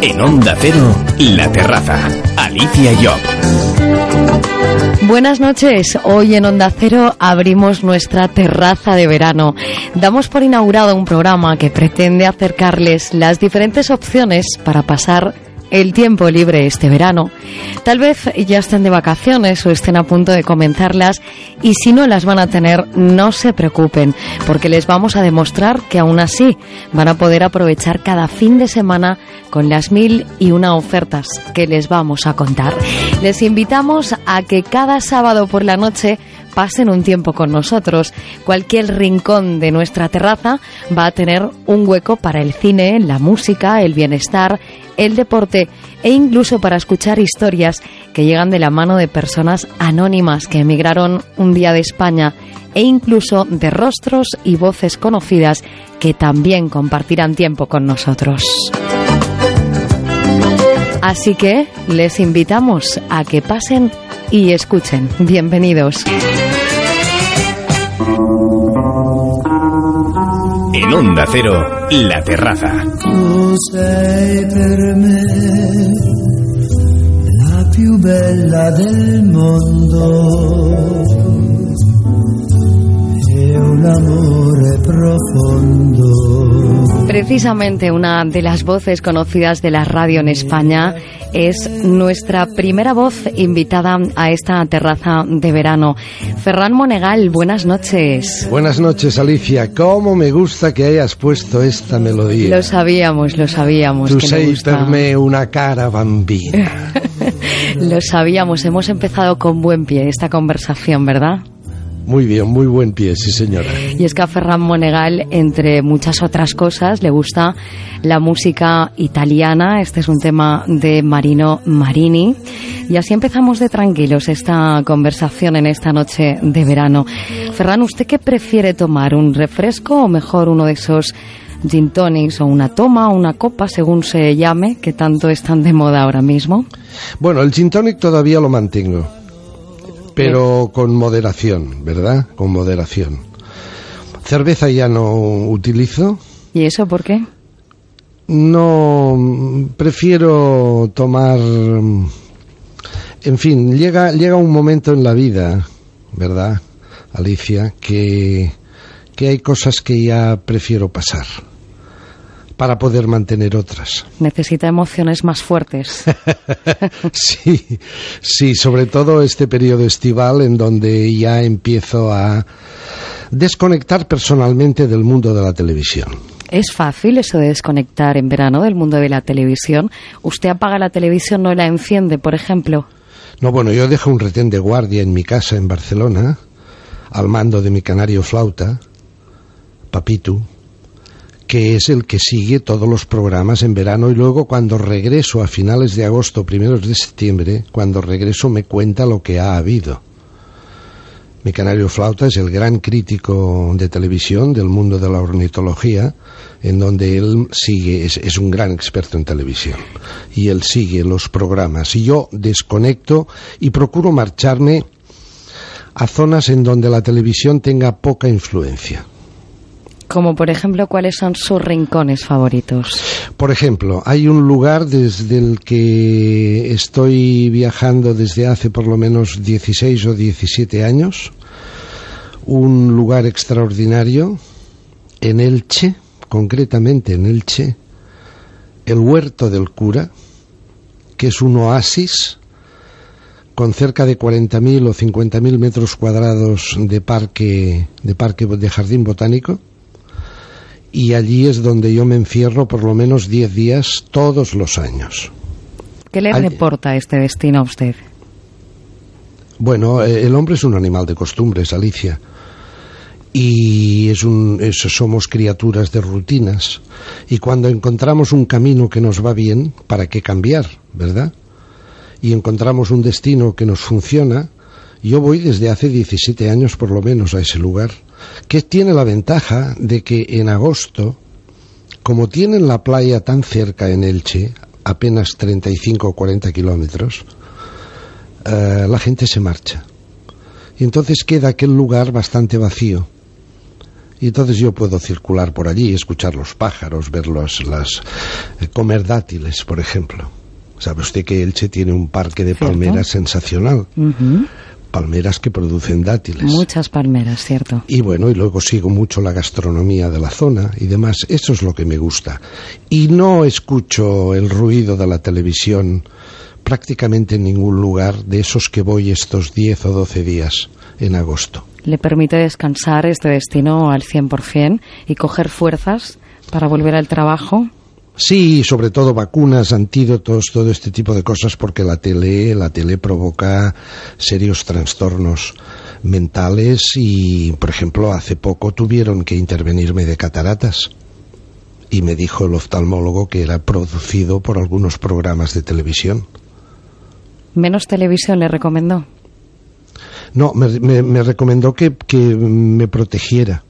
En Onda Cero, La Terraza. Alicia y. Buenas noches. Hoy en Onda Cero abrimos nuestra terraza de verano. Damos por inaugurado un programa que pretende acercarles las diferentes opciones para pasar el tiempo libre este verano. Tal vez ya estén de vacaciones o estén a punto de comenzarlas y si no las van a tener, no se preocupen, porque les vamos a demostrar que aún así van a poder aprovechar cada fin de semana con las mil y una ofertas que les vamos a contar. Les invitamos a que cada sábado por la noche pasen un tiempo con nosotros. Cualquier rincón de nuestra terraza va a tener un hueco para el cine, la música, el bienestar, el deporte e incluso para escuchar historias que llegan de la mano de personas anónimas que emigraron un día de España e incluso de rostros y voces conocidas que también compartirán tiempo con nosotros. Así que les invitamos a que pasen y escuchen. Bienvenidos. En Onda Cero, La Terraza. La più bella del mondo un amore profondo. Precisamente una de las voces conocidas de la radio en España es nuestra primera voz invitada a esta terraza de verano. Ferran Monegal, buenas noches. Buenas noches, Alicia. ¿Cómo me gusta que hayas puesto esta melodía? Lo sabíamos, lo sabíamos. Tu que le sei gusta. per me una cara bambina. Lo sabíamos, hemos empezado con buen pie esta conversación, ¿verdad? Muy bien, muy buen pie, sí señora. Y es que a Ferran Monegal, entre muchas otras cosas, le gusta la música italiana. Este es un tema de Marino Marini. Y así empezamos de tranquilos esta conversación en esta noche de verano. Ferran, ¿usted qué prefiere tomar? ¿Un refresco o mejor uno de esos gin tonics o una toma o una copa, según se llame, que tanto están de moda ahora mismo? Bueno, el gin tonic todavía lo mantengo, pero con moderación, ¿verdad? Con moderación. Cerveza ya no utilizo. ¿Y eso por qué? No, prefiero tomar... En fin, llega, llega un momento en la vida, ¿verdad, Alicia? Que, que hay cosas que ya prefiero pasar para poder mantener otras. Necesita emociones más fuertes. Sí, sí, sobre todo este periodo estival en donde ya empiezo a desconectar personalmente del mundo de la televisión. ¿Es fácil eso de desconectar en verano del mundo de la televisión? ¿Usted apaga la televisión, no la enciende, por ejemplo? No, bueno, yo dejo un retén de guardia en mi casa en Barcelona, al mando de mi canario flauta, Papitu, que es el que sigue todos los programas en verano y luego cuando regreso a finales de agosto, primeros de septiembre, cuando regreso me cuenta lo que ha habido. Mi canario flauta es el gran crítico de televisión del mundo de la ornitología, en donde él sigue, es, es un gran experto en televisión, y él sigue los programas. Y yo desconecto y procuro marcharme a zonas en donde la televisión tenga poca influencia. Como por ejemplo, ¿cuáles son sus rincones favoritos? Por ejemplo, hay un lugar desde el que estoy viajando desde hace por lo menos 16 o 17 años, un lugar extraordinario en Elche, concretamente en Elche, el Huerto del Cura, que es un oasis con cerca de 40.000 o 50.000 metros cuadrados de parque, de parque de jardín botánico y allí es donde yo me encierro por lo menos 10 días todos los años. ¿Qué le Ay. reporta este destino a usted? Bueno, eh, el hombre es un animal de costumbres, Alicia. Y es un, es- somos criaturas de rutinas. Y cuando encontramos un camino que nos va bien, ¿para qué cambiar, verdad? Y encontramos un destino que nos funciona, yo voy desde hace 17 años por lo menos a ese lugar, que tiene la ventaja de que en agosto, como tienen la playa tan cerca en Elche, apenas 35 o 40 kilómetros, eh, la gente se marcha. Y entonces queda aquel lugar bastante vacío. Y entonces yo puedo circular por allí, escuchar los pájaros, ver los, las, eh, comer dátiles, por ejemplo. ¿Sabe usted que Elche tiene un parque de palmeras sensacional? Palmeras que producen dátiles. Muchas palmeras, cierto. Y bueno, y luego sigo mucho la gastronomía de la zona y demás. Eso es lo que me gusta. Y no escucho el ruido de la televisión prácticamente en ningún lugar de esos que voy estos 10 o 12 días en agosto. Le permite descansar este destino al 100% y coger fuerzas para volver al trabajo. Sí, sobre todo vacunas, antídotos, todo este tipo de cosas, porque la tele, la tele provoca serios trastornos mentales y, por ejemplo, hace poco tuvieron que intervenirme de cataratas. Y me dijo el oftalmólogo que era producido por algunos programas de televisión. Menos televisión le recomendó. No, me, me- me recomendó que, que me protegiera.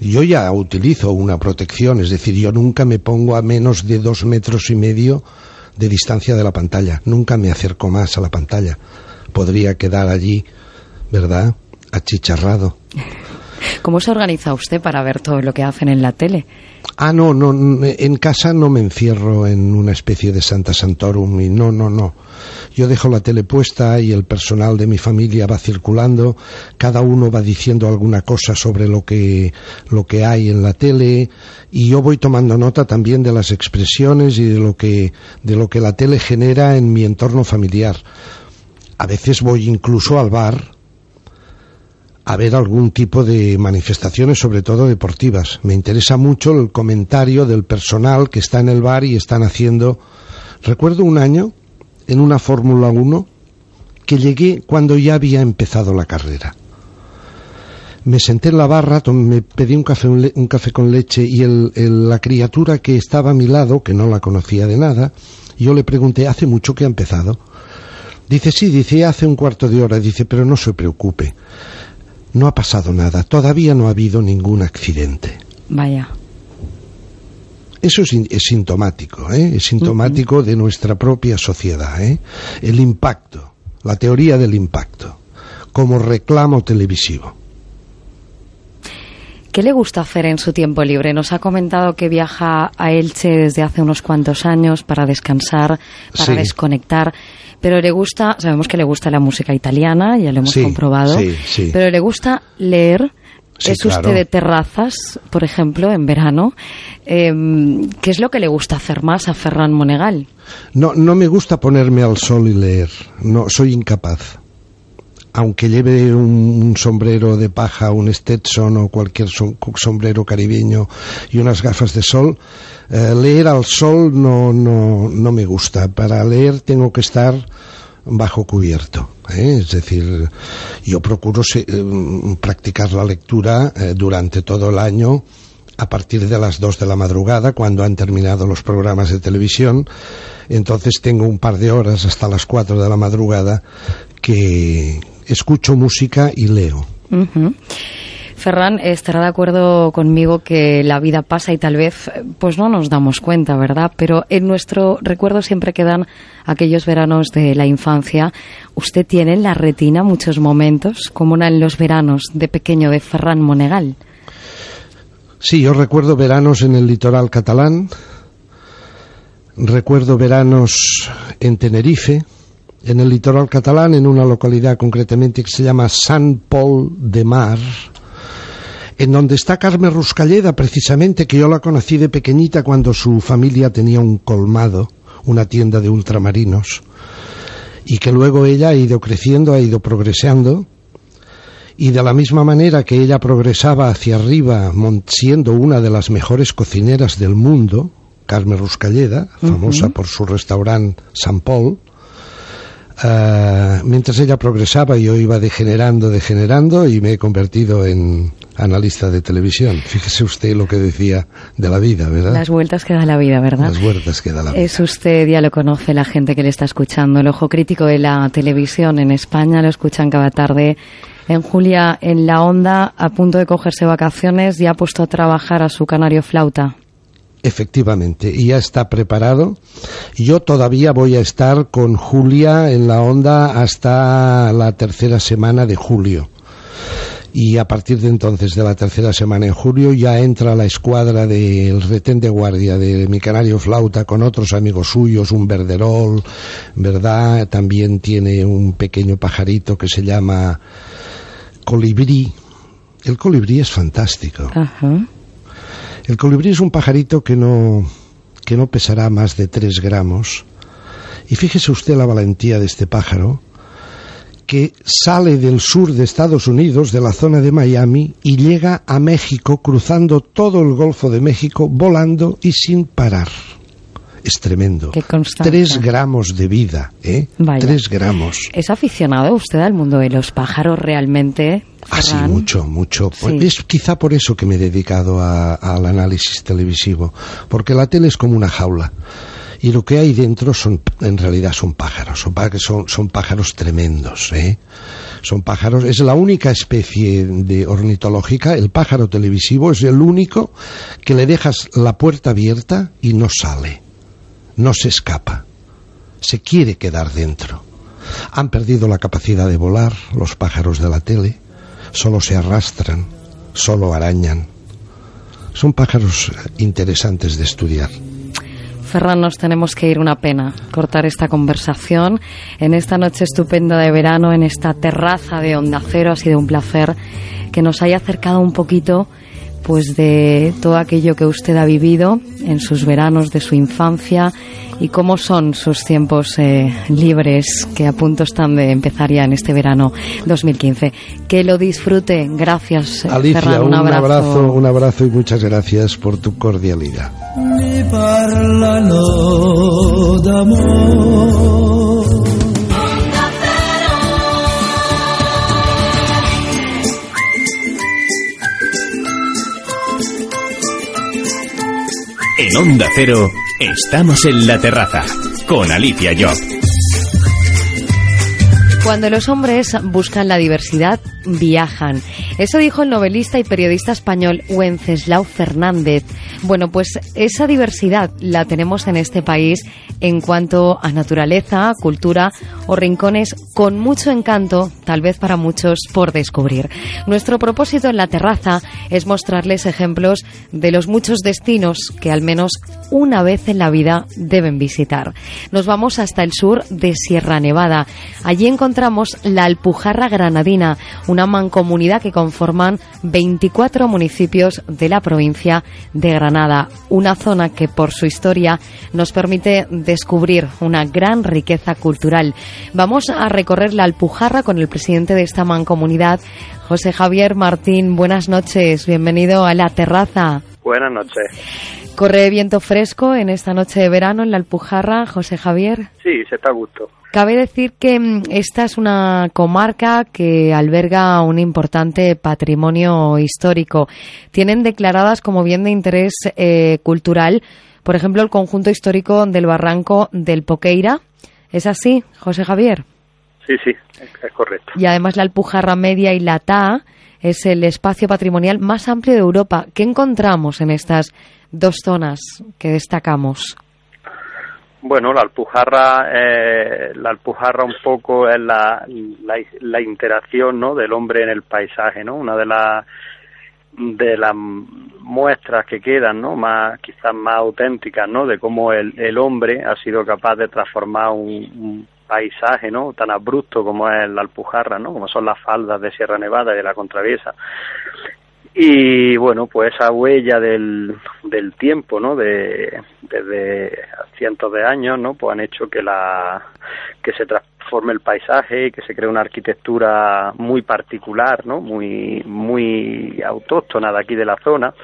Yo ya utilizo una protección, es decir, yo nunca me pongo a menos de dos metros y medio de distancia de la pantalla. Nunca me acerco más a la pantalla. Podría quedar allí, ¿verdad? Achicharrado. ¿Cómo se organiza usted para ver todo lo que hacen en la tele? Ah, no, no, en casa no me encierro en una especie de Santa Santorum y no, no, no. Yo dejo la tele puesta y el personal de mi familia va circulando, cada uno va diciendo alguna cosa sobre lo que, lo que hay en la tele y yo voy tomando nota también de las expresiones y de lo que, de lo que la tele genera en mi entorno familiar. A veces voy incluso al bar a ver algún tipo de manifestaciones, sobre todo deportivas. Me interesa mucho el comentario del personal que está en el bar y están haciendo. Recuerdo un año en una Fórmula 1 que llegué cuando ya había empezado la carrera. Me senté en la barra, me pedí un café, un café con leche y el- la criatura que estaba a mi lado, que no la conocía de nada, yo le pregunté, ¿hace mucho que ha empezado? Dice, sí, dice, hace un cuarto de hora, dice, pero no se preocupe. No ha pasado nada, todavía no ha habido ningún accidente. Vaya. Eso es, in- es sintomático, ¿eh? es sintomático de nuestra propia sociedad. ¿eh? El impacto, la teoría del impacto, como reclamo televisivo. ¿Qué le gusta hacer en su tiempo libre? Nos ha comentado que viaja a Elche desde hace unos cuantos años para descansar, para Sí. desconectar. Pero le gusta, sabemos que le gusta la música italiana, ya lo hemos Sí, comprobado. sí, sí. Pero le gusta leer. Es claro. usted de terrazas, por ejemplo, en verano. Eh, ¿Qué es lo que le gusta hacer más a Ferran Monegal? No, no me gusta ponerme al sol y leer, no, soy incapaz. Aunque lleve un, sombrero de paja, un Stetson o cualquier som- sombrero caribeño y unas gafas de sol, eh, leer al sol no, no, no me gusta. Para leer tengo que estar bajo cubierto. ¿eh? Es decir, yo procuro eh, practicar la lectura durante todo el año a partir de las 2 de la madrugada, cuando han terminado los programas de televisión. Entonces tengo un par de horas hasta las 4 de la madrugada que escucho música y leo. Ferran estará de acuerdo conmigo que la vida pasa y tal vez pues no nos damos cuenta, ¿verdad? Pero en nuestro recuerdo siempre quedan aquellos veranos de la infancia. ¿Usted tiene en la retina muchos momentos, como eran los veranos de pequeño de Ferran Monegal? Sí, yo recuerdo veranos en el litoral catalán, recuerdo veranos en Tenerife, en el litoral catalán, en una localidad concretamente que se llama San Pol de Mar, en donde está Carmen Ruscalleda, precisamente, que yo la conocí de pequeñita cuando su familia tenía un colmado, una tienda de ultramarinos, y que luego ella ha ido creciendo, ha ido progresando, y de la misma manera que ella progresaba hacia arriba, siendo una de las mejores cocineras del mundo, Carmen Ruscalleda, famosa por su restaurante San Paul, eh, mientras ella progresaba yo iba degenerando, degenerando y me he convertido en analista de televisión. Fíjese usted lo que decía de la vida, ¿verdad? Las vueltas que da la vida, ¿verdad? Las vueltas que da la vida. Es usted, ya lo conoce la gente que le está escuchando, el ojo crítico de la televisión en España, lo escuchan cada tarde. En Julia, en la onda, a punto de cogerse vacaciones, ya ha puesto a trabajar a su canario flauta. Efectivamente, y ya está preparado. Yo todavía voy a estar con Julia en la onda hasta la tercera semana de julio. y a partir de entonces, de la tercera semana en julio, ya entra la escuadra del retén de guardia de mi canario flauta con otros amigos suyos, un verderol, ¿verdad? También tiene un pequeño pajarito que se llama colibrí. El colibrí es fantástico. El colibrí es un pajarito que no, que no pesará más de tres gramos. Y fíjese usted la valentía de este pájaro que sale del sur de Estados Unidos, de la zona de Miami, y llega a México cruzando todo el Golfo de México, volando y sin parar. Es tremendo. Tres gramos de vida, ¿eh? Tres gramos. ¿Es aficionado usted al mundo de los pájaros realmente? Ah, sí, mucho, mucho. Es quizá por eso que me he dedicado al análisis televisivo, porque la tele es como una jaula y lo que hay dentro son en realidad son pájaros son, son, pájaros tremendos ¿eh? son pájaros es la única especie de ornitológica el pájaro televisivo es el único que le dejas la puerta abierta y no sale no se escapa se quiere quedar dentro han perdido la capacidad de volar los pájaros de la tele solo se arrastran solo arañan son pájaros interesantes de estudiar Ferran, nos tenemos que ir una pena cortar esta conversación en esta noche estupenda de verano, en esta terraza de Onda Cero. Ha sido un placer que nos haya acercado un poquito pues de todo aquello que usted ha vivido en sus veranos de su infancia y cómo son sus tiempos eh, libres que a punto están de empezar ya en este verano 2015. Que lo disfrute. Gracias, Alicia, Ferran, un, abrazo. Un abrazo y muchas gracias por tu cordialidad. En Onda Cero, estamos en la terraza con Alicia Job. Cuando los hombres buscan la diversidad, viajan. Eso dijo el novelista y periodista español Wenceslao Fernández. Bueno, pues esa diversidad la tenemos en este país en cuanto a naturaleza, cultura o rincones con mucho encanto, tal vez para muchos, por descubrir. Nuestro propósito en la terraza es mostrarles ejemplos de los muchos destinos que al menos una vez en la vida deben visitar. Nos vamos hasta el sur de Sierra Nevada. Allí encontramos la Alpujarra Granadina, una mancomunidad que conforman 24 municipios de la provincia de Granada, una zona que por su historia nos permite descubrir una gran riqueza cultural. Vamos a recorrer la Alpujarra con el presidente de esta mancomunidad, José Javier Martín. Buenas noches, bienvenido a la terraza. Buenas noches. ¿Corre viento fresco en esta noche de verano en la Alpujarra, José Javier? Sí, se está a gusto. Cabe decir que mm, esta es una comarca que alberga un importante patrimonio histórico. Tienen declaradas como bien de interés eh, cultural, por ejemplo, el conjunto histórico del Barranco del Poqueira. ¿Es así, José Javier? Sí, sí, es correcto. Y además la Alpujarra Media y la TA es el espacio patrimonial más amplio de Europa. ¿Qué encontramos en estas dos zonas que destacamos? Bueno, la alpujarra, eh, la alpujarra un poco es la, la, interacción, ¿no? Del hombre en el paisaje, ¿no? Una de las de las muestras que quedan, ¿no? Más quizás más auténticas, ¿no? De cómo el, el hombre ha sido capaz de transformar un, paisaje, ¿no? Tan abrupto como es la Alpujarra, ¿no? Como son las faldas de Sierra Nevada y de la Contraviesa y bueno pues esa huella del, del tiempo no de desde cientos de años no pues han hecho que la que se transforme el paisaje y que se cree una arquitectura muy particular no muy muy autóctona de aquí de la zona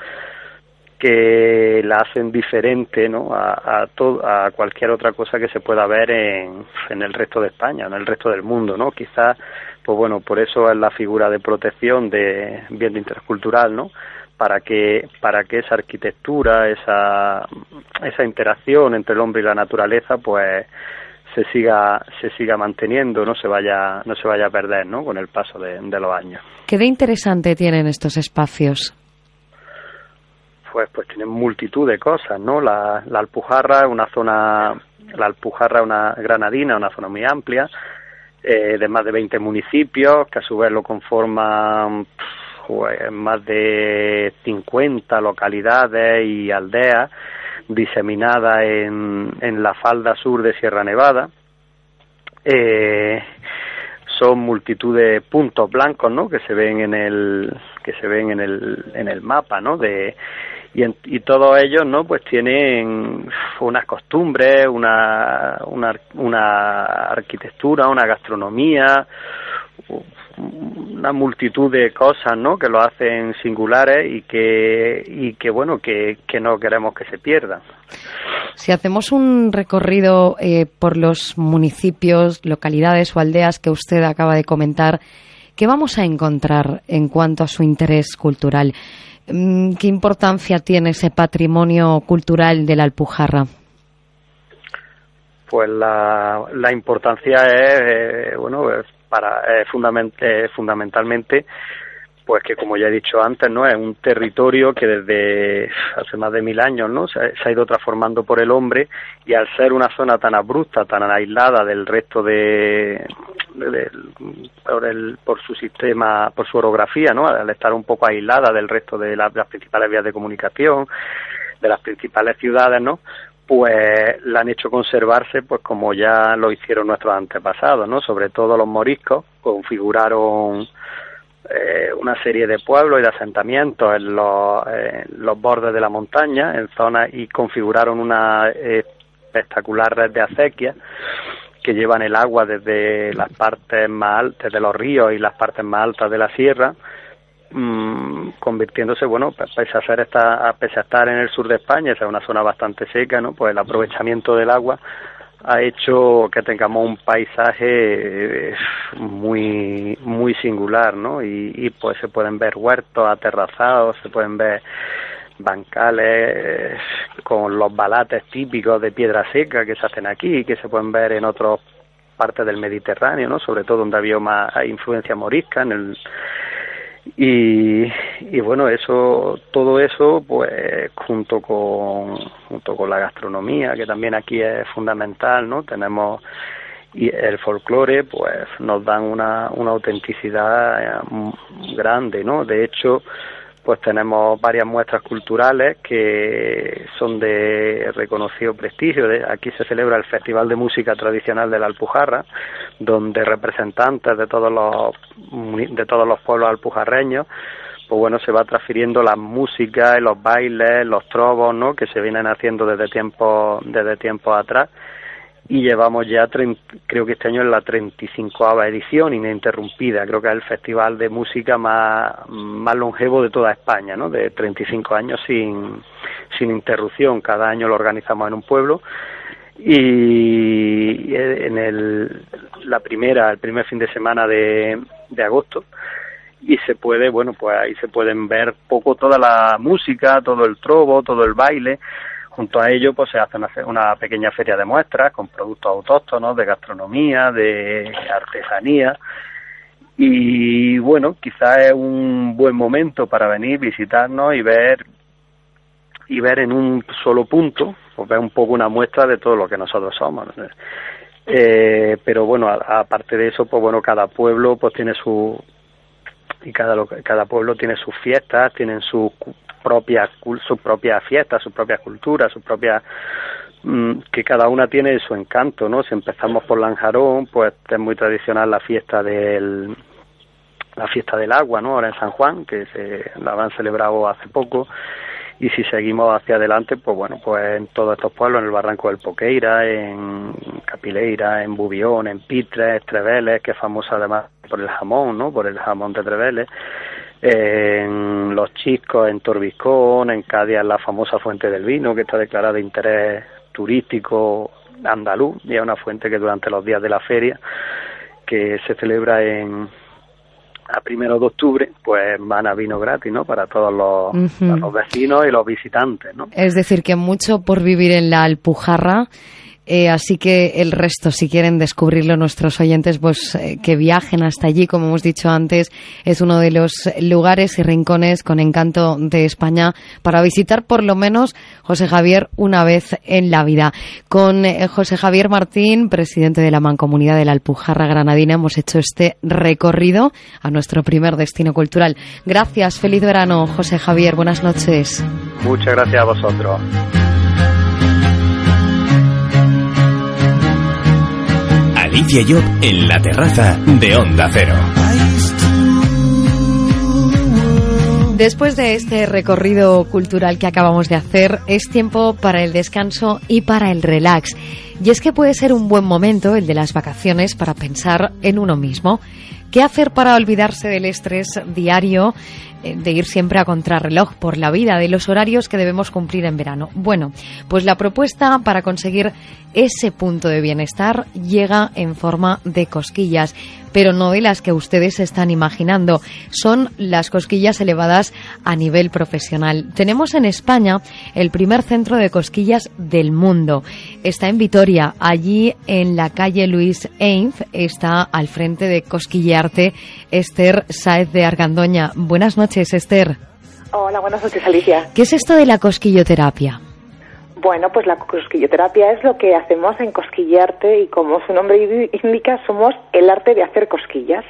que la hacen diferente ¿no? a, a, todo, a cualquier otra cosa que se pueda ver en, en el resto de España, en el resto del mundo, ¿no? Quizás pues bueno, por eso es la figura de protección de bien intercultural, ¿no? Para que, para que esa arquitectura, esa, esa interacción entre el hombre y la naturaleza, pues se siga, se siga manteniendo, no se vaya, no se vaya a perder, ¿no? Con el paso de, los años. ¿Qué de interesante tienen estos espacios? Pues, pues tienen multitud de cosas, ¿no? La, la Alpujarra es una zona, la Alpujarra es una granadina, una zona muy amplia, eh, de más de 20 municipios, que a su vez lo conforman pues, más de 50 localidades y aldeas diseminadas en, en la falda sur de Sierra Nevada. Eh, son multitud de puntos blancos, ¿no? Que se ven en el que se ven en el en el mapa, ¿no? De y, y todos ellos, ¿no? Pues tienen unas costumbres, una, una, una arquitectura, una gastronomía, una multitud de cosas no que lo hacen singulares y que y que bueno que, que no queremos que se pierdan. Si hacemos un recorrido eh, por los municipios localidades o aldeas que usted acaba de comentar qué vamos a encontrar en cuanto a su interés cultural qué importancia tiene ese patrimonio cultural de la Alpujarra pues la, la importancia es eh, bueno para eh, fundamentalmente pues que como ya he dicho antes no es un territorio que desde hace más de mil años no se, ha ido transformando por el hombre y al ser una zona tan abrupta tan aislada del resto de, por, el, por su sistema por su orografía no al estar un poco aislada del resto de las principales vías de comunicación de las principales ciudades no pues la han hecho conservarse pues como ya lo hicieron nuestros antepasados, ¿no? Sobre todo los moriscos configuraron eh, una serie de pueblos y de asentamientos en los, los bordes de la montaña, en zonas y configuraron una espectacular red de acequias que llevan el agua desde las partes más altas, de los ríos y las partes más altas de la sierra mmm, convirtiéndose, bueno, pese a, ser esta, pese a estar en el sur de España, es una zona bastante seca, ¿no? Pues el aprovechamiento del agua ha hecho que tengamos un paisaje eh, muy muy singular, ¿no? Y, y pues se pueden ver huertos aterrazados, se pueden ver bancales eh, con los balates típicos de piedra seca que se hacen aquí y que se pueden ver en otras partes del Mediterráneo, ¿no? Sobre todo donde había más influencia morisca en el y, y bueno eso todo eso pues junto con junto con la gastronomía que también aquí es fundamental no tenemos y el folclore pues nos dan una, una autenticidad eh, grande no de hecho pues tenemos varias muestras culturales que son de reconocido prestigio. Aquí se celebra el Festival de Música Tradicional de la Alpujarra, donde representantes de todos los de todos los pueblos alpujarreños pues bueno, se va transfiriendo la música, los bailes, los trovos, ¿no? que se vienen haciendo desde tiempo desde tiempos atrás y llevamos ya, creo que este año es la 35 edición ininterrumpida, creo que es el festival de música más, más longevo de toda España, ¿no? de 35 años sin, sin interrupción, cada año lo organizamos en un pueblo y en el, la primera, el primer fin de semana de, de agosto. Y se puede, bueno, pues ahí se pueden ver poco toda la música, todo el trobo, todo el baile, Junto a ello, pues se hace una, pequeña feria de muestras con productos autóctonos de gastronomía, de artesanía. Y bueno, quizás es un buen momento para venir, visitarnos y ver y ver en un solo punto, pues ver un poco una muestra de todo lo que nosotros somos. Eh, pero bueno, aparte de eso, pues bueno, cada pueblo pues tiene su y cada cada pueblo tiene sus fiestas, tienen sus propias su propia fiesta, su propia cultura, su propia mm, que cada una tiene su encanto, ¿no? Si empezamos por Lanjarón, pues es muy tradicional la fiesta del la fiesta del agua, ¿no? Ahora en San Juan, que se la han celebrado hace poco y si seguimos hacia adelante, pues bueno, pues en todos estos pueblos, en el Barranco del Poqueira, en Capileira, en Bubión, en Pitres, Treveles, que es famosa además por el jamón, ¿no? Por el jamón de Treveles, en Los Chiscos, en Torbiscón, en Cádiz, la famosa Fuente del Vino, que está declarada de interés turístico andaluz, y es una fuente que durante los días de la feria, que se celebra en a primero de octubre, pues van a vino gratis, ¿no? Para todos los, los vecinos y los visitantes, ¿no? Es decir, que mucho por vivir en la Alpujarra Eh, así que el resto, si quieren descubrirlo nuestros oyentes, pues eh, que viajen hasta allí, como hemos dicho antes, es uno de los lugares y rincones con encanto de España para visitar por lo menos José Javier una vez en la vida. Con eh, José Javier Martín, presidente de la Mancomunidad de la Alpujarra Granadina, hemos hecho este recorrido a nuestro primer destino cultural. Gracias, feliz verano, José Javier, buenas noches. Muchas gracias a vosotros. Alicia Job en la terraza de Onda Cero. Después de este recorrido cultural que acabamos de hacer, es tiempo para el descanso y para el relax. Y es que puede ser un buen momento el de las vacaciones para pensar en uno mismo. ¿Qué hacer para olvidarse del estrés diario de ir siempre a contrarreloj por la vida, de los horarios que debemos cumplir en verano? Bueno, pues la propuesta para conseguir ese punto de bienestar llega en forma de cosquillas, pero no de las que ustedes están imaginando. Son las cosquillas elevadas a nivel profesional. Tenemos en España el primer centro de cosquillas del mundo. Está en Vitoria, allí en la calle Luis Einf, está al frente de Cosquillearte Esther Saez de Argandoña. Buenas noches, Esther. Hola, buenas noches, Alicia. ¿Qué es esto de la cosquilloterapia? Bueno, pues la cosquilloterapia es lo que hacemos en Cosquillarte y como su nombre indica, somos el arte de hacer cosquillas.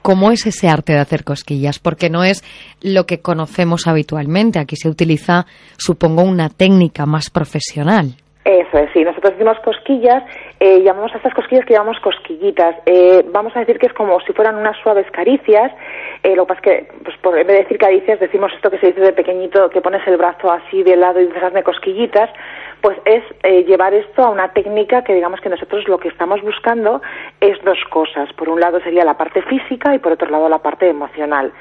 ¿Cómo es ese arte de hacer cosquillas? Porque no es lo que conocemos habitualmente. Aquí se utiliza, supongo, una técnica más profesional. Eso es, sí. Nosotros decimos cosquillas, eh, llamamos a estas cosquillas que llamamos cosquillitas. Eh, vamos a decir que es como si fueran unas suaves caricias. Eh, lo que pasa es que, pues, por, en vez de decir caricias, decimos esto que se dice de pequeñito, que pones el brazo así de lado y dices hazme cosquillitas. Pues es eh, llevar esto a una técnica que digamos que nosotros lo que estamos buscando es dos cosas. Por un lado sería la parte física y por otro lado la parte emocional.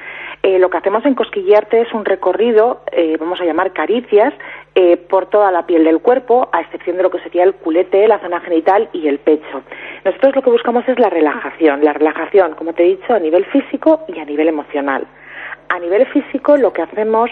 Eh, lo que hacemos en Cosquillarte es un recorrido, eh, vamos a llamar caricias, eh, por toda la piel del cuerpo, a excepción de lo que sería el culete, la zona genital y el pecho. Nosotros lo que buscamos es la relajación, la relajación, como te he dicho, a nivel físico y a nivel emocional. A nivel físico lo que hacemos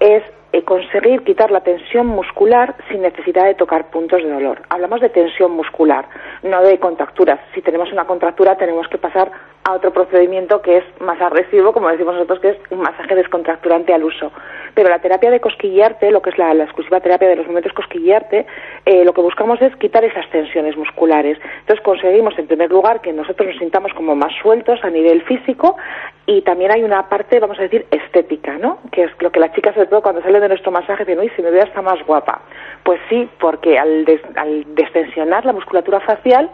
es conseguir quitar la tensión muscular sin necesidad de tocar puntos de dolor. Hablamos de tensión muscular, no de contracturas. Si tenemos una contractura tenemos que pasar a otro procedimiento que es más agresivo, como decimos nosotros, que es un masaje descontracturante al uso. Pero la terapia de cosquillarte, lo que es la, exclusiva terapia de los momentos cosquillarte, eh, lo que buscamos es quitar esas tensiones musculares. Entonces conseguimos, en primer lugar, que nosotros nos sintamos como más sueltos a nivel físico y también hay una parte, vamos a decir, estética, ¿no? Que es lo que las chicas, sobre todo cuando salen de nuestro masaje, dicen, uy, si me veo hasta más guapa. Pues sí, porque al, des, al la musculatura facial,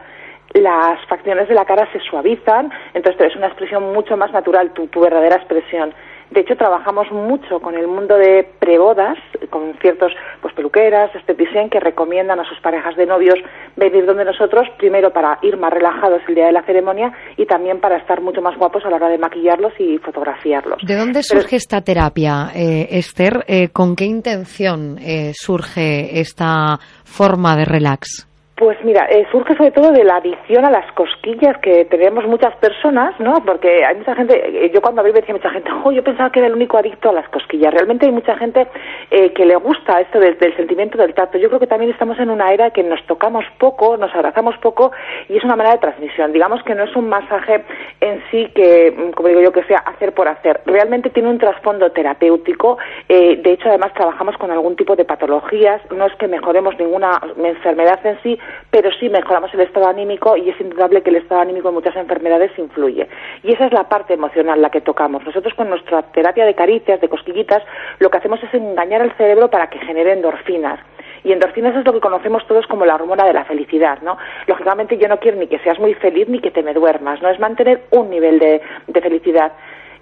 las facciones de la cara se suavizan, entonces es una expresión mucho más natural, tu, tu verdadera expresión. De hecho, trabajamos mucho con el mundo de prebodas, con ciertos pues peluqueras, esteticien, que recomiendan a sus parejas de novios venir donde nosotros, primero para ir más relajados el día de la ceremonia y también para estar mucho más guapos a la hora de maquillarlos y fotografiarlos. ¿De dónde Pero- surge esta terapia, eh, Esther? Eh, ¿Con qué intención eh, surge esta forma de relax? Pues mira, eh, surge sobre todo de la adicción a las cosquillas que tenemos muchas personas, ¿no? Porque hay mucha gente, eh, yo cuando me decía mucha gente, oh, yo pensaba que era el único adicto a las cosquillas. Realmente hay mucha gente eh, que le gusta esto del, del sentimiento del tacto. Yo creo que también estamos en una era que nos tocamos poco, nos abrazamos poco y es una manera de transmisión. Digamos que no es un masaje en sí que, mm, como digo yo, que sea hacer por hacer. Realmente tiene un trasfondo terapéutico. eh, de hecho, además trabajamos con algún tipo de patologías. No es que mejoremos ninguna enfermedad en sí, pero sí mejoramos el estado anímico y es indudable que el estado anímico en muchas enfermedades influye. Y esa es la parte emocional la que tocamos. Nosotros con nuestra terapia de caricias, de cosquillitas, lo que hacemos es engañar al cerebro para que genere endorfinas. Y endorfinas es lo que conocemos todos como la hormona de la felicidad, ¿no? Lógicamente yo no quiero ni que seas muy feliz ni que te me duermas, ¿no? Es mantener un nivel de, de felicidad.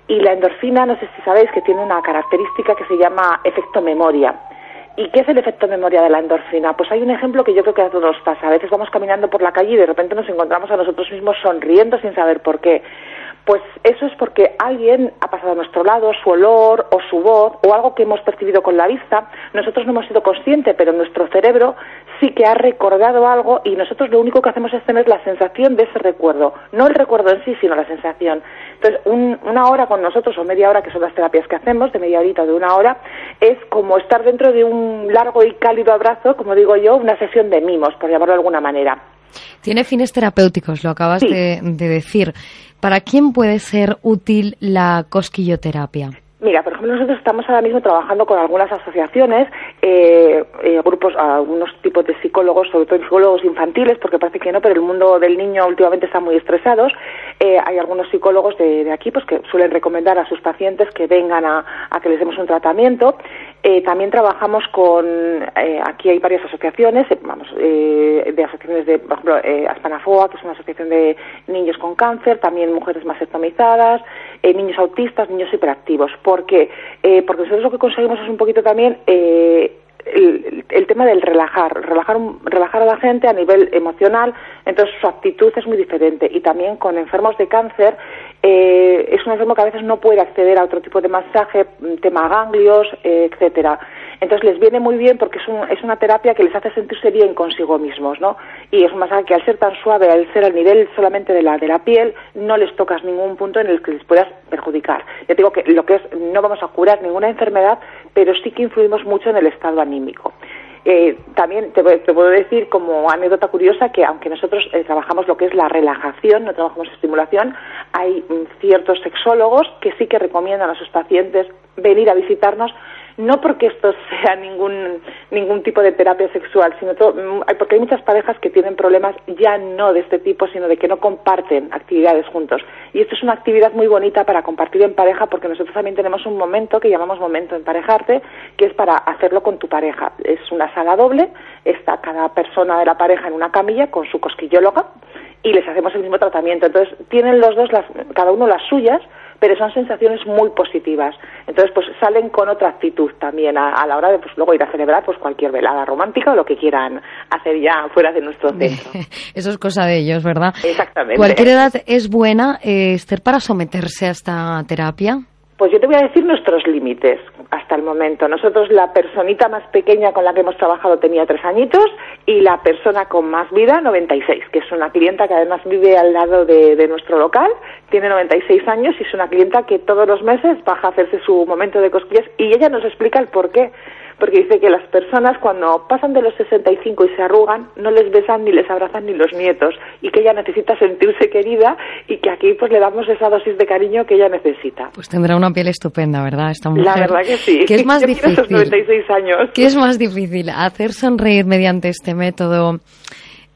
Y la endorfina, no sé si sabéis que tiene una característica que se llama efecto memoria. ¿Y qué es el efecto memoria de la endorfina? Pues hay un ejemplo que yo creo que a todos nos pasa. A veces vamos caminando por la calle y de repente nos encontramos a nosotros mismos sonriendo sin saber por qué. Pues eso es porque alguien ha pasado a nuestro lado, su olor o su voz o algo que hemos percibido con la vista. Nosotros no hemos sido conscientes, pero nuestro cerebro sí que ha recordado algo y nosotros lo único que hacemos es tener la sensación de ese recuerdo, no el recuerdo en sí, sino la sensación. Entonces, una hora con nosotros o media hora, que son las terapias que hacemos, de media horita o de una hora, es como estar dentro de un largo y cálido abrazo, como digo yo, una sesión de mimos, por llamarlo de alguna manera. Tiene fines terapéuticos, lo acabas de, de decir. ¿Para quién puede ser útil la cosquilloterapia? Mira, por ejemplo, nosotros estamos ahora mismo trabajando con algunas asociaciones, eh, eh, grupos, algunos tipos de psicólogos, sobre todo psicólogos infantiles, porque parece que no, pero el mundo del niño últimamente está muy estresados. Eh, hay algunos psicólogos de, aquí pues, que suelen recomendar a sus pacientes que vengan a, que les demos un tratamiento. También trabajamos con, aquí hay varias asociaciones, vamos, de asociaciones de, por ejemplo, Aspanafoa, que es una asociación de niños con cáncer, también mujeres masectomizadas, niños autistas, niños hiperactivos ¿Por qué? Eh, porque nosotros lo que conseguimos es un poquito también eh, el, tema del relajar, relajar, relajar a la gente a nivel emocional, entonces su actitud es muy diferente. Y también con enfermos de cáncer, eh, es un enfermo que a veces no puede acceder a otro tipo de masaje, tema ganglios, etcétera. Entonces les viene muy bien porque es, es una terapia que les hace sentirse bien consigo mismos, ¿no? Y es un masaje que al ser tan suave, al ser al nivel solamente de la, de la piel, no les tocas ningún punto en el que les puedas perjudicar. Ya digo que lo que es, no vamos a curar ninguna enfermedad, pero sí que influimos mucho en el estado anímico. Eh, también te, puedo decir como anécdota curiosa que aunque nosotros eh, trabajamos lo que es la relajación, no trabajamos estimulación, hay mm, ciertos sexólogos que sí que recomiendan a sus pacientes venir a visitarnos no porque esto sea ningún, ningún tipo de terapia sexual, sino mm, porque hay muchas parejas que tienen problemas ya no de este tipo, sino de que no comparten actividades juntos. Y esto es una actividad muy bonita para compartir en pareja, porque nosotros también tenemos un momento que llamamos momento emparejarte, que es para hacerlo con tu pareja. Es una sala doble, está cada persona de la pareja en una camilla con su cosquillóloga y les hacemos el mismo tratamiento. Entonces, tienen los dos, las, cada uno las suyas, pero son sensaciones muy positivas. Entonces, pues salen con otra actitud también a, la hora de pues luego ir a celebrar pues cualquier velada romántica o lo que quieran hacer ya fuera de nuestro centro. Eso es cosa de ellos, ¿verdad? Exactamente. ¿Cualquier edad es buena, eh, Esther, para someterse a esta terapia? Pues yo te voy a decir nuestros límites hasta el momento. Nosotros, la personita más pequeña con la que hemos trabajado tenía tres añitos y la persona con más vida, 96, que es una clienta que además vive al lado de, nuestro local, tiene 96 años y es una clienta que todos los meses baja a hacerse su momento de cosquillas y ella nos explica el por qué porque dice que las personas cuando pasan de los 65 y se arrugan, no les besan ni les abrazan ni los nietos, y que ella necesita sentirse querida y que aquí pues le damos esa dosis de cariño que ella necesita. Pues tendrá una piel estupenda, ¿verdad? Esta mujer. La verdad que sí. ¿Qué es más difícil? 96 años. ¿Qué es más difícil? ¿Hacer sonreír mediante este método?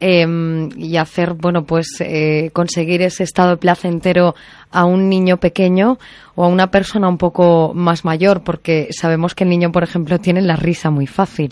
Em, y hacer, bueno, pues eh, conseguir ese estado placentero a un niño pequeño o a una persona un poco más mayor, porque sabemos que el niño, por ejemplo, tiene la risa muy fácil.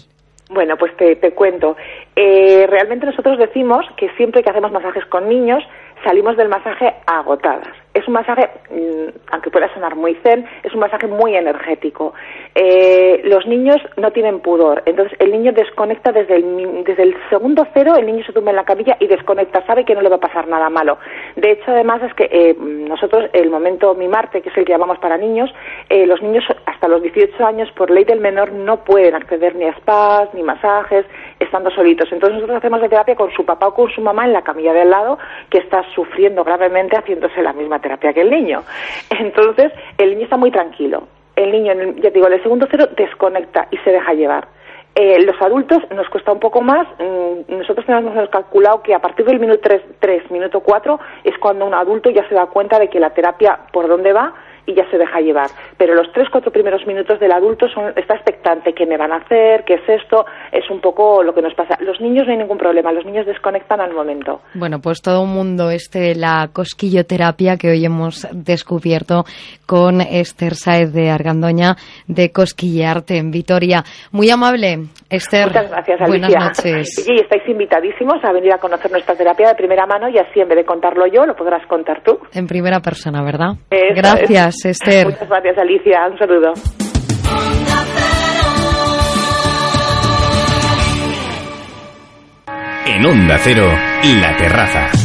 Bueno, pues te, te cuento. Eh, realmente nosotros decimos que siempre que hacemos masajes con niños, salimos del masaje agotadas. Es un masaje, mm, aunque pueda sonar muy zen, es un masaje muy energético. Eh, los niños no tienen pudor, entonces el niño desconecta desde el, desde el segundo cero, el niño se tumba en la camilla y desconecta, sabe que no le va a pasar nada malo. De hecho, además es que eh, nosotros, el momento Mimarte, que es el que llamamos para niños, eh, los niños hasta los 18 años, por ley del menor, no pueden acceder ni a spas, ni masajes, estando solitos. Entonces nosotros hacemos la terapia con su papá o con su mamá en la camilla de al lado, que está sufriendo gravemente haciéndose la misma terapia que el niño. Entonces, el niño está muy tranquilo. El niño, ya digo, en el segundo cero desconecta y se deja llevar. Eh, los adultos nos cuesta un poco más. Mm, nosotros tenemos calculado que a partir del minuto 3, 3, minuto 4 es cuando un adulto ya se da cuenta de que la terapia por dónde va y ya se deja llevar. Pero los tres, cuatro primeros minutos del adulto son, está expectante, ¿qué me van a hacer? ¿Qué es esto? Es un poco lo que nos pasa. Los niños no hay ningún problema, los niños desconectan al momento. Bueno, pues todo un mundo este, la cosquilloterapia que hoy hemos descubierto con Esther Saez de Argandoña de Cosquillearte en Vitoria. Muy amable, Esther. Muchas gracias, Alicia. Buenas noches. Y estáis invitadísimos a venir a conocer nuestra terapia de primera mano y así en vez de contarlo yo, lo podrás contar tú. En primera persona, ¿verdad? gracias. Esther. Muchas gracias, Alicia. Un saludo. En Onda Cero, La Terraza.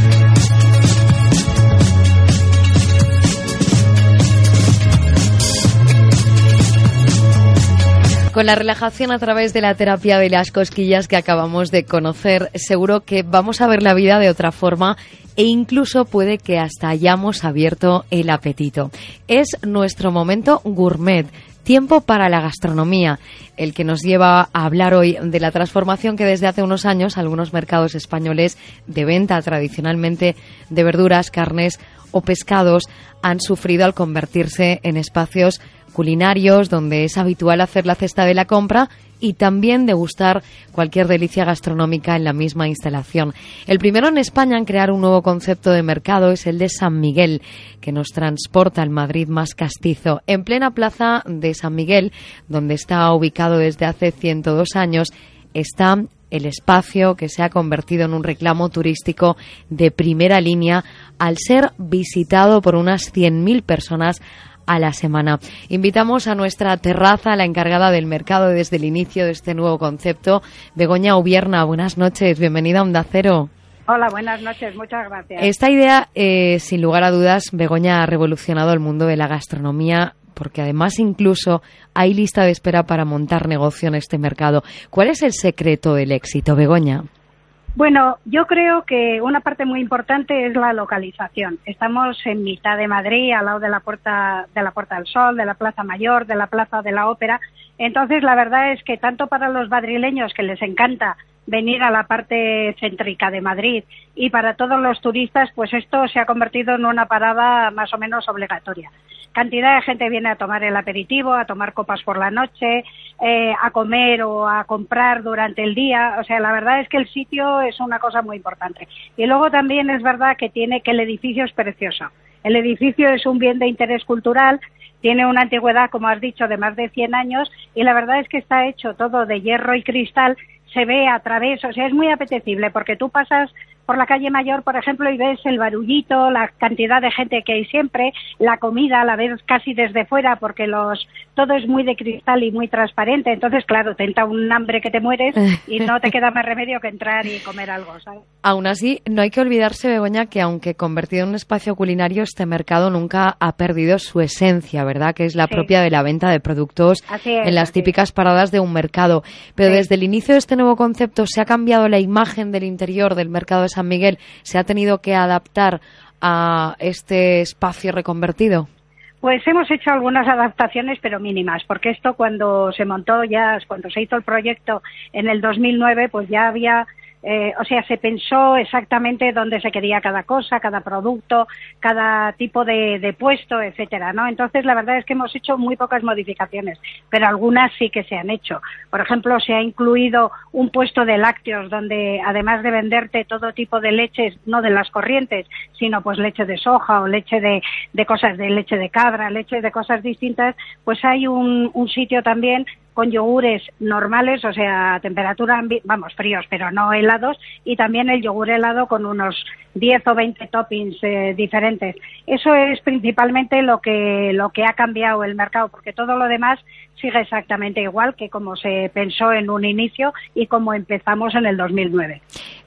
Con la relajación a través de la terapia de las cosquillas que acabamos de conocer, seguro que vamos a ver la vida de otra forma e incluso puede que hasta hayamos abierto el apetito. Es nuestro momento gourmet. Tiempo para la gastronomía, el que nos lleva a hablar hoy de la transformación que desde hace unos años algunos mercados españoles de venta tradicionalmente de verduras, carnes o pescados han sufrido al convertirse en espacios culinarios donde es habitual hacer la cesta de la compra y también degustar cualquier delicia gastronómica en la misma instalación. El primero en España en crear un nuevo concepto de mercado es el de San Miguel, que nos transporta al Madrid más castizo. En plena plaza de San Miguel, donde está ubicado desde hace 102 años, está el espacio que se ha convertido en un reclamo turístico de primera línea al ser visitado por unas 100.000 personas a la semana. Invitamos a nuestra terraza la encargada del mercado desde el inicio de este nuevo concepto, Begoña Ubierna. Buenas noches, bienvenida a Onda Cero. Hola, buenas noches, muchas gracias. Esta idea, eh, sin lugar a dudas, Begoña ha revolucionado el mundo de la gastronomía porque además incluso hay lista de espera para montar negocio en este mercado. ¿Cuál es el secreto del éxito, Begoña? Bueno, yo creo que una parte muy importante es la localización. Estamos en mitad de Madrid, al lado de la Puerta, de la Puerta del Sol, de la Plaza Mayor, de la Plaza de la Ópera. Entonces, la verdad es que tanto para los madrileños que les encanta venir a la parte céntrica de Madrid y para todos los turistas, pues esto se ha convertido en una parada más o menos obligatoria cantidad de gente viene a tomar el aperitivo, a tomar copas por la noche, eh, a comer o a comprar durante el día. O sea, la verdad es que el sitio es una cosa muy importante. Y luego también es verdad que tiene que el edificio es precioso. El edificio es un bien de interés cultural, tiene una antigüedad, como has dicho, de más de 100 años y la verdad es que está hecho todo de hierro y cristal se ve a través, o sea, es muy apetecible porque tú pasas por la calle Mayor, por ejemplo, y ves el barullito, la cantidad de gente que hay siempre, la comida la ves casi desde fuera porque los todo es muy de cristal y muy transparente, entonces claro, te entra un hambre que te mueres y no te queda más remedio que entrar y comer algo, ¿sabes? Aún así, no hay que olvidarse, Begoña, que aunque convertido en un espacio culinario, este mercado nunca ha perdido su esencia, ¿verdad? Que es la propia de la venta de productos en las típicas paradas de un mercado. Pero desde el inicio de este nuevo concepto, ¿se ha cambiado la imagen del interior del mercado de San Miguel? ¿Se ha tenido que adaptar a este espacio reconvertido? Pues hemos hecho algunas adaptaciones, pero mínimas, porque esto cuando se montó ya, cuando se hizo el proyecto en el 2009, pues ya había eh, o sea, se pensó exactamente dónde se quería cada cosa, cada producto, cada tipo de, puesto, etcétera, ¿no? Entonces, la verdad es que hemos hecho muy pocas modificaciones, pero algunas sí que se han hecho. Por ejemplo, se ha incluido un puesto de lácteos donde, además de venderte todo tipo de leches, no de las corrientes, sino pues leche de soja o leche de, cosas de leche de cabra, leche de cosas distintas, pues hay un, un sitio también con yogures normales, o sea, temperatura, vamos, fríos, pero no helados, y también el yogur helado con unos 10 o 20 toppings eh, diferentes. Eso es principalmente lo que, lo que ha cambiado el mercado, porque todo lo demás sigue exactamente igual que como se pensó en un inicio y como empezamos en el 2009.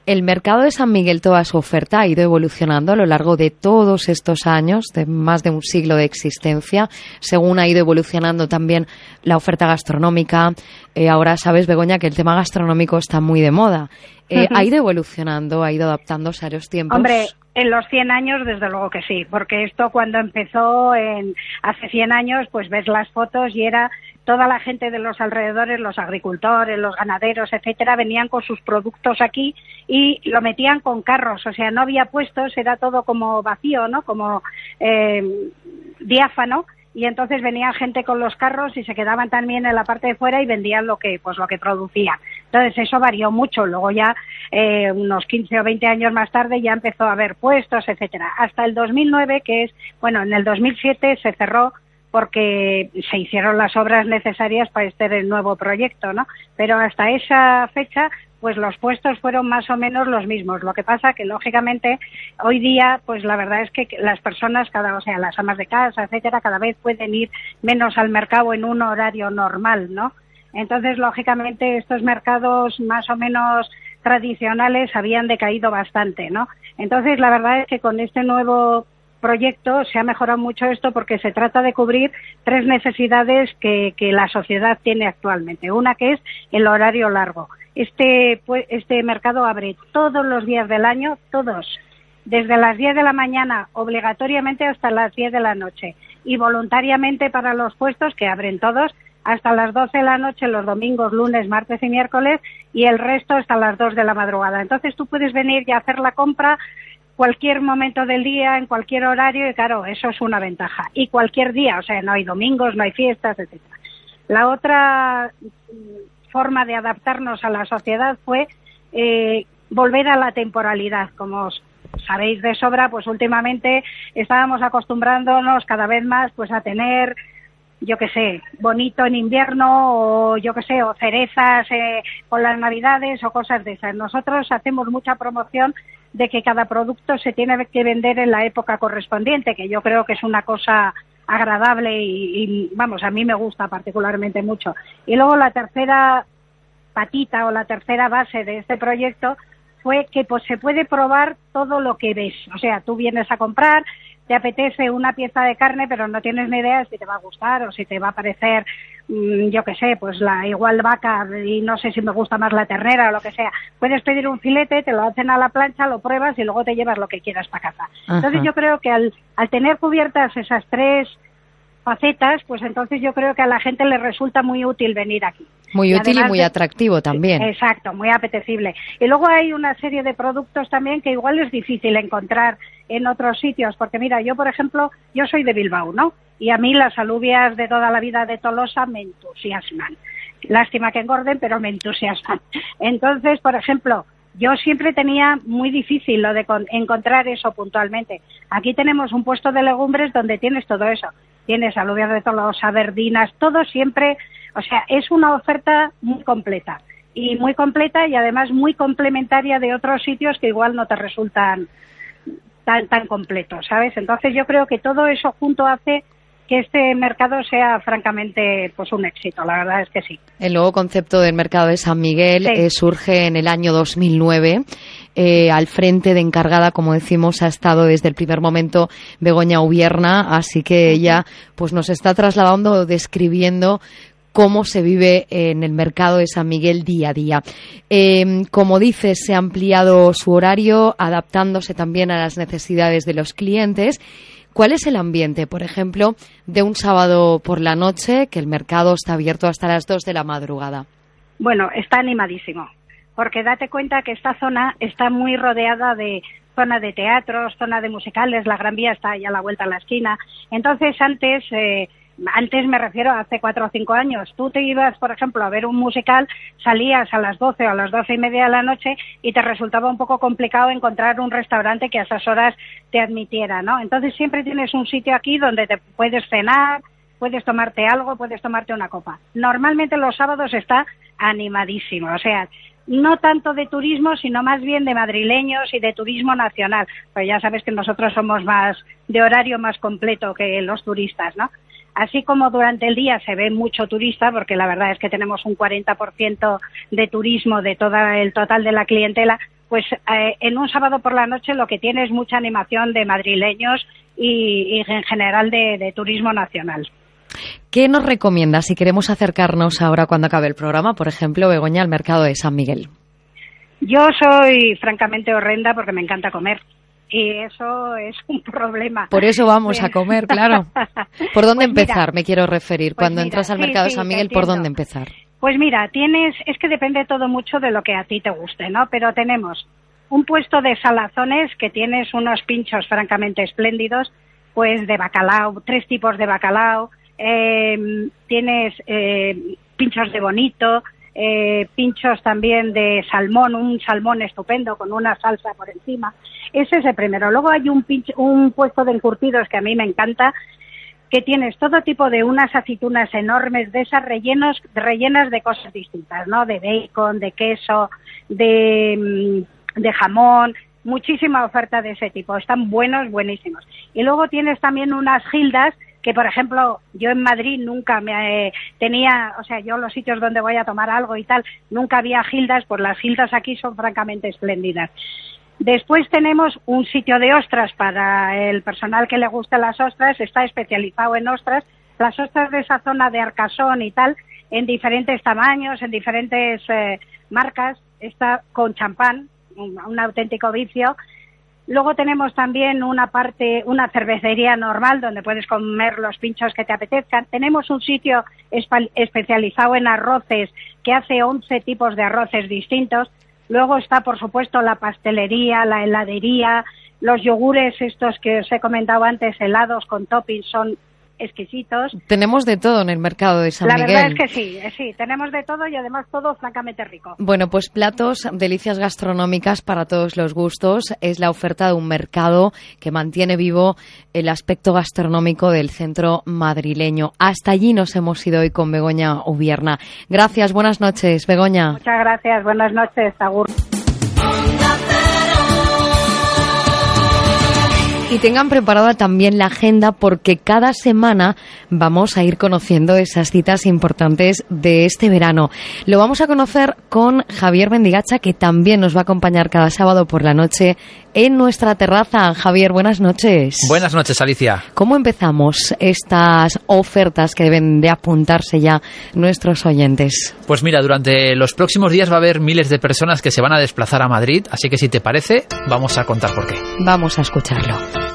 El mercado de San Miguel, toda su oferta ha ido evolucionando a lo largo de todos estos años, de más de un siglo de existencia, según ha ido evolucionando también la oferta gastronómica. Eh, ahora sabes, Begoña, que el tema gastronómico está muy de moda. Eh, ¿Ha ido evolucionando, ha ido adaptándose a los tiempos? Hombre, en los 100 años, desde luego que sí, porque esto cuando empezó en, hace 100 años, pues ves las fotos y era toda la gente de los alrededores, los agricultores, los ganaderos, etcétera, venían con sus productos aquí y lo metían con carros, o sea, no había puestos, era todo como vacío, ¿no? Como eh, diáfano y entonces venía gente con los carros y se quedaban también en la parte de fuera y vendían lo que pues lo que producían. Entonces eso varió mucho. Luego ya eh, unos 15 o 20 años más tarde ya empezó a haber puestos, etcétera. Hasta el 2009 que es bueno en el 2007 se cerró porque se hicieron las obras necesarias para este nuevo proyecto, ¿no? Pero hasta esa fecha pues los puestos fueron más o menos los mismos. Lo que pasa que lógicamente hoy día, pues la verdad es que las personas, cada, o sea, las amas de casa, etcétera, cada vez pueden ir menos al mercado en un horario normal, ¿no? Entonces, lógicamente, estos mercados más o menos tradicionales habían decaído bastante, ¿no? Entonces, la verdad es que con este nuevo proyecto se ha mejorado mucho esto porque se trata de cubrir tres necesidades que, que la sociedad tiene actualmente. Una que es el horario largo. Este, pues, este mercado abre todos los días del año, todos, desde las 10 de la mañana obligatoriamente hasta las 10 de la noche y voluntariamente para los puestos que abren todos hasta las 12 de la noche los domingos, lunes, martes y miércoles y el resto hasta las 2 de la madrugada. Entonces tú puedes venir y hacer la compra cualquier momento del día, en cualquier horario y claro, eso es una ventaja. Y cualquier día, o sea, no hay domingos, no hay fiestas, etcétera. La otra forma de adaptarnos a la sociedad fue eh, volver a la temporalidad, como sabéis de sobra, pues últimamente estábamos acostumbrándonos cada vez más pues a tener yo qué sé, bonito en invierno o yo qué sé, o cerezas eh, con las navidades o cosas de esas. Nosotros hacemos mucha promoción de que cada producto se tiene que vender en la época correspondiente, que yo creo que es una cosa agradable y, y vamos, a mí me gusta particularmente mucho. Y luego la tercera patita o la tercera base de este proyecto fue que pues se puede probar todo lo que ves. O sea, tú vienes a comprar, te apetece una pieza de carne, pero no tienes ni idea si te va a gustar o si te va a parecer, mm, yo qué sé, pues la igual vaca y no sé si me gusta más la ternera o lo que sea. Puedes pedir un filete, te lo hacen a la plancha, lo pruebas y luego te llevas lo que quieras para casa. Entonces yo creo que al, al tener cubiertas esas tres facetas, pues entonces yo creo que a la gente le resulta muy útil venir aquí. Muy útil y muy atractivo también. Exacto, muy apetecible. Y luego hay una serie de productos también que igual es difícil encontrar en otros sitios, porque mira, yo por ejemplo, yo soy de Bilbao, ¿no? Y a mí las alubias de toda la vida de Tolosa me entusiasman. Lástima que engorden, pero me entusiasman. Entonces, por ejemplo, yo siempre tenía muy difícil lo de encontrar eso puntualmente. Aquí tenemos un puesto de legumbres donde tienes todo eso. Tienes alubias de tolosa, verdinas, todo siempre, o sea, es una oferta muy completa. Y muy completa y además muy complementaria de otros sitios que igual no te resultan tan, tan completos, ¿sabes? Entonces yo creo que todo eso junto hace que este mercado sea francamente pues un éxito, la verdad es que sí. El nuevo concepto del mercado de San Miguel eh, surge en el año 2009. Eh, al frente de encargada, como decimos, ha estado desde el primer momento Begoña Ubierna, así que ella pues nos está trasladando, describiendo cómo se vive en el mercado de San Miguel día a día. Eh, como dices, se ha ampliado su horario, adaptándose también a las necesidades de los clientes ¿Cuál es el ambiente, por ejemplo, de un sábado por la noche que el mercado está abierto hasta las 2 de la madrugada? Bueno, está animadísimo, porque date cuenta que esta zona está muy rodeada de zona de teatros, zona de musicales, la Gran Vía está ahí a la vuelta a la esquina. Entonces, antes eh, antes me refiero a hace cuatro o cinco años. Tú te ibas, por ejemplo, a ver un musical, salías a las doce o a las doce y media de la noche y te resultaba un poco complicado encontrar un restaurante que a esas horas te admitiera, ¿no? Entonces siempre tienes un sitio aquí donde te puedes cenar, puedes tomarte algo, puedes tomarte una copa. Normalmente los sábados está animadísimo, o sea, no tanto de turismo, sino más bien de madrileños y de turismo nacional. Pues ya sabes que nosotros somos más de horario más completo que los turistas, ¿no? Así como durante el día se ve mucho turista, porque la verdad es que tenemos un 40% de turismo de todo el total de la clientela, pues eh, en un sábado por la noche lo que tiene es mucha animación de madrileños y, en general de, turismo nacional. ¿Qué nos recomienda si queremos acercarnos ahora cuando acabe el programa, por ejemplo, Begoña, al mercado de San Miguel? Yo soy francamente horrenda porque me encanta comer y eso es un problema. Por eso vamos a comer, claro. ¿Por dónde pues empezar? me quiero referir. Pues Cuando entras al mercado de San Miguel, ¿por dónde empezar? Pues mira, tienes, es que depende todo mucho de lo que a ti te guste, ¿no? Pero tenemos un puesto de salazones que tienes unos pinchos francamente espléndidos, pues de bacalao, tres tipos de bacalao, em, tienes eh, pinchos de bonito, eh, pinchos también de salmón, un salmón estupendo con una salsa por encima. Ese es el primero. Luego hay un, un puesto de encurtidos que a mí me encanta, que tienes todo tipo de unas aceitunas enormes de esas rellenos, rellenas de cosas distintas, ¿no? De bacon, de queso, de, mm, de jamón, muchísima oferta de ese tipo. Están buenos, buenísimos. Y luego tienes también unas gildas que por ejemplo yo en Madrid nunca me tenía, o sea, yo los sitios donde voy a tomar algo y tal, nunca había gildas, pues las gildas aquí son francamente espléndidas. Después tenemos un sitio de ostras para el personal que le guste las ostras, está especializado en ostras. Las ostras de esa zona de Arcasón y tal, en diferentes tamaños, en diferentes eh, marcas, está con champán, un auténtico vicio. Luego tenemos también una parte, una cervecería normal donde puedes comer los pinchos que te apetezcan. Tenemos un sitio especializado en arroces que hace 11 tipos de arroces distintos. Luego está, por supuesto, la pastelería, la heladería, los yogures estos que os he comentado antes, helados con toppings, son exquisitos. Tenemos de todo en el mercado de San La Miguel. verdad es que sí, eh, sí, tenemos de todo y además todo francamente rico. Bueno, pues platos, delicias gastronómicas para todos los gustos. Es la oferta de un mercado que mantiene vivo el aspecto gastronómico del centro madrileño. Hasta allí nos hemos ido hoy con Begoña Ubierna. Gracias, buenas noches, Begoña. Muchas gracias, buenas noches, Agur. Y tengan preparada también la agenda porque cada semana vamos a ir conociendo esas citas importantes de este verano. Lo vamos a conocer con Javier Bendigacha, que también nos va a acompañar cada sábado por la noche en nuestra terraza. Javier, buenas noches. Buenas noches, Alicia. ¿Cómo empezamos estas ofertas que deben de apuntarse ya nuestros oyentes? Pues mira, durante los próximos días va a haber miles de personas que se van a desplazar a Madrid, así que si te parece, vamos a contar por qué. Vamos a escucharlo.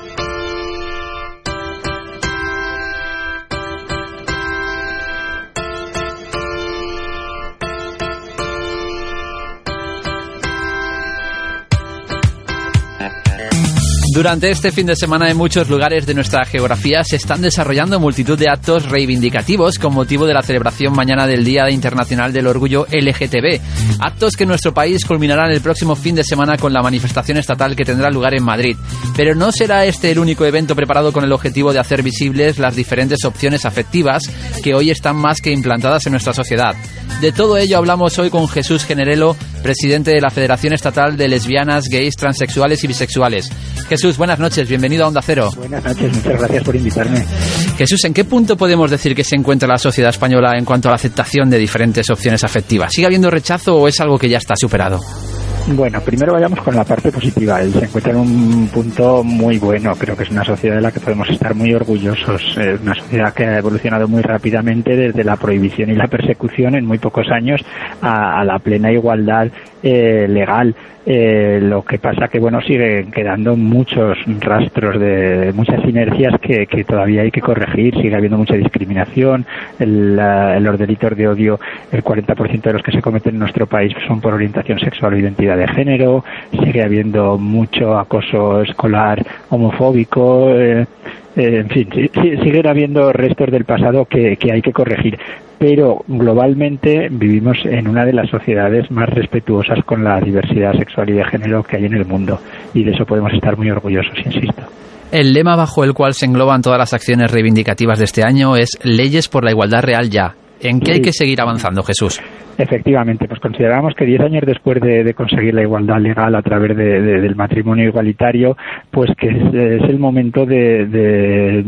Durante este fin de semana en muchos lugares de nuestra geografía se están desarrollando multitud de actos reivindicativos con motivo de la celebración mañana del Día Internacional del Orgullo LGTB. Actos que en nuestro país culminarán el próximo fin de semana con la manifestación estatal que tendrá lugar en Madrid. Pero no será este el único evento preparado con el objetivo de hacer visibles las diferentes opciones afectivas que hoy están más que implantadas en nuestra sociedad. De todo ello hablamos hoy con Jesús Generelo, presidente de la Federación Estatal de Lesbianas, Gays, Transexuales y Bisexuales. Jesús, buenas noches, bienvenido a Onda Cero. Buenas noches, muchas gracias por invitarme. Jesús, ¿en qué punto podemos decir que se encuentra la sociedad española en cuanto a la aceptación de diferentes opciones afectivas? ¿Sigue habiendo rechazo o es algo que ya está superado? Bueno, primero vayamos con la parte positiva. Él se encuentra en un punto muy bueno. Creo que es una sociedad de la que podemos estar muy orgullosos. Eh, una sociedad que ha evolucionado muy rápidamente desde la prohibición y la persecución en muy pocos años a, a la plena igualdad eh, legal. Eh, lo que pasa que bueno siguen quedando muchos rastros de muchas inercias que, que todavía hay que corregir. Sigue habiendo mucha discriminación. El, la- los delitos de odio el 40% de los que se cometen en nuestro país son por orientación sexual o identidad de género. Sigue habiendo mucho acoso escolar homofóbico eh, eh, en fin, siguen habiendo restos del pasado que, que hay que corregir, pero globalmente vivimos en una de las sociedades más respetuosas con la diversidad sexual y de género que hay en el mundo, y de eso podemos estar muy orgullosos, insisto. El lema bajo el cual se engloban todas las acciones reivindicativas de este año es Leyes por la Igualdad Real ya. ¿En qué hay que seguir avanzando, Jesús? Efectivamente, pues consideramos que diez años después de, de conseguir la igualdad legal a través de- de- del matrimonio igualitario, pues que es, es el momento de,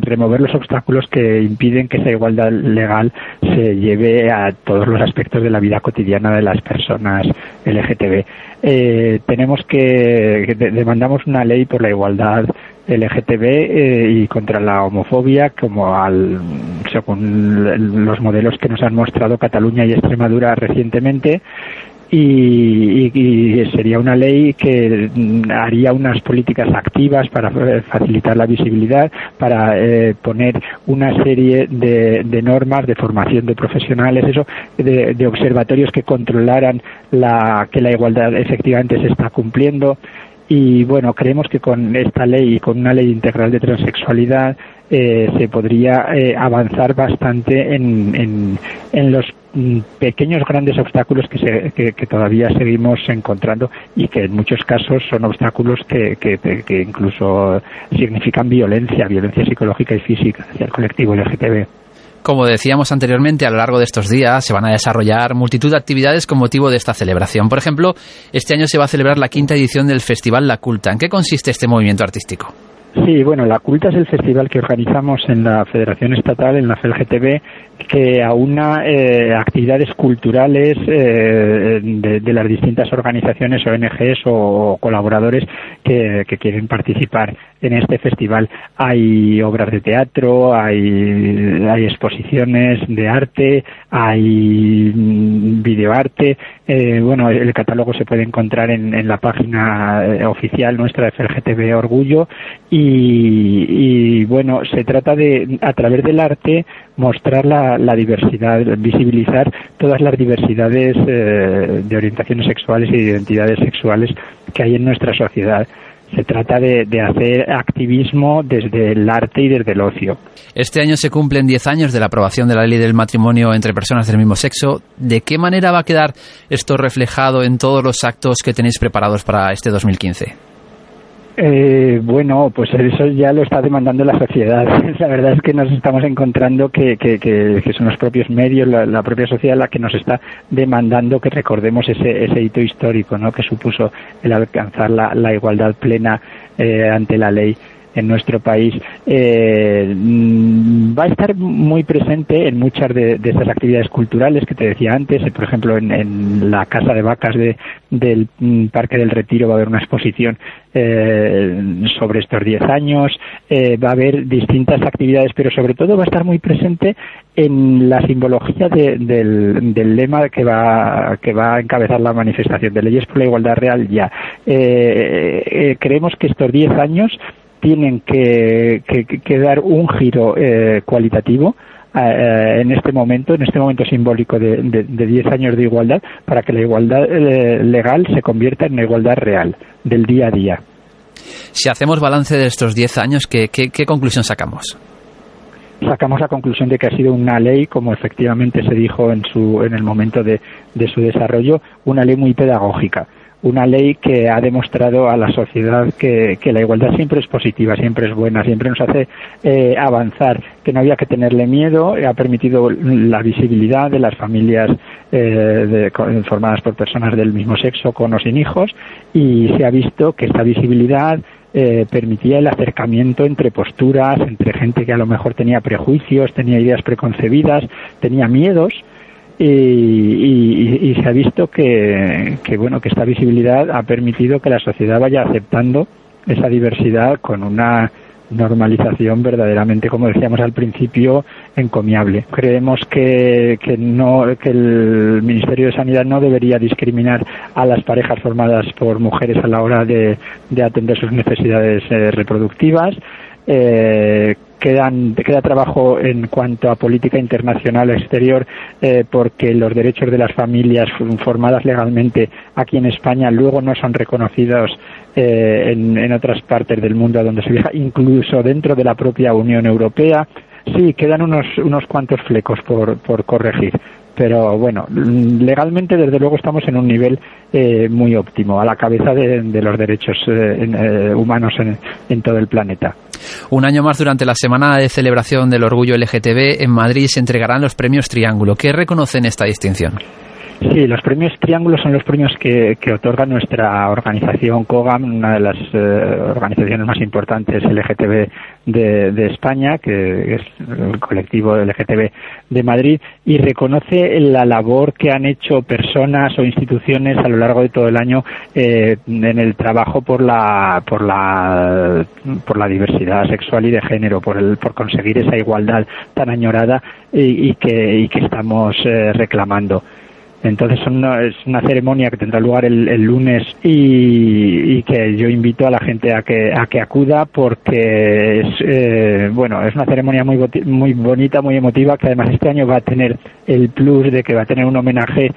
remover los obstáculos que impiden que esa igualdad legal se lleve a todos los aspectos de la vida cotidiana de las personas LGTB. Eh, tenemos que, que de- demandamos una ley por la igualdad LGTB eh, y contra la homofobia, como al, según los modelos que nos han mostrado Cataluña y Extremadura recientemente. Y, y- sería una ley que haría unas políticas activas para facilitar la visibilidad, para eh, poner una serie de, de normas de formación de profesionales, eso, de, de observatorios que controlaran la, que la igualdad efectivamente se está cumpliendo y bueno, creemos que con esta ley y con una ley integral de transexualidad eh, se podría eh, avanzar bastante en, en, los mm, pequeños grandes obstáculos que, se, que, todavía seguimos encontrando y que en muchos casos son obstáculos que, que incluso significan violencia, violencia psicológica y física hacia el colectivo LGTB. Como decíamos anteriormente, a lo largo de estos días se van a desarrollar multitud de actividades con motivo de esta celebración. Por ejemplo, este año se va a celebrar la quinta edición del Festival La Culta. ¿En qué consiste este movimiento artístico? Sí, bueno, La Culta es el festival que organizamos en la Federación Estatal, en la FELGTB, que aúna eh, actividades culturales eh, de, las distintas organizaciones, ONGs o, colaboradores que, quieren participar en este festival. Hay obras de teatro, hay, hay exposiciones de arte, hay mm, videoarte. Eh, bueno, el catálogo se puede encontrar en, en la página eh, oficial nuestra de FELGTB Orgullo y y, bueno, se trata de, a través del arte, mostrar la, diversidad, visibilizar todas las diversidades eh, de orientaciones sexuales y de identidades sexuales que hay en nuestra sociedad. Se trata de, hacer activismo desde el arte y desde el ocio. Este año se cumplen 10 años de la aprobación de la ley del matrimonio entre personas del mismo sexo. ¿De qué manera va a quedar esto reflejado en todos los actos que tenéis preparados para este 2015? Eh, bueno, pues eso ya lo está demandando la sociedad. La verdad es que nos estamos encontrando que, son los propios medios, la, propia sociedad la que nos está demandando que recordemos ese, hito histórico ¿no? que supuso el alcanzar la, igualdad plena eh, ante la ley en nuestro país eh, mm, va a estar muy presente en muchas de, de, estas actividades culturales que te decía antes. Por ejemplo, en, la Casa de Vacas de, del mm, Parque del Retiro va a haber una exposición eh, sobre estos 10 años. Eh, va a haber distintas actividades, pero sobre todo va a estar muy presente en la simbología del, del, lema que va, que va a encabezar la manifestación de leyes por la igualdad real ya. creemos que estos 10 años tienen que, dar un giro eh, cualitativo eh, en este momento, en este momento simbólico de 10 años de igualdad, para que la igualdad eh, legal se convierta en una igualdad real, del día a día. Si hacemos balance de estos 10 años, ¿qué, qué, conclusión sacamos? sacamos la conclusión de que ha sido una ley, como efectivamente se dijo en, su, en el momento de, de su desarrollo, una ley muy pedagógica una ley que ha demostrado a la sociedad que, la igualdad siempre es positiva, siempre es buena, siempre nos hace eh, avanzar, que no había que tenerle miedo, ha permitido la visibilidad de las familias eh, formadas por personas del mismo sexo, con o sin hijos, y se ha visto que esta visibilidad eh, permitía el acercamiento entre posturas, entre gente que a lo mejor tenía prejuicios, tenía ideas preconcebidas, tenía miedos, y, se ha visto que, bueno que esta visibilidad ha permitido que la sociedad vaya aceptando esa diversidad con una normalización verdaderamente, como decíamos al principio, encomiable. Creemos que, que, no, que el Ministerio de Sanidad no debería discriminar a las parejas formadas por mujeres a la hora de, atender sus necesidades eh, reproductivas. Eh, quedan, queda trabajo en cuanto a política internacional exterior eh, porque los derechos de las familias formadas legalmente aquí en España luego no son reconocidos eh, en, otras partes del mundo a donde se viaja, incluso dentro de la propia Unión Europea. Sí, quedan unos, unos cuantos flecos por, por corregir pero bueno, legalmente desde luego estamos en un nivel eh, muy óptimo, a la cabeza de, los derechos eh, eh, humanos en, en, todo el planeta. Un año más durante la semana de celebración del orgullo LGTB en Madrid se entregarán los premios Triángulo. ¿Qué reconocen esta distinción? Sí, los premios Triángulo son los premios que, otorga nuestra organización COGAM, una de las eh, organizaciones más importantes LGTB de, España, que es el colectivo LGTB de Madrid, y reconoce la labor que han hecho personas o instituciones a lo largo de todo el año eh, en el trabajo por la, por la, por la diversidad sexual y de género, por, el, por conseguir esa igualdad tan añorada y, que, y que estamos eh, reclamando. Entonces es una ceremonia que tendrá lugar el, lunes y, que yo invito a la gente a que, a que acuda porque es, eh, bueno, es una ceremonia muy, muy bonita, muy emotiva que además este año va a tener el plus de que va a tener un homenaje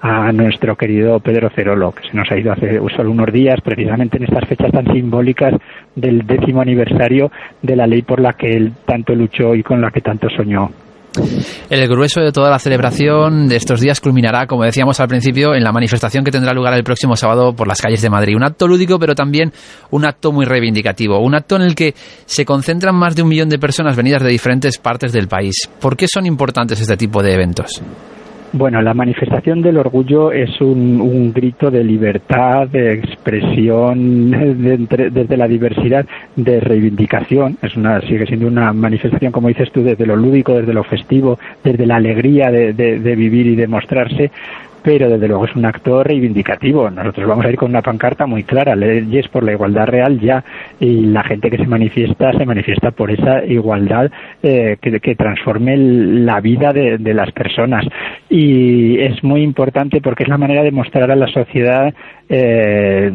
a nuestro querido Pedro Cerolo, que se nos ha ido hace solo unos días, precisamente en estas fechas tan simbólicas del décimo aniversario de la ley por la que él tanto luchó y con la que tanto soñó. El grueso de toda la celebración de estos días culminará, como decíamos al principio, en la manifestación que tendrá lugar el próximo sábado por las calles de Madrid. Un acto lúdico, pero también un acto muy reivindicativo. Un acto en el que se concentran más de un millón de personas venidas de diferentes partes del país. ¿Por qué son importantes este tipo de eventos? Bueno, la manifestación del orgullo es un, un grito de libertad, de expresión de desde la diversidad, de reivindicación. Es una, sigue siendo una manifestación, como dices tú, desde lo lúdico, desde lo festivo, desde la alegría de, de- de vivir y de mostrarse. Pero desde luego es un acto reivindicativo. Nosotros vamos a ir con una pancarta muy clara, leyes por la igualdad real ya. Y la gente que se manifiesta, se manifiesta por esa igualdad eh, que, transforme la vida de, de las personas. Y es muy importante porque es la manera de mostrar a la sociedad eh,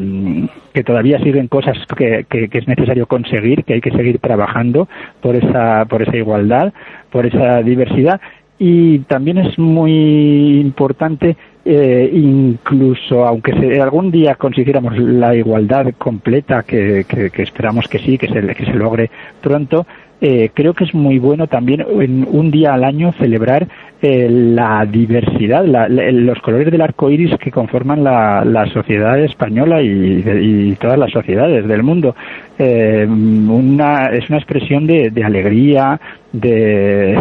que todavía siguen cosas que, que- que es necesario conseguir, que hay que seguir trabajando por esa, por esa igualdad, por esa diversidad. Y también es muy importante, eh, incluso aunque se- algún día consiguiéramos la igualdad completa, que, esperamos que sí, que se, que se logre pronto, eh, creo que es muy bueno también en un día al año celebrar eh, la diversidad, la- los colores del arco iris que conforman la, sociedad española y, y todas las sociedades del mundo. Eh, una, es una expresión de alegría, de,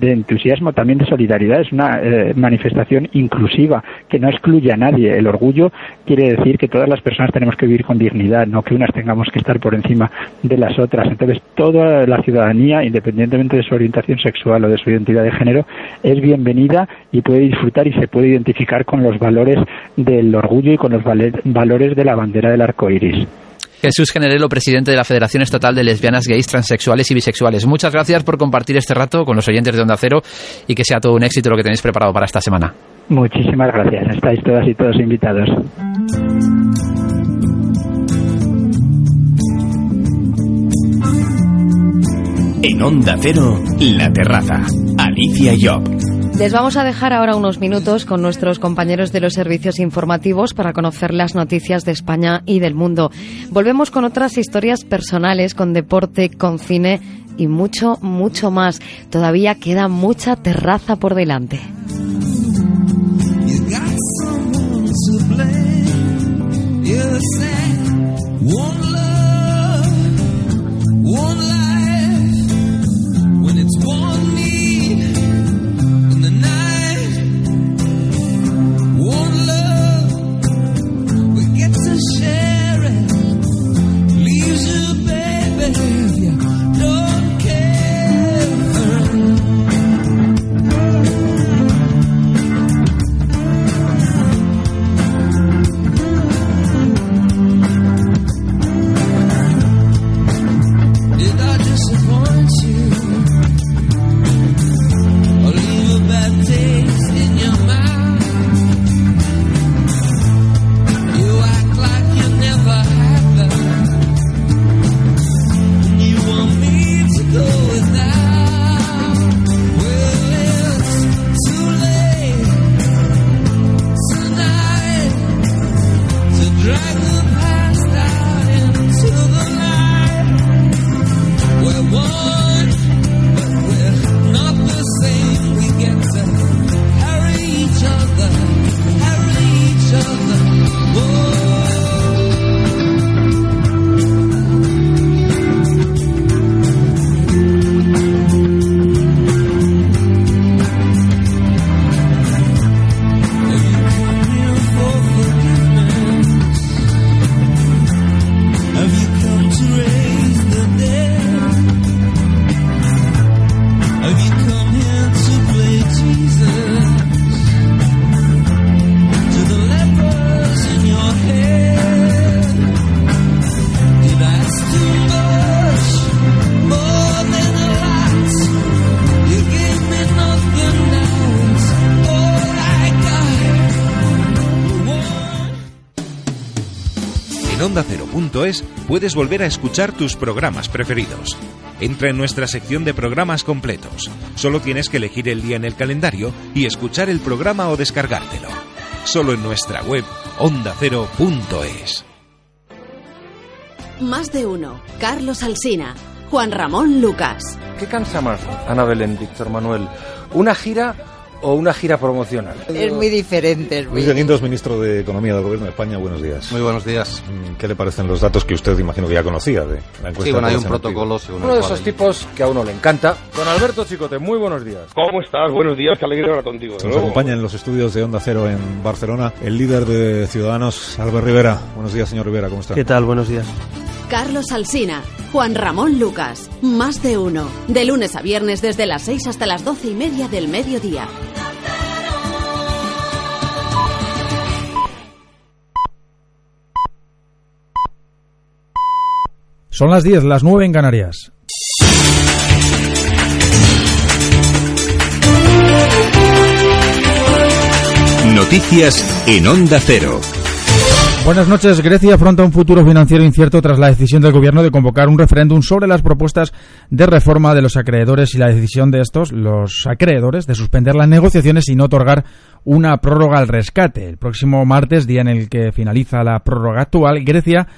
entusiasmo, también de solidaridad. Es una eh, manifestación inclusiva que no excluye a nadie. El orgullo quiere decir que todas las personas tenemos que vivir con dignidad, no que unas tengamos que estar por encima de las otras. Entonces, toda la ciudadanía, independientemente de su orientación sexual o de su identidad de género, es bienvenida y puede disfrutar y se puede identificar con los valores del orgullo y con los valores de la bandera del arco iris. Jesús Generelo, presidente de la Federación Estatal de Lesbianas, Gays, Transexuales y Bisexuales. Muchas gracias por compartir este rato con los oyentes de Onda Cero y que sea todo un éxito lo que tenéis preparado para esta semana. Muchísimas gracias. Estáis todas y todos invitados. En Onda Cero, La Terraza. Alicia Job. Les vamos a dejar ahora unos minutos con nuestros compañeros de los servicios informativos para conocer las noticias de España y del mundo. Volvemos con otras historias personales, con deporte, con cine y mucho, mucho más. Todavía queda mucha terraza por delante. En onda ondacero.es puedes volver a escuchar tus programas preferidos. Entra en nuestra sección de programas completos. Solo tienes que elegir el día en el calendario y escuchar el programa o descargártelo. Solo en nuestra web ondacero.es. Más de uno. Carlos Alsina. Juan Ramón Lucas. ¿Qué cansa más, Ana Belén, Víctor Manuel? ¿Una gira o una gira promocional? Es muy diferente. Es muy Luis de Guindos, ministro de Economía del Gobierno de España, buenos días. Muy buenos días. Mm, ¿Qué le parecen los datos que usted imagino que ya conocía de la encuesta? Sí, bueno, hay un protocolo según Uno de esos tipos que a uno le encanta. Don Alberto Chicote, muy buenos días. ¿Cómo estás? Buenos días, qué alegría hablar contigo. Nos acompaña en los estudios de Onda Cero en Barcelona el líder de Ciudadanos, Albert Rivera. Buenos días, señor Rivera, ¿cómo está? ¿Qué tal? Buenos días. Carlos Alsina, Juan Ramón Lucas, más de uno. De lunes a viernes desde las 6 hasta las doce y media del mediodía. Son las 10, las 9 en Canarias. Noticias en Onda Cero. Buenas noches. Grecia afronta un futuro financiero incierto tras la decisión del gobierno de convocar un referéndum sobre las propuestas de reforma de los acreedores y la decisión de estos, los acreedores, de suspender las negociaciones y no otorgar una prórroga al rescate. El próximo martes, día en el que finaliza la prórroga actual, Grecia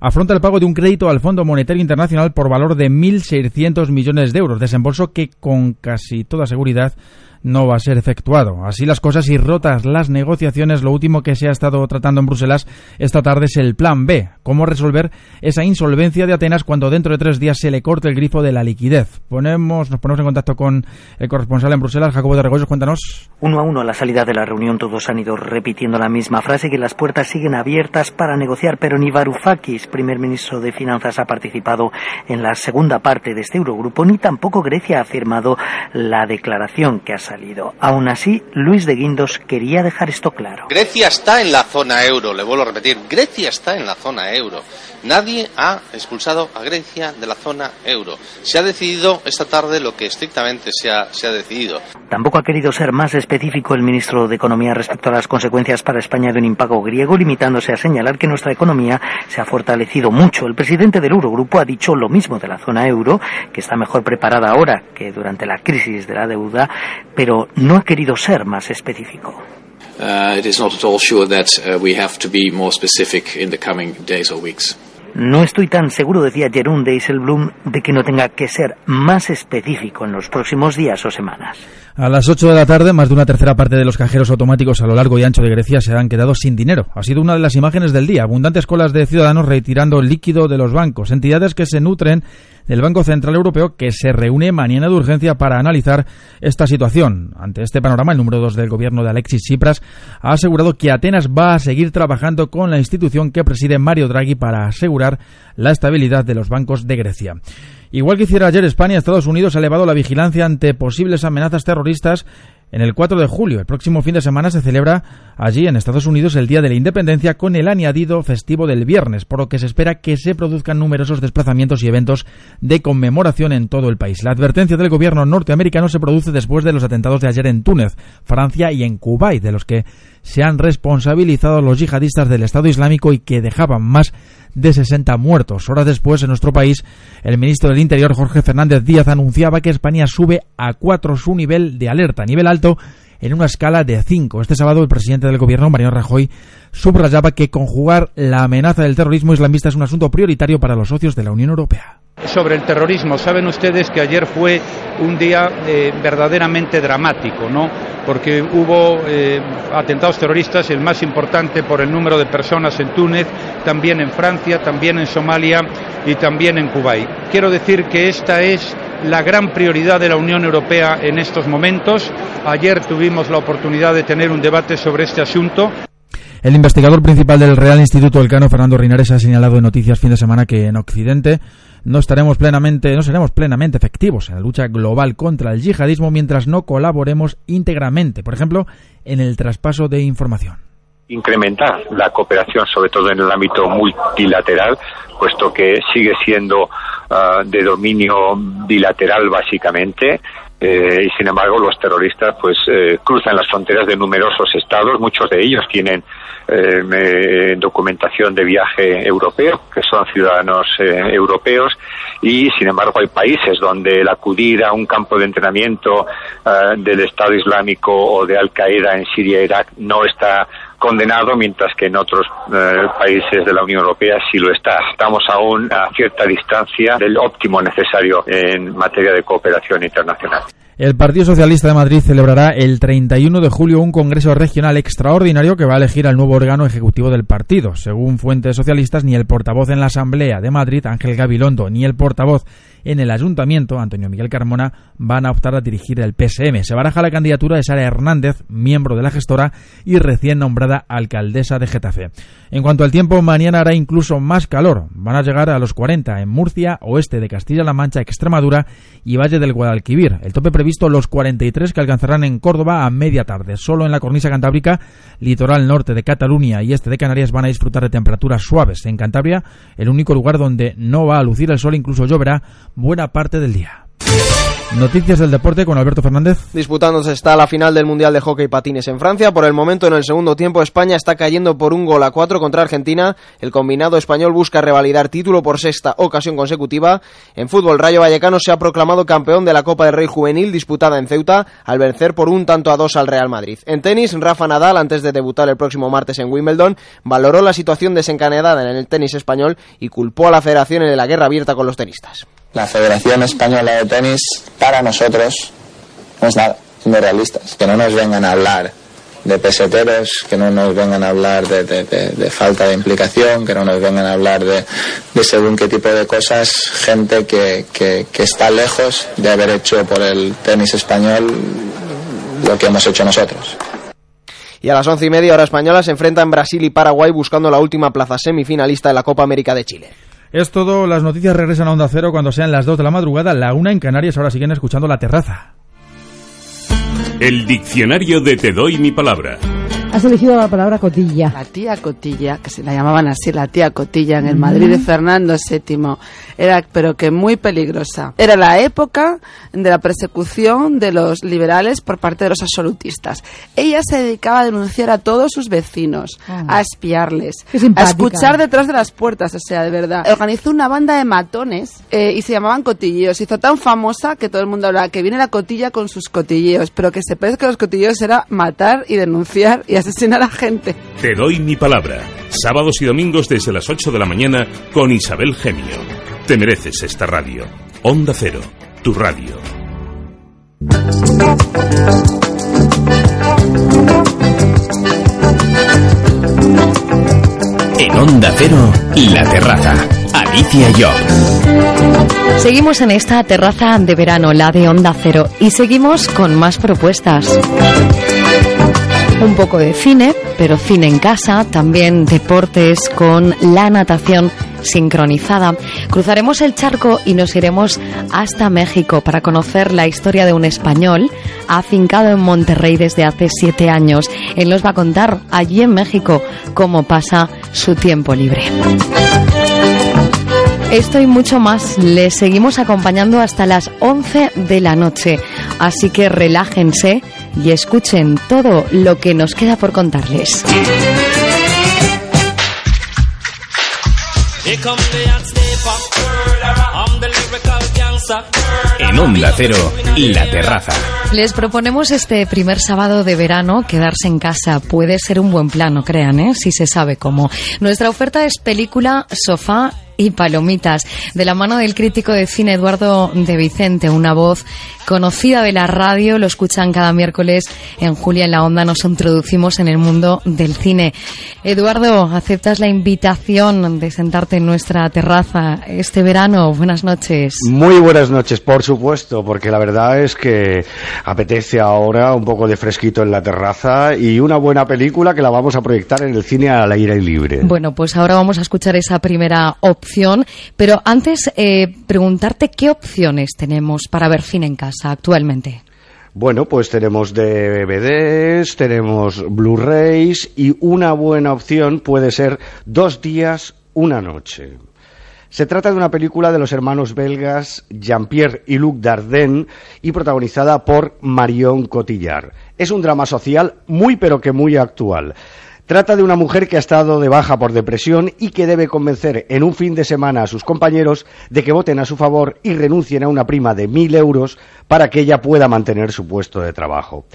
afronta el pago de un crédito al Fondo Monetario Internacional por valor de 1.600 millones de euros, desembolso que con casi toda seguridad no va a ser efectuado. Así las cosas y rotas las negociaciones, lo último que se ha estado tratando en Bruselas esta tarde es el plan B, cómo resolver esa insolvencia de Atenas cuando dentro de tres días se le corte el grifo de la liquidez. Ponemos, nos ponemos en contacto con el corresponsal en Bruselas, Jacobo de Regoyos, cuéntanos. Uno a uno a la salida de la reunión todos han ido repitiendo la misma frase que las puertas siguen abiertas para negociar, pero ni Varoufakis, primer ministro de Finanzas, ha participado en la segunda parte de este Eurogrupo, ni tampoco Grecia ha firmado la declaración que ha salido. Aún así, Luis de Guindos quería dejar esto claro. Grecia está en la zona euro, le vuelvo a repetir, Grecia está en la zona euro. Nadie ha expulsado a Grecia de la zona euro. Se ha decidido esta tarde lo que estrictamente se ha, se ha decidido. Tampoco ha querido ser más específico el ministro de Economía respecto a las consecuencias para España de un impago griego, limitándose a señalar que nuestra economía se ha fortalecido mucho. El presidente del Eurogrupo ha dicho lo mismo de la zona euro, que está mejor preparada ahora que durante la crisis de la deuda, pero no ha querido ser más específico. Uh, it is not at all sure that uh, we have to be more specific in the coming days or weeks. No estoy tan seguro, decía Jeroen Dijsselbloem, de que no tenga que ser más específico en los próximos días o semanas. A las 8 de la tarde, más de una tercera parte de los cajeros automáticos a lo largo y ancho de Grecia se han quedado sin dinero. Ha sido una de las imágenes del día. Abundantes colas de ciudadanos retirando líquido de los bancos. Entidades que se nutren del Banco Central Europeo que se reúne mañana de urgencia para analizar esta situación. Ante este panorama, el número 2 del gobierno de Alexis Tsipras ha asegurado que Atenas va a seguir trabajando con la institución que preside Mario Draghi para asegurar la estabilidad de los bancos de Grecia. Igual que hiciera ayer España, Estados Unidos ha elevado la vigilancia ante posibles amenazas terroristas en el 4 de julio. El próximo fin de semana se celebra allí en Estados Unidos el Día de la Independencia con el añadido festivo del viernes, por lo que se espera que se produzcan numerosos desplazamientos y eventos de conmemoración en todo el país. La advertencia del gobierno norteamericano se produce después de los atentados de ayer en Túnez, Francia y en Kuwait, de los que se han responsabilizado los yihadistas del Estado Islámico y que dejaban más de 60 muertos. Horas después, en nuestro país, el ministro del Interior, Jorge Fernández Díaz, anunciaba que España sube a 4 su nivel de alerta, nivel alto, en una escala de 5. Este sábado, el presidente del gobierno, Mariano Rajoy, subrayaba que conjugar la amenaza del terrorismo islamista es un asunto prioritario para los socios de la Unión Europea. Sobre el terrorismo, saben ustedes que ayer fue un día eh, verdaderamente dramático, ¿no? Porque hubo eh, atentados terroristas, el más importante por el número de personas en Túnez, también en Francia, también en Somalia y también en Kuwait. Quiero decir que esta es la gran prioridad de la Unión Europea en estos momentos. Ayer tuvimos la oportunidad de tener un debate sobre este asunto. El investigador principal del Real Instituto Elcano, Fernando Rinares, ha señalado en Noticias fin de semana que en Occidente no estaremos plenamente, no seremos plenamente efectivos en la lucha global contra el yihadismo mientras no colaboremos íntegramente, por ejemplo, en el traspaso de información incrementar la cooperación, sobre todo en el ámbito multilateral, puesto que sigue siendo uh, de dominio bilateral básicamente. Eh, y sin embargo los terroristas pues eh, cruzan las fronteras de numerosos estados, muchos de ellos tienen eh, documentación de viaje europeo, que son ciudadanos europeos, y sin embargo hay países donde el acudir a un campo de entrenamiento del Estado Islámico o de Al Qaeda en Siria e Irak no está condenado, mientras que en otros eh, países de la Unión Europea sí lo está. Estamos aún a cierta distancia del óptimo necesario en materia de cooperación internacional. El Partido Socialista de Madrid celebrará el 31 de julio un congreso regional extraordinario que va a elegir al nuevo órgano ejecutivo del partido. Según fuentes socialistas, ni el portavoz en la Asamblea de Madrid, Ángel Gabilondo, ni el portavoz en el ayuntamiento, Antonio Miguel Carmona, van a optar a dirigir el PSM. Se baraja la candidatura de Sara Hernández, miembro de la gestora y recién nombrada alcaldesa de Getafe. En cuanto al tiempo, mañana hará incluso más calor. Van a llegar a los 40 en Murcia, oeste de Castilla-La Mancha, Extremadura y Valle del Guadalquivir. El tope previsto los 43 que alcanzarán en Córdoba a media tarde. Solo en la cornisa cantábrica, litoral norte de Cataluña y este de Canarias van a disfrutar de temperaturas suaves. En Cantabria, el único lugar donde no va a lucir el sol, incluso lloverá buena parte del día. Noticias del deporte con Alberto Fernández. Disputándose está la final del Mundial de Hockey Patines en Francia. Por el momento, en el segundo tiempo, España está cayendo por un gol a cuatro contra Argentina. El combinado español busca revalidar título por sexta ocasión consecutiva. En fútbol, Rayo Vallecano se ha proclamado campeón de la Copa del Rey Juvenil disputada en Ceuta al vencer por un tanto a dos al Real Madrid. En tenis, Rafa Nadal, antes de debutar el próximo martes en Wimbledon, valoró la situación desencadenada en el tenis español y culpó a la federación en la guerra abierta con los tenistas. La Federación Española de Tenis, para nosotros, no es nada, siendo realistas. Que no nos vengan a hablar de peseteros, que no nos vengan a hablar de, de- falta de implicación, que no nos vengan a hablar de, de según qué tipo de cosas, gente que, que- que está lejos de haber hecho por el tenis español lo que hemos hecho nosotros. Y a las once y media hora española se enfrentan Brasil y Paraguay buscando la última plaza semifinalista de la Copa América de Chile. Es todo, las noticias regresan a Onda Cero cuando sean las 2 de la madrugada, la una en Canarias, ahora siguen escuchando La Terraza. El diccionario de Te doy mi palabra. Has elegido la palabra cotilla. La tía Cotilla, que se la llamaban así, la tía Cotilla, en el Madrid de Fernando VII, era, pero que muy peligrosa. Era la época de la persecución de los liberales por parte de los absolutistas. Ella se dedicaba a denunciar a todos sus vecinos, Ah. a espiarles, a escuchar detrás de las puertas, o sea, de verdad. Organizó una banda de matones eh, y se llamaban cotilleos. Se hizo tan famosa que todo el mundo hablaba que viene la cotilla con sus cotilleos, pero que sepáis que los cotilleos era matar y denunciar y asesinar a gente. Te doy mi palabra. Sábados y domingos desde las 8 de la mañana con Isabel Gemio. Te mereces esta radio. Onda Cero, tu radio. En Onda Cero, La Terraza. Alicia y yo. Seguimos en esta terraza de verano, la de Onda Cero, y seguimos con más propuestas. Un poco de cine, pero cine en casa, también deportes con la natación sincronizada. Cruzaremos el charco y nos iremos hasta México para conocer la historia de un español afincado en Monterrey desde hace siete años. Él nos va a contar allí en México cómo pasa su tiempo libre. Esto y mucho más les seguimos acompañando hasta las 11 de la noche. Así que relájense y escuchen todo lo que nos queda por contarles. En Onda Cero, La Terraza. Les proponemos este primer sábado de verano quedarse en casa. Puede ser un buen plan, no crean, ¿eh? si se sabe cómo. Nuestra oferta es película, sofá y palomitas. De la mano del crítico de cine Eduardo de Vicente, una voz conocida de la radio, lo escuchan cada miércoles en Julia en la Onda, nos introducimos en el mundo del cine. Eduardo, ¿aceptas la invitación de sentarte en nuestra terraza este verano? Buenas noches. Muy buenas noches, por supuesto, porque la verdad es que apetece ahora un poco de fresquito en la terraza y una buena película que la vamos a proyectar en el cine al aire libre. Bueno, pues ahora vamos a escuchar esa primera opción, pero antes eh, preguntarte qué opciones tenemos para ver cine en casa actualmente. Bueno, pues tenemos DVDs, tenemos Blu-rays y una buena opción puede ser dos días, una noche. Se trata de una película de los hermanos belgas Jean-Pierre y Luc Dardenne y protagonizada por Marion Cotillard. Es un drama social muy pero que muy actual. Trata de una mujer que ha estado de baja por depresión y que debe convencer en un fin de semana a sus compañeros de que voten a su favor y renuncien a una prima de mil euros para que ella pueda mantener su puesto de trabajo.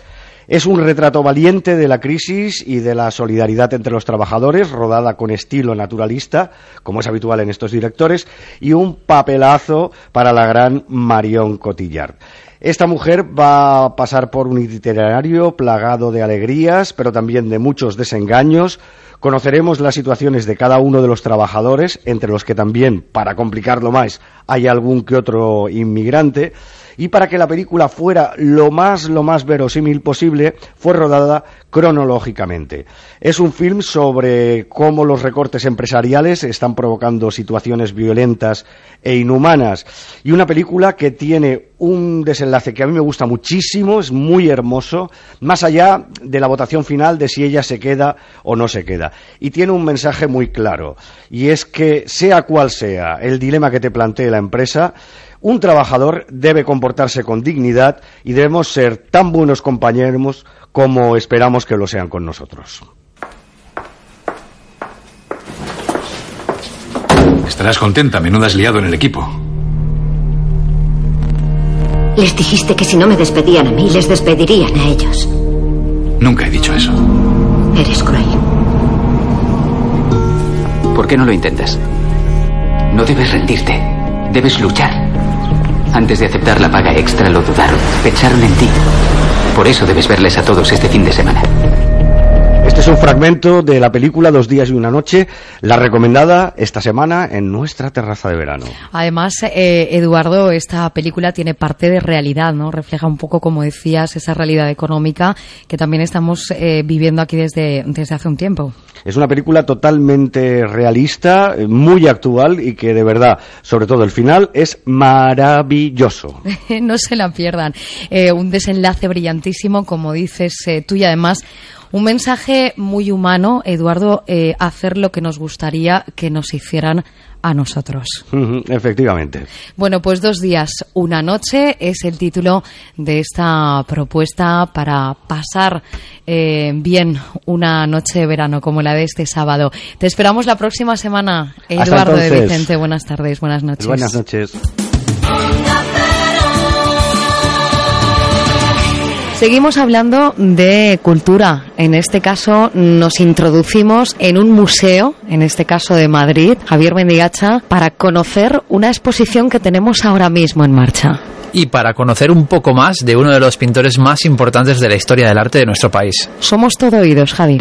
Es un retrato valiente de la crisis y de la solidaridad entre los trabajadores, rodada con estilo naturalista, como es habitual en estos directores, y un papelazo para la gran Marion Cotillard. Esta mujer va a pasar por un itinerario plagado de alegrías, pero también de muchos desengaños. Conoceremos las situaciones de cada uno de los trabajadores, entre los que también, para complicarlo más, hay algún que otro inmigrante. Y para que la película fuera lo más, lo más verosímil posible, fue rodada cronológicamente. Es un film sobre cómo los recortes empresariales están provocando situaciones violentas e inhumanas. Y una película que tiene un desenlace que a mí me gusta muchísimo, es muy hermoso, más allá de la votación final de si ella se queda o no se queda. Y tiene un mensaje muy claro, y es que sea cual sea el dilema que te plantee la empresa, un trabajador debe comportarse con dignidad y debemos ser tan buenos compañeros como esperamos que lo sean con nosotros. Estarás contenta, menuda has liado en el equipo. Les dijiste que si no me despedían a mí, les despedirían a ellos. Nunca he dicho eso. Eres cruel. ¿Por qué no lo intentas? No debes rendirte. Debes luchar. Antes de aceptar la paga extra lo dudaron. Pensaron en ti. Por eso debes verles a todos este fin de semana. Este es un fragmento de la película Dos días y una noche, la recomendada esta semana en nuestra terraza de verano. Además, eh, Eduardo, esta película tiene parte de realidad, ¿no? Refleja un poco, como decías, esa realidad económica que también estamos eh, viviendo aquí desde, desde hace un tiempo. Es una película totalmente realista, eh, muy actual y que de verdad, sobre todo el final, es maravilloso. no se la pierdan. Eh, un desenlace brillantísimo, como dices tú, y además un mensaje muy humano, Eduardo, eh, hacer lo que nos gustaría que nos hicieran a nosotros. Efectivamente. Bueno, pues dos días, una noche es el título de esta propuesta para pasar eh, bien una noche de verano como la de este sábado. Te esperamos la próxima semana, Eduardo de. Vicente. Buenas tardes, buenas noches. Buenas noches. Seguimos hablando de cultura. En este caso nos introducimos en un museo, en este caso de Madrid, Javier Mendigacha, para conocer una exposición que tenemos ahora mismo en marcha. y para conocer un poco más de uno de los pintores más importantes de la historia del arte de nuestro país. Somos todo oídos, Javi.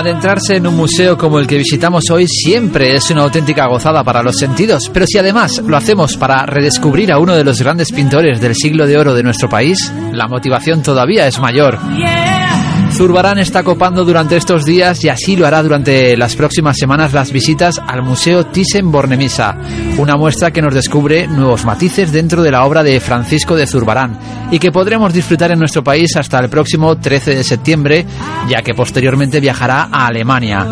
Adentrarse en un museo como el que visitamos hoy siempre es una auténtica gozada para los sentidos, pero si además lo hacemos para redescubrir a uno de los grandes pintores del siglo de oro de nuestro país, la motivación todavía es mayor. Zurbarán está copando durante estos días y así lo hará durante las próximas semanas las visitas al Museo Thyssen-Bornemisza, una muestra que nos descubre nuevos matices dentro de la obra de Francisco de Zurbarán y que podremos disfrutar en nuestro país hasta el próximo 13 de septiembre, ya que posteriormente viajará a Alemania.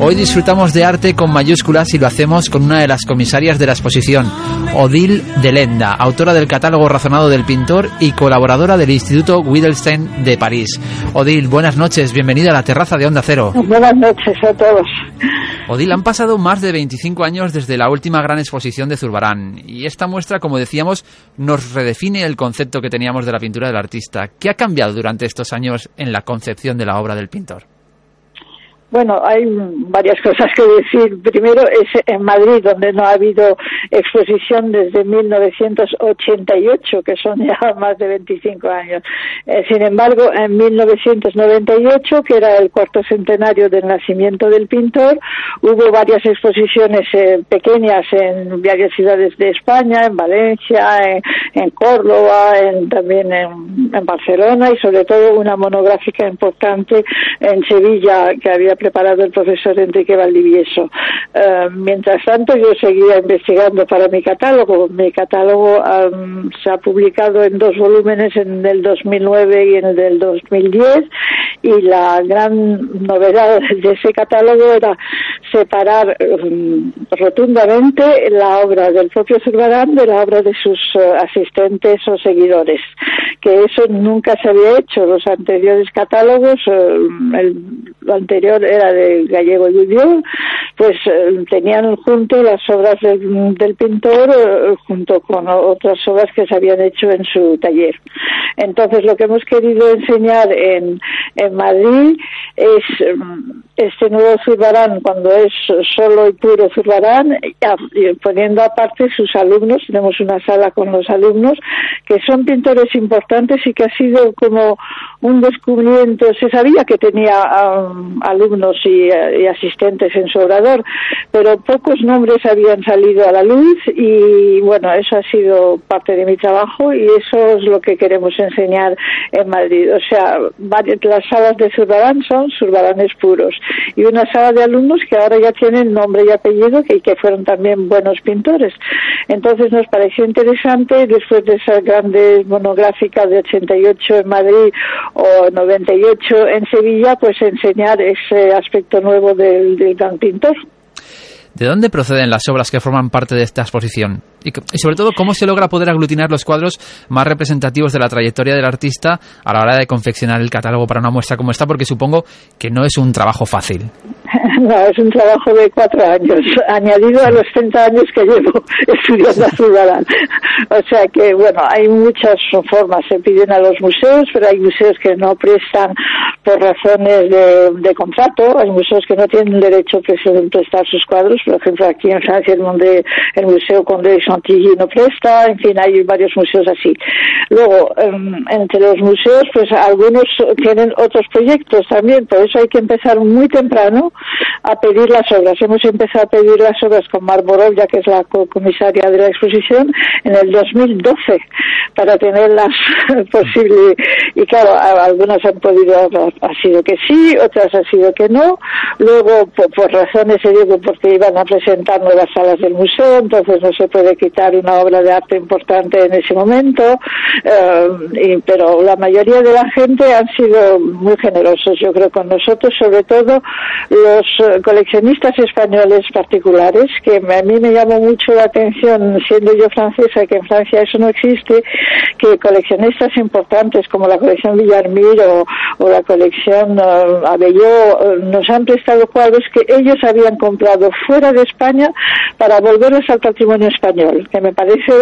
Hoy disfrutamos de arte con mayúsculas y lo hacemos con una de las comisarias de la exposición, Odile de Lenda, autora del catálogo razonado del pintor y colaboradora del Instituto Wittgenstein de París. Odile, buenas noches, bienvenida a la terraza de Onda Cero. Buenas noches a todos. Odile, han pasado más de 25 años desde la última gran exposición de Zurbarán y esta muestra, como decíamos, nos redefine el concepto que teníamos de la pintura del artista. ¿Qué ha cambiado durante estos años en la concepción de la obra del pintor? Bueno, hay varias cosas que decir. Primero es en Madrid, donde no ha habido exposición desde 1988, que son ya más de 25 años. Eh, sin embargo, en 1998, que era el cuarto centenario del nacimiento del pintor, hubo varias exposiciones eh, pequeñas en varias ciudades de España, en Valencia, en, Córdoba, en- también en Barcelona y sobre todo una monográfica importante en Sevilla que había preparado el profesor Enrique Valdivieso. Eh, mientras tanto, yo seguía investigando para mi catálogo. Mi catálogo am, se ha publicado en dos volúmenes, en el 2009 y en el del 2010, y la gran novedad de ese catálogo era separar um, rotundamente la obra del propio Zurbarán de la obra de sus eh, asistentes o seguidores, que eso nunca se había hecho. Los anteriores catálogos, eh, el, anterior era de Gallego Lluvió, pues eh, tenían junto las obras del, del pintor eh, junto con otras obras que se habían hecho en su taller. Entonces, lo que hemos querido enseñar en, en Madrid es mm, este nuevo Zurbarán, cuando es solo y puro Zurbarán, y y poniendo aparte sus alumnos, tenemos una sala con los alumnos, que son pintores importantes y que ha sido como un descubrimiento. Se sabía que tenía um, alumnos y, eh, asistentes en su obrador, pero pocos nombres habían salido a la luz y bueno, eso ha sido parte de mi trabajo y eso es lo que queremos enseñar en Madrid. O sea, varias, las salas de Zurbarán son Zurbaranes puros y una sala de alumnos que ahora ya tienen nombre y apellido y que fueron también buenos pintores. Entonces nos pareció interesante después de esas grandes monográficas de 88 en Madrid o 98 en Sevilla, pues enseñar ese aspecto nuevo del, del gran pintor. ¿De dónde proceden las obras que forman parte de esta exposición? Y, sobre todo, ¿cómo se logra poder aglutinar los cuadros más representativos de la trayectoria del artista a la hora de confeccionar el catálogo para una muestra como esta? Porque supongo que no es un trabajo fácil. No, es un trabajo de cuatro años, añadido a los 30 años que llevo estudiando a Zurbarán. O sea que, bueno, hay muchas formas. Se piden a los museos, pero hay museos que no prestan por razones de, de contrato. Hay museos que no tienen derecho a pres- prestar sus cuadros. Por ejemplo, aquí en Francia el, Monde- el Museo Condé de Chantilly no presta. En fin, hay varios museos así. Luego, em, entre los museos, pues algunos tienen otros proyectos también. Por eso hay que empezar muy temprano a pedir las obras. Hemos empezado a pedir las obras con Mar Borov, ya que es la co- comisaria de la exposición, en el 2012 para tenerlas posible. Y claro, algunas han podido, ha sido que sí, otras ha sido que no. Luego, por, por razones, se digo, porque iban a presentar nuevas salas del museo, entonces no se puede quitar una obra de arte importante en ese momento. eh, y- pero la mayoría de la gente han sido muy generosos, yo creo, con nosotros, sobre todo los eh, coleccionistas españoles particulares, que a mí me llamó mucho la atención, siendo yo francesa, que en Francia eso no existe, que coleccionistas importantes como la colección Villarmir o, o la colección eh, Abelló nos han prestado cuadros que ellos habían comprado fuera de España para volverlos al patrimonio español, que me parece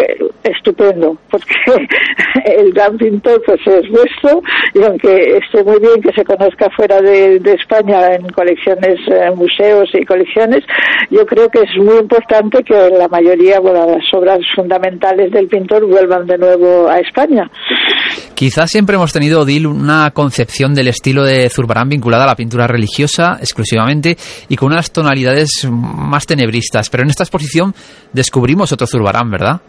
estupendo, porque el gran pintor pues es vuestro y aunque esté muy bien que se conozca fuera de, de España en colecciones, eh, museos y colecciones, yo creo que es muy importante que la mayoría, bueno, las obras fundamentales del pintor vuelvan de nuevo a España. Quizás siempre hemos tenido, Odil, una concepción del estilo de Zurbarán vinculada a la pintura religiosa exclusivamente y con unas tonalidades más tenebristas. Pero en esta exposición descubrimos otro Zurbarán, ¿verdad?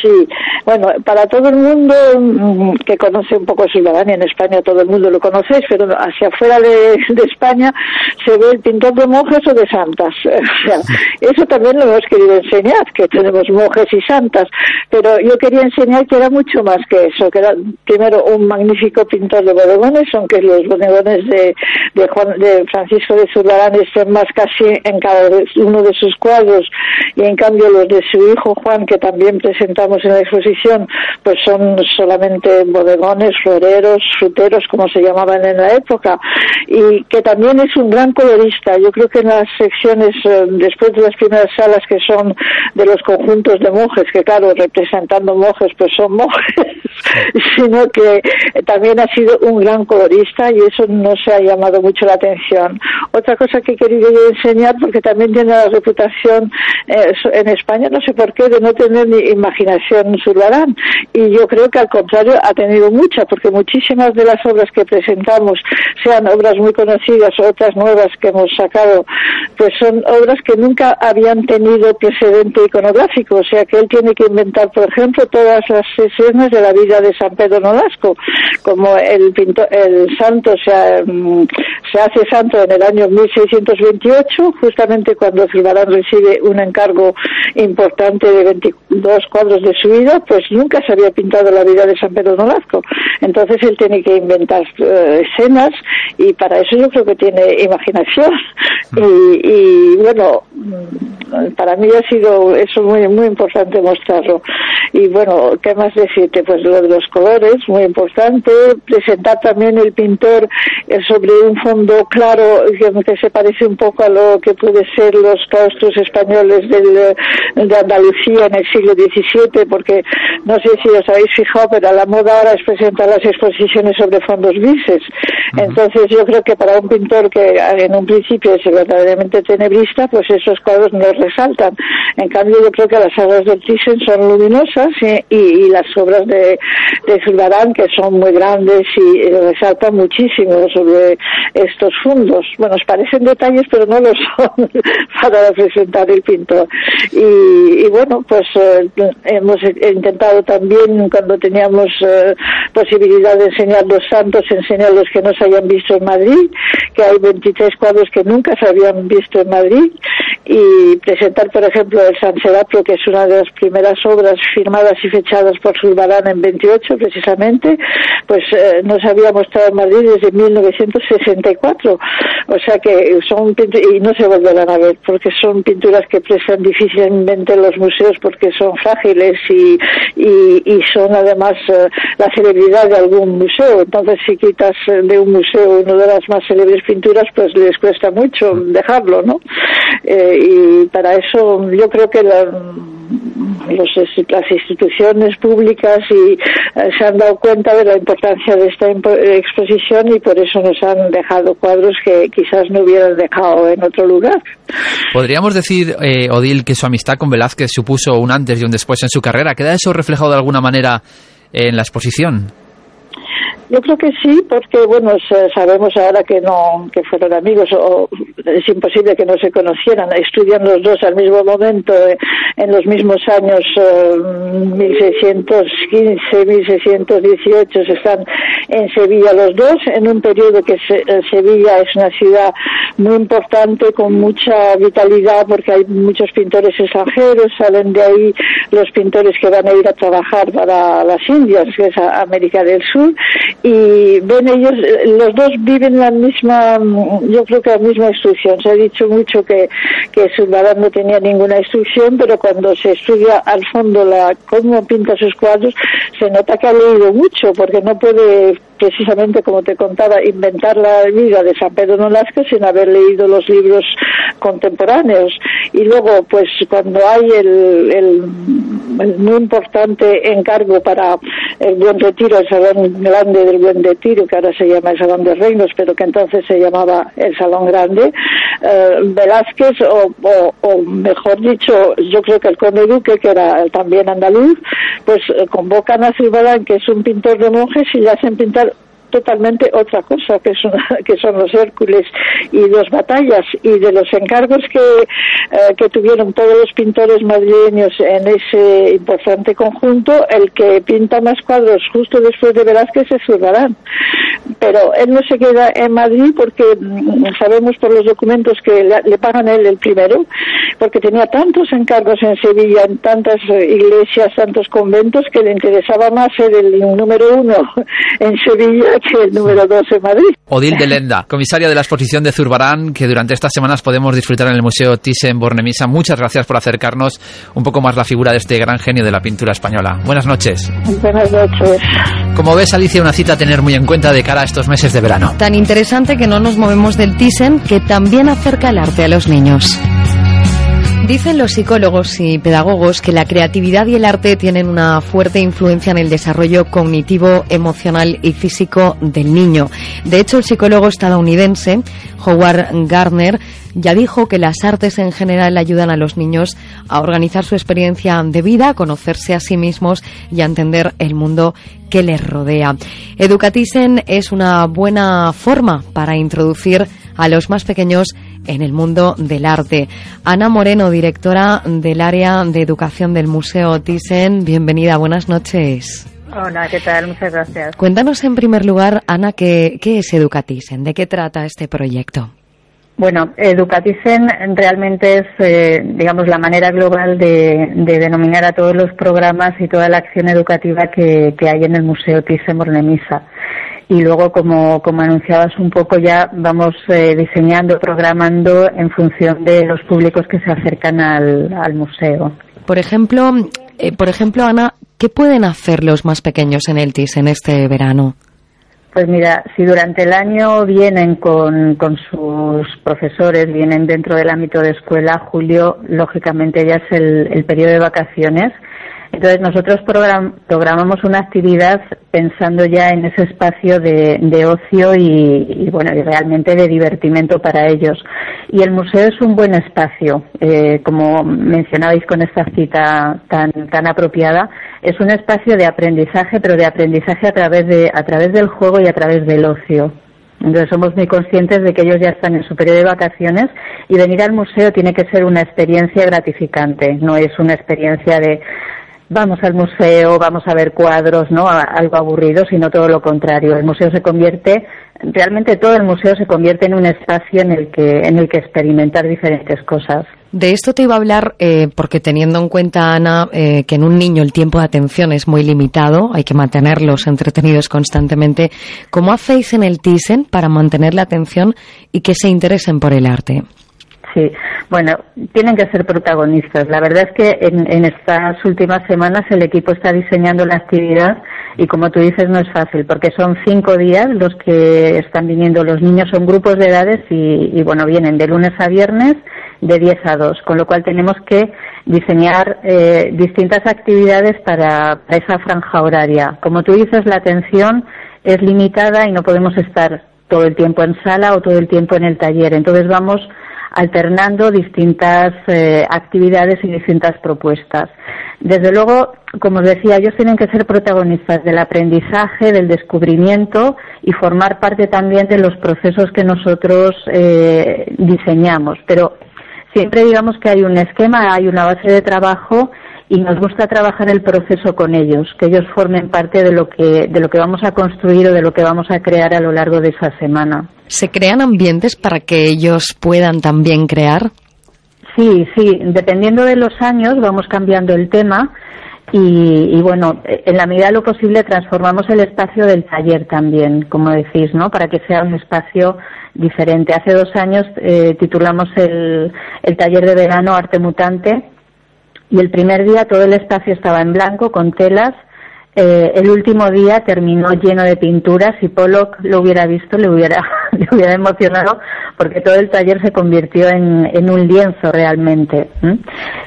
Sí, bueno, para todo el mundo mm, que conoce un poco Zurbarán, y en España todo el mundo lo conocéis, pero hacia afuera de, de España se ve el pintor de monjes o de santas. O sea, eso también lo hemos querido enseñar, que tenemos monjes y santas, pero yo quería enseñar que era mucho más que eso, que era primero un magnífico pintor de bodegones, aunque los bodegones de, de, Juan, de Francisco de Zurbarán estén más casi en cada uno de sus cuadros, y en cambio los de su hijo Juan, que también presentamos en la exposición, pues son solamente bodegones, floreros, fruteros, como se llamaban en la época, y que también es un gran colorista. Yo creo que en las secciones, eh, después de las primeras salas que son de los conjuntos de monjes, que claro, representando monjes, pues son monjes, sino que también ha sido un gran colorista y eso no se ha llamado mucho la atención. Otra cosa que he querido yo enseñar, porque también tiene la reputación eh, en España, no sé por qué, de no tener ni imaginación Zurbarán. Y yo creo que al contrario ha tenido mucha, porque muchísimas de las obras que presentamos, sean obras muy conocidas o otras nuevas que hemos sacado, pues son obras que nunca habían tenido precedente iconográfico. O sea que él tiene que inventar, por ejemplo, todas las sesiones de la vida de San Pedro Nolasco, como el, pintor, el santo se, se hace santo en el año 1628, justamente cuando Zurbarán recibe un encargo importante de 22 cuadros de su vida, pues nunca se había pintado la vida de San Pedro Nolasco. Entonces él tiene que inventar eh, escenas y para eso yo creo que tiene imaginación. Y, y bueno, para mí ha sido eso muy muy importante mostrarlo. Y bueno, ¿qué más decirte? Pues lo de los colores, muy importante. Presentar también el pintor eh, sobre un fondo claro que se parece un poco a lo que puede ser los claustros españoles del, de Andalucía en el siglo XVII, porque no sé si os habéis fijado, pero a la moda ahora es presentar las exposiciones sobre fondos grises. Entonces yo creo que para un pintor que en un principio es verdaderamente tenebrista, pues esos cuadros no resaltan. En cambio yo creo que las obras del Thyssen son luminosas y, y- y las obras de, de Zurbarán que son muy grandes y resaltan muchísimo sobre estos fundos. Bueno, parecen detalles, pero no lo son para representar el pintor. Y, y bueno, pues eh, hemos intentado también, cuando teníamos eh, posibilidad de enseñar los santos, enseñar los que no se hayan visto en Madrid, que hay 23 cuadros que nunca se habían visto en Madrid, y presentar, por ejemplo, el San Serapio, que es una de las primeras obras firmadas y fechadas por Zurbarán en 28, precisamente, pues eh, no se había mostrado en Madrid desde 1964. O sea que son y no se volverán a ver, porque son pinturas que prestan difícilmente en los museos porque son frágiles y, y, y son además eh, la celebridad de algún museo. Entonces, si quitas eh, de un museo una de las más célebres pinturas, pues les cuesta mucho dejarlo, ¿no? Eh, y para eso yo creo que la, los- las instituciones públicas y eh, se han dado cuenta de la importancia de esta impo- exposición y por eso nos han dejado cuadros que quizás no hubieran dejado en otro lugar. Podríamos decir, eh, Odil, que su amistad con Velázquez supuso un antes y un después en su carrera. ¿Queda eso reflejado de alguna manera en la exposición? Yo creo que sí, porque bueno, sa- sabemos ahora que no, que fueron amigos o es imposible que no se conocieran. Estudian los dos al mismo momento eh, en los mismos años eh, 1615, 1618 se están en Sevilla los dos en un periodo que se- eh, Sevilla es una ciudad muy importante con mucha vitalidad porque hay muchos pintores extranjeros, salen de ahí los pintores que van a ir a trabajar para las Indias, que es América del Sur, y ven ellos, eh, los dos viven la misma, yo creo que la misma instrucción. Se ha dicho mucho que, que Zurbarán no tenía ninguna instrucción, pero cuando se estudia al fondo la, cómo pinta sus cuadros, se nota que ha leído mucho, porque no puede precisamente como te contaba, inventar la vida de San Pedro Nolasco sin haber leído los libros contemporáneos. Y luego, pues cuando hay el, muy importante encargo para el Buen Retiro, el Salón Grande del Buen Retiro, que ahora se llama el Salón de Reinos, pero que entonces se llamaba el Salón Grande, eh, Velázquez, o, o, mejor dicho, yo creo que el Conde Duque, que era también andaluz, pues eh, convocan a Zurbarán, que es un pintor de monjes, y le hacen pintar totalmente otra cosa que son, que son los Hércules y dos batallas y de los encargos que, eh, que tuvieron todos los pintores madrileños en ese importante conjunto el que pinta más cuadros justo después de Velázquez es Zurbarán pero él no se queda en Madrid porque mm, sabemos por los documentos que le, pagan él el primero porque tenía tantos encargos en Sevilla en tantas iglesias tantos conventos que le interesaba más ser el número uno en Sevilla el número dos en Madrid Odil de Lenda, comisaria de la exposición de Zurbarán, que durante estas semanas podemos disfrutar en el Museo Thyssen-Bornemisza. Muchas gracias por acercarnos un poco más la figura de este gran genio de la pintura española. Buenas noches. buenas noches Como ves, Alicia, una cita a tener muy en cuenta de cara a estos meses de verano. Tan interesante que no nos movemos del Thyssen, que también acerca el arte a los niños. Dicen los psicólogos y pedagogos que la creatividad y el arte tienen una fuerte influencia en el desarrollo cognitivo, emocional y físico del niño. De hecho, el psicólogo estadounidense Howard Gardner ya dijo que las artes en general ayudan a los niños a organizar su experiencia de vida, a conocerse a sí mismos y a entender el mundo que les rodea. Educatisen es una buena forma para introducir a los más pequeños en el mundo del arte. Ana Moreno, directora del área de educación del Museo Thyssen, bienvenida, buenas noches. Hola, ¿qué tal? Muchas gracias. Cuéntanos en primer lugar, Ana, ¿qué, qué es Educatisen? ¿De qué trata este proyecto? Bueno, Educatisen realmente es, eh, digamos, la manera global de, de denominar a todos los programas y toda la acción educativa que, que hay en el Museo Thyssen-Bornemisza. Y luego, como, como anunciabas un poco, ya vamos eh, diseñando, programando en función de los públicos que se acercan al, al museo. Por ejemplo, eh, por ejemplo, Ana, ¿qué pueden hacer los más pequeños en el TIS en este verano? Pues mira, si durante el año vienen con, con sus profesores, vienen dentro del ámbito de escuela, julio lógicamente ya es el, el periodo de vacaciones. Entonces nosotros program- programamos una actividad pensando ya en ese espacio de, de ocio y, y, bueno, y realmente de divertimento para ellos. Y el museo es un buen espacio, eh, como mencionabais con esta cita tan, tan apropiada, es un espacio de aprendizaje, pero de aprendizaje a través de, a través del juego y a través del ocio. Entonces somos muy conscientes de que ellos ya están en su periodo de vacaciones y venir al museo tiene que ser una experiencia gratificante, no es una experiencia de vamos al museo, vamos a ver cuadros, ¿no? Algo aburrido, sino todo lo contrario. El museo se convierte, realmente todo el museo se convierte en un espacio en el que, en el que experimentar diferentes cosas. De esto te iba a hablar eh, porque teniendo en cuenta, Ana, eh, que en un niño el tiempo de atención es muy limitado, hay que mantenerlos entretenidos constantemente, ¿cómo hacéis en el Thyssen para mantener la atención y que se interesen por el arte? Sí, bueno, tienen que ser protagonistas. La verdad es que en, en estas últimas semanas el equipo está diseñando la actividad y como tú dices no es fácil porque son cinco días los que están viniendo los niños, son grupos de edades y, y, bueno, vienen de lunes a viernes de 10 a 2, con lo cual tenemos que diseñar eh, distintas actividades para, para esa franja horaria. Como tú dices, la atención es limitada y no podemos estar todo el tiempo en sala o todo el tiempo en el taller. Entonces vamos alternando distintas eh, actividades y distintas propuestas. Desde luego, como os decía, ellos tienen que ser protagonistas del aprendizaje, del descubrimiento y formar parte también de los procesos que nosotros eh, diseñamos. Pero siempre digamos que hay un esquema, hay una base de trabajo y nos gusta trabajar el proceso con ellos, que ellos formen parte de lo que, de lo que vamos a construir o de lo que vamos a crear a lo largo de esa semana. ¿Se crean ambientes para que ellos puedan también crear? Sí, sí, dependiendo de los años vamos cambiando el tema y, y, bueno, en la medida de lo posible transformamos el espacio del taller también, como decís, ¿no? Para que sea un espacio diferente. Hace dos años eh, titulamos el, el taller de verano Arte Mutante y el primer día todo el espacio estaba en blanco con telas. Eh, el último día terminó lleno de pinturas y Pollock lo hubiera visto, le hubiera, le hubiera emocionado porque todo el taller se convirtió en, en un lienzo realmente.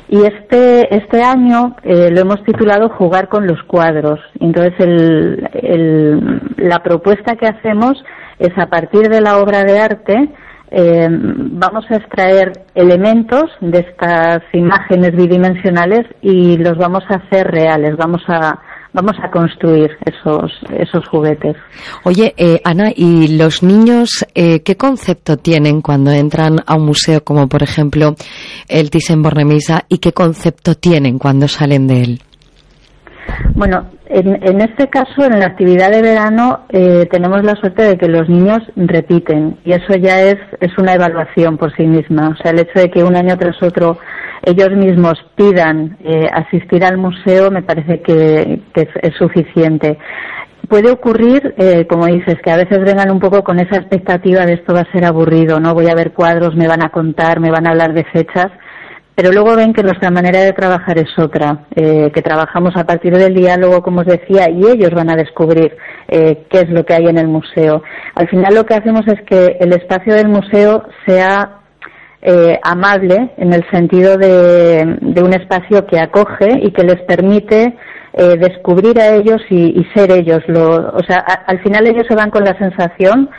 Y este, este año eh, lo hemos titulado Jugar con los cuadros. Entonces el, la propuesta que hacemos es a partir de la obra de arte eh, vamos a extraer elementos de estas imágenes bidimensionales y los vamos a hacer reales, vamos a vamos a construir esos esos juguetes. Oye, eh, Ana, ¿y los niños eh, qué concepto tienen cuando entran a un museo como por ejemplo el Thyssen-Bornemisza y qué concepto tienen cuando salen de él? Bueno, en, en, este caso, en la actividad de verano, eh, tenemos la suerte de que los niños repiten y eso ya es, es una evaluación por sí misma. O sea, el hecho de que un año tras otro ellos mismos pidan eh, asistir al museo me parece que, es, es, suficiente. Puede ocurrir, eh, como dices, que a veces vengan un poco con esa expectativa de esto va a ser aburrido, ¿no? Voy a ver cuadros, me van a contar, me van a hablar de fechas pero luego ven que nuestra manera de trabajar es otra, eh, que trabajamos a partir del diálogo, como os decía, y ellos van a descubrir eh, qué es lo que hay en el museo. Al final lo que hacemos es que el espacio del museo sea eh, amable en el sentido de, un espacio que acoge y que les permite eh, descubrir a ellos y, ser ellos. Lo, o sea, al final ellos se van con la sensación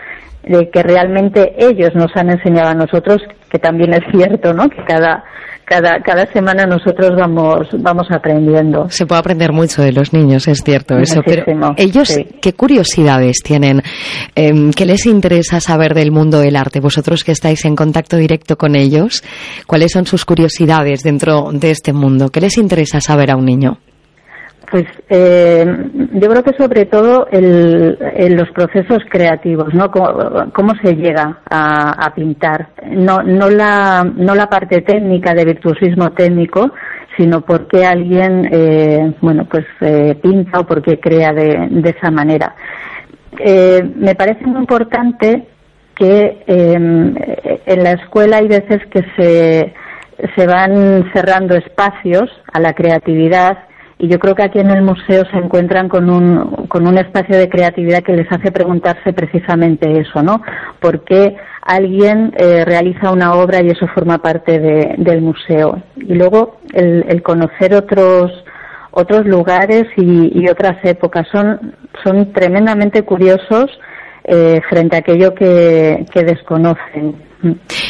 de que realmente ellos nos han enseñado a nosotros, que también es cierto, ¿no? Que cada cada, cada semana nosotros vamos, vamos aprendiendo. Se puede aprender mucho de los niños, es cierto eso. Pero ellos, sí. ¿qué curiosidades tienen? Eh, ¿Qué les interesa saber del mundo del arte? Vosotros que estáis en contacto directo con ellos, ¿cuáles son sus curiosidades dentro de este mundo? ¿Qué les interesa saber a un niño? Pues eh, yo creo que sobre todo el, los procesos creativos, ¿no? Cómo, se llega a, pintar, no, no, la, no la parte técnica de virtuosismo técnico, sino por qué alguien, eh, bueno, pues eh, pinta o por qué crea de, de esa manera. eh, me parece muy importante que eh, en la escuela hay veces que se van cerrando espacios a la creatividad y yo creo que aquí en el museo se encuentran con un, con un espacio de creatividad que les hace preguntarse precisamente eso, ¿no? ¿Por qué alguien eh, realiza una obra y eso forma parte de- del museo? Y luego el, el conocer otros otros lugares y, y otras épocas son son tremendamente curiosos eh, frente a aquello que, que desconocen.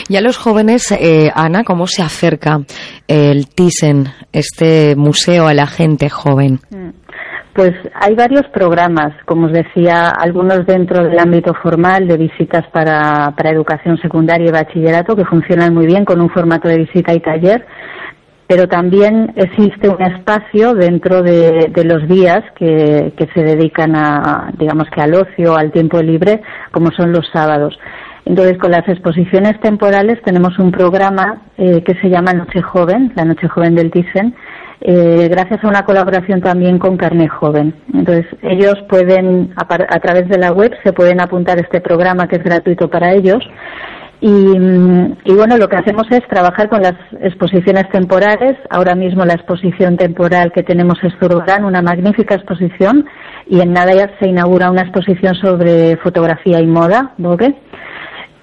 Y a los jóvenes, eh, Ana, ¿cómo se acerca el Thyssen, este museo, a la gente joven? Pues hay varios programas, como os decía, algunos dentro del ámbito formal de visitas para, para educación secundaria y bachillerato que funcionan muy bien con un formato de visita y taller, pero también existe un espacio dentro de, los días que, se dedican a, digamos que al ocio, al tiempo libre, como son los sábados. Entonces, con las exposiciones temporales tenemos un programa eh, que se llama Noche Joven, la Noche Joven del Thyssen, eh, gracias a una colaboración también con Carne Joven. Entonces, ellos pueden, a, a través de la web, se pueden apuntar este programa que es gratuito para ellos. Y, mm, y bueno, lo que hacemos es trabajar con las exposiciones temporales. Ahora mismo la exposición temporal que tenemos es Zurbarán, una magnífica exposición, y en nada ya se inaugura una exposición sobre fotografía y moda, Vogue.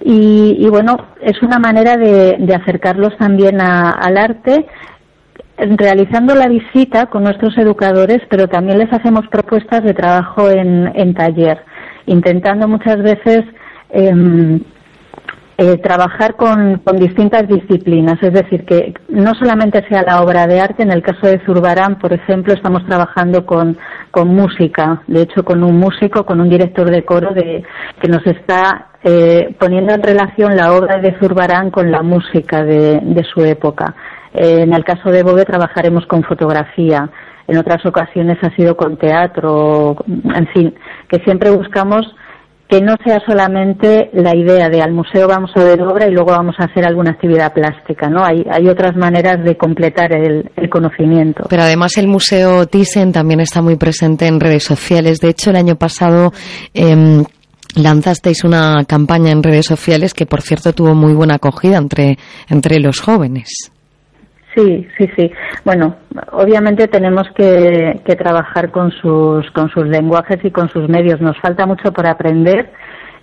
Y, bueno, es una manera de, acercarlos también a- al arte, realizando la visita con nuestros educadores, pero también les hacemos propuestas de trabajo en, en taller, intentando muchas veces em, eh, trabajar con, con distintas disciplinas, es decir, que no solamente sea la obra de arte, en el caso de Zurbarán, por ejemplo, estamos trabajando con, con música, de hecho con un músico, con un director de coro de, que nos está eh, poniendo en relación la obra de Zurbarán con la música de, su época. Eh, en el caso de Bogue trabajaremos con fotografía, en otras ocasiones ha sido con teatro, en fin, que siempre buscamos que no sea solamente la idea de al museo vamos a ver obra y luego vamos a hacer alguna actividad plástica, ¿no? Hay, hay otras maneras de completar el, el conocimiento. Pero además el Museo Thyssen también está muy presente en redes sociales. De hecho, el año pasado em, lanzasteis una campaña en redes sociales que, por cierto, tuvo muy buena acogida entre, entre los jóvenes. Sí, sí, sí. Bueno, obviamente tenemos que, que trabajar con sus, con sus lenguajes y con sus medios. Nos falta mucho por aprender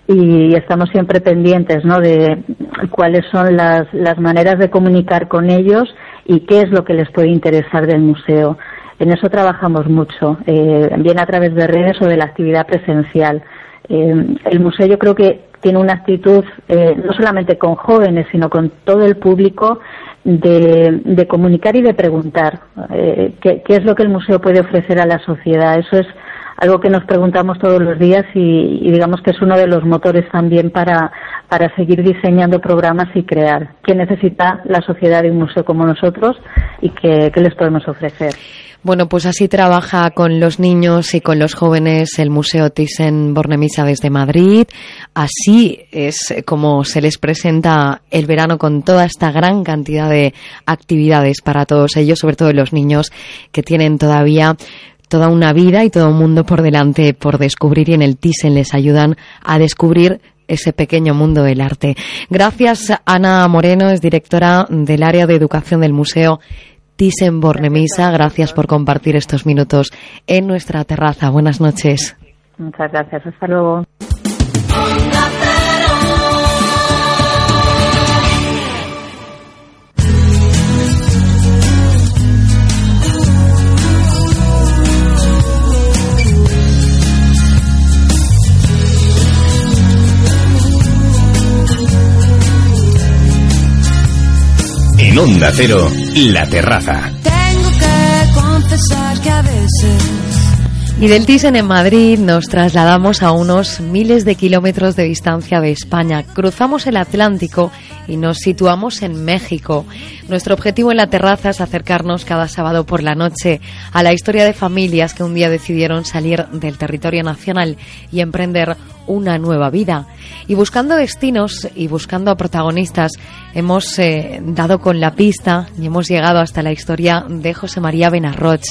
y estamos siempre pendientes, ¿no? De cuáles son las, las maneras de comunicar con ellos y qué es lo que les puede interesar del museo. En eso trabajamos mucho, eh, bien a través de redes o de la actividad presencial. Eh, el museo yo creo que tiene una actitud eh, no solamente con jóvenes, sino con todo el público de, de comunicar y de preguntar eh, qué, qué es lo que el museo puede ofrecer a la sociedad. Eso es algo que nos preguntamos todos los días y, y digamos que es uno de los motores también para, para seguir diseñando programas y crear. ¿Qué necesita la sociedad de un museo como nosotros y qué, qué les podemos ofrecer? Bueno, pues así trabaja con los niños y con los jóvenes el Museo Thyssen Bornemisa desde Madrid. Así es como se les presenta el verano con toda esta gran cantidad de actividades para todos ellos, sobre todo los niños que tienen todavía toda una vida y todo un mundo por delante por descubrir y en el Thyssen les ayudan a descubrir ese pequeño mundo del arte. Gracias, Ana Moreno, es directora del área de educación del Museo Thyssen Bornemisa. Gracias por compartir estos minutos en nuestra terraza. Buenas noches. Muchas gracias. Hasta luego. En Onda Cero, La Terraza. Tengo que confesar que a veces Y del Thyssen en Madrid nos trasladamos a unos miles de kilómetros de distancia de España. Cruzamos el Atlántico y nos situamos en México. Nuestro objetivo en la terraza es acercarnos cada sábado por la noche a la historia de familias que un día decidieron salir del territorio nacional y emprender una nueva vida. Y buscando destinos y buscando protagonistas, hemos eh, dado con la pista y hemos llegado hasta la historia de José María Benarroch.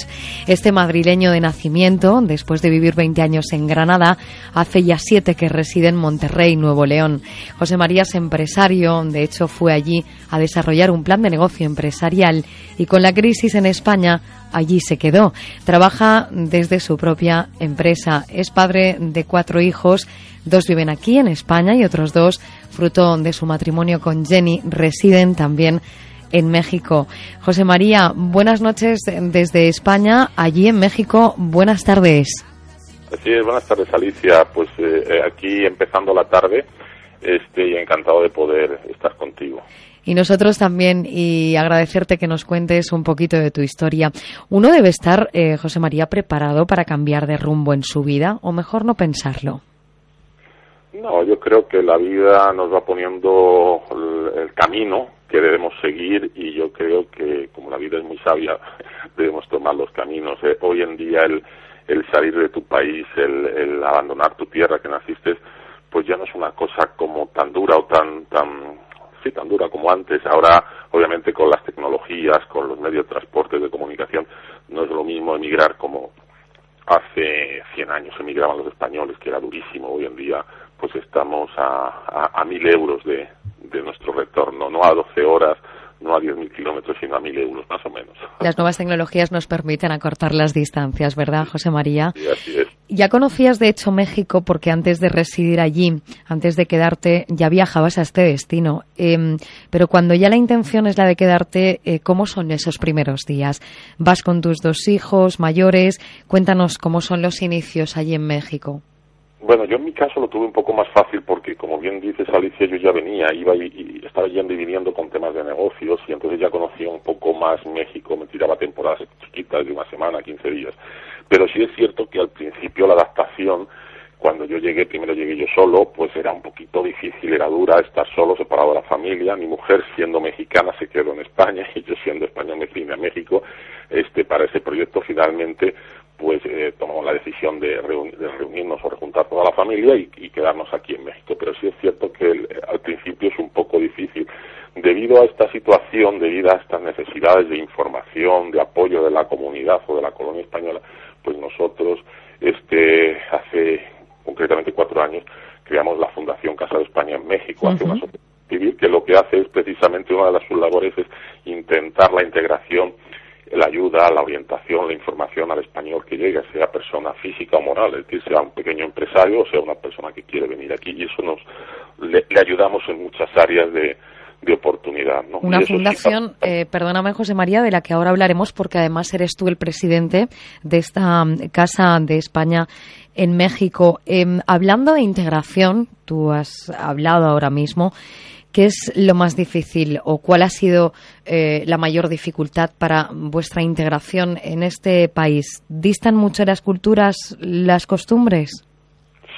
Este madrileño de nacimiento, después de vivir 20 años en Granada, hace ya siete que reside en Monterrey, Nuevo León. José María es empresario, de hecho fue allí a desarrollar un plan de negocio empresarial y con la crisis en España allí se quedó. Trabaja desde su propia empresa. Es padre de cuatro hijos. Dos viven aquí en España y otros dos, fruto de su matrimonio con Jenny, residen también en México. José María, buenas noches desde España. Allí en México, buenas tardes. Así es, buenas tardes Alicia. Pues eh, eh, aquí empezando la tarde este, y encantado de poder estar contigo. Y nosotros también, y agradecerte que nos cuentes un poquito de tu historia. Uno debe estar, eh, José María, preparado para cambiar de rumbo en su vida, o mejor no pensarlo. No, yo creo que la vida nos va poniendo el, el camino que debemos seguir y yo creo que como la vida es muy sabia debemos tomar los caminos. Eh, hoy en día el, el salir de tu país, el, el abandonar tu tierra que naciste, pues ya no es una cosa como tan dura o tan tan sí tan dura como antes. Ahora, obviamente, con las tecnologías, con los medios de transporte, de comunicación, no es lo mismo emigrar como hace 100 años emigraban los españoles, que era durísimo. Hoy en día, pues estamos a, a, a mil euros de, de nuestro retorno, no a 12 horas, no a 10.000 kilómetros, sino a 1.000 euros, más o menos. Las nuevas tecnologías nos permiten acortar las distancias, ¿verdad, José María? Sí, así es. Ya conocías, de hecho, México porque antes de residir allí, antes de quedarte, ya viajabas a este destino. Eh, pero cuando ya la intención es la de quedarte, eh, ¿cómo son esos primeros días? ¿Vas con tus dos hijos mayores? Cuéntanos cómo son los inicios allí en México. Bueno, yo en mi caso lo tuve un poco más fácil porque, como bien dices, Alicia, yo ya venía, iba y, estaba yendo y viniendo con temas de negocios y entonces ya conocía un poco más México, me tiraba temporadas chiquitas de una semana, 15 días. Pero sí es cierto que al principio la adaptación, cuando yo llegué, primero llegué yo solo, pues era un poquito difícil, era dura estar solo, separado de la familia. Mi mujer, siendo mexicana, se quedó en España y yo siendo español me vine a México. Este, para ese proyecto finalmente pues eh, tomamos la decisión de, reuni de, reunirnos o rejuntar toda la familia y, y, quedarnos aquí en México. Pero sí es cierto que el, al principio es un poco difícil. Debido a esta situación, debido a estas necesidades de información, de apoyo de la comunidad o de la colonia española, pues nosotros, este, hace concretamente cuatro años, creamos la Fundación Casa de España en México, uh -huh. hace una sociedad civil que lo que hace es precisamente una de las sus labores es intentar la integración la ayuda, la orientación, la información al español que llegue, sea persona física o moral, es decir, sea un pequeño empresario o sea una persona que quiere venir aquí y eso nos le, le ayudamos en muchas áreas de, de oportunidad. ¿no? Una fundación, sí, eh, perdóname José María, de la que ahora hablaremos porque además eres tú el presidente de esta mm, Casa de España en México. Eh, hablando de integración, tú has hablado ahora mismo, ¿Qué es lo más difícil o cuál ha sido eh, la mayor dificultad para vuestra integración en este país? ¿Distan mucho las culturas, las costumbres?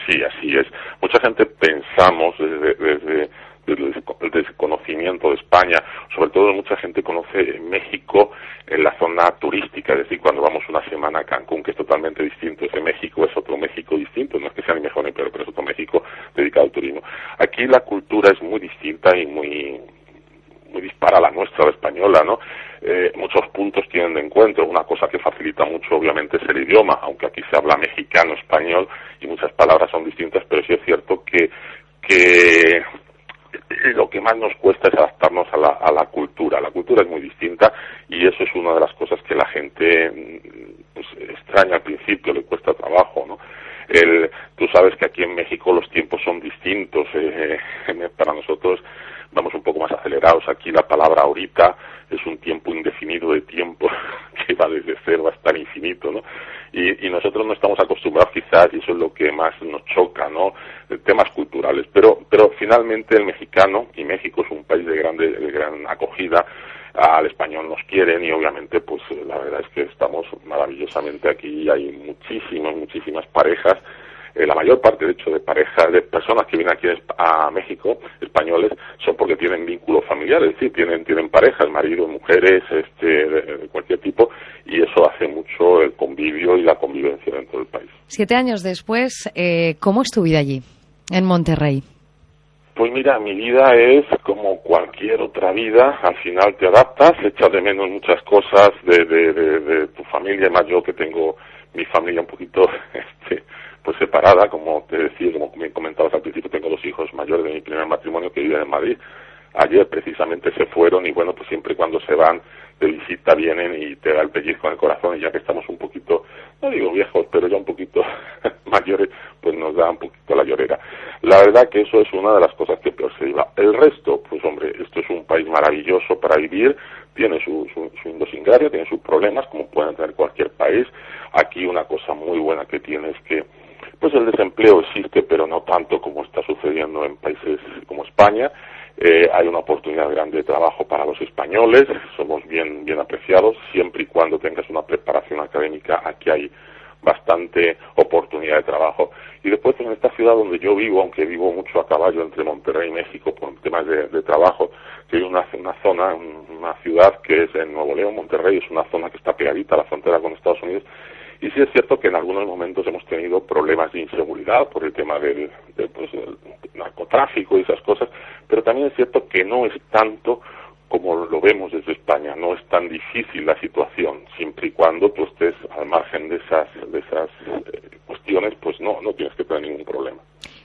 Sí, así es. Mucha gente pensamos desde, desde, desde el desconocimiento de España, sobre todo mucha gente conoce México en la zona turística, es decir, cuando vamos una semana a Cancún, que es totalmente distinto, ese México es otro México distinto, no es que sea ni mejor ni peor, pero es otro México dedicado al turismo. Aquí la cultura es muy distinta y muy muy dispara la nuestra, la española, ¿no? Eh, muchos puntos tienen de encuentro. Una cosa que facilita mucho, obviamente, es el idioma, aunque aquí se habla mexicano, español y muchas palabras son distintas, pero sí es cierto que, que más nos cuesta es adaptarnos a la, a la cultura. La cultura es muy distinta y eso es una de las cosas que la gente pues, extraña al principio, le cuesta trabajo, ¿no? El, tú sabes que aquí en México los tiempos son distintos. Eh, para nosotros vamos un poco más acelerados. Aquí la palabra ahorita es un tiempo indefinido de tiempo que va desde cero hasta el infinito, ¿no? Y, y nosotros no estamos acostumbrados quizás, y eso es lo que más nos choca, ¿no? Temas culturales. Pero, pero finalmente el mexicano, y México es un país de, grande, de gran acogida, al español nos quieren y obviamente pues la verdad es que estamos maravillosamente aquí hay muchísimas, muchísimas parejas eh, la mayor parte, de hecho, de parejas, de personas que vienen aquí a México, españoles, son porque tienen vínculos familiares, es decir, tienen, tienen parejas, maridos, mujeres, este, de, de cualquier tipo, y eso hace mucho el convivio y la convivencia dentro del país. Siete años después, eh, ¿cómo es tu vida allí, en Monterrey? mira, mi vida es como cualquier otra vida, al final te adaptas, echas de menos muchas cosas de, de, de, de tu familia, más yo que tengo mi familia un poquito este, pues separada, como te decía, como me comentabas al principio, tengo dos hijos mayores de mi primer matrimonio que viven en Madrid. Ayer precisamente se fueron y bueno, pues siempre cuando se van de visita vienen y te da el pellizco en el corazón y ya que estamos un poquito, no digo viejos, pero ya un poquito mayores, pues nos da un poquito la llorera. La verdad que eso es una de las cosas que peor se lleva. El resto, pues hombre, esto es un país maravilloso para vivir, tiene su, su, su idiosincrasia, tiene sus problemas, como pueden tener cualquier país. Aquí una cosa muy buena que tiene es que pues el desempleo existe, pero no tanto como está sucediendo en países como España. Eh, hay una oportunidad grande de trabajo para los españoles, somos bien, bien apreciados, siempre y cuando tengas una preparación académica, aquí hay bastante oportunidad de trabajo. Y después en esta ciudad donde yo vivo, aunque vivo mucho a caballo entre Monterrey y México por temas de, de trabajo, que hay una, una zona, una ciudad que es en Nuevo León, Monterrey, es una zona que está pegadita a la frontera con Estados Unidos, y sí es cierto que en algunos momentos hemos tenido problemas de inseguridad por el tema del, pues, del narcotráfico y esas cosas, pero también es cierto que no es tanto como lo vemos desde España, no es tan difícil la situación, siempre y cuando tú estés al margen de esas, de esas eh, cuestiones, pues no, no tienes que tener ningún problema.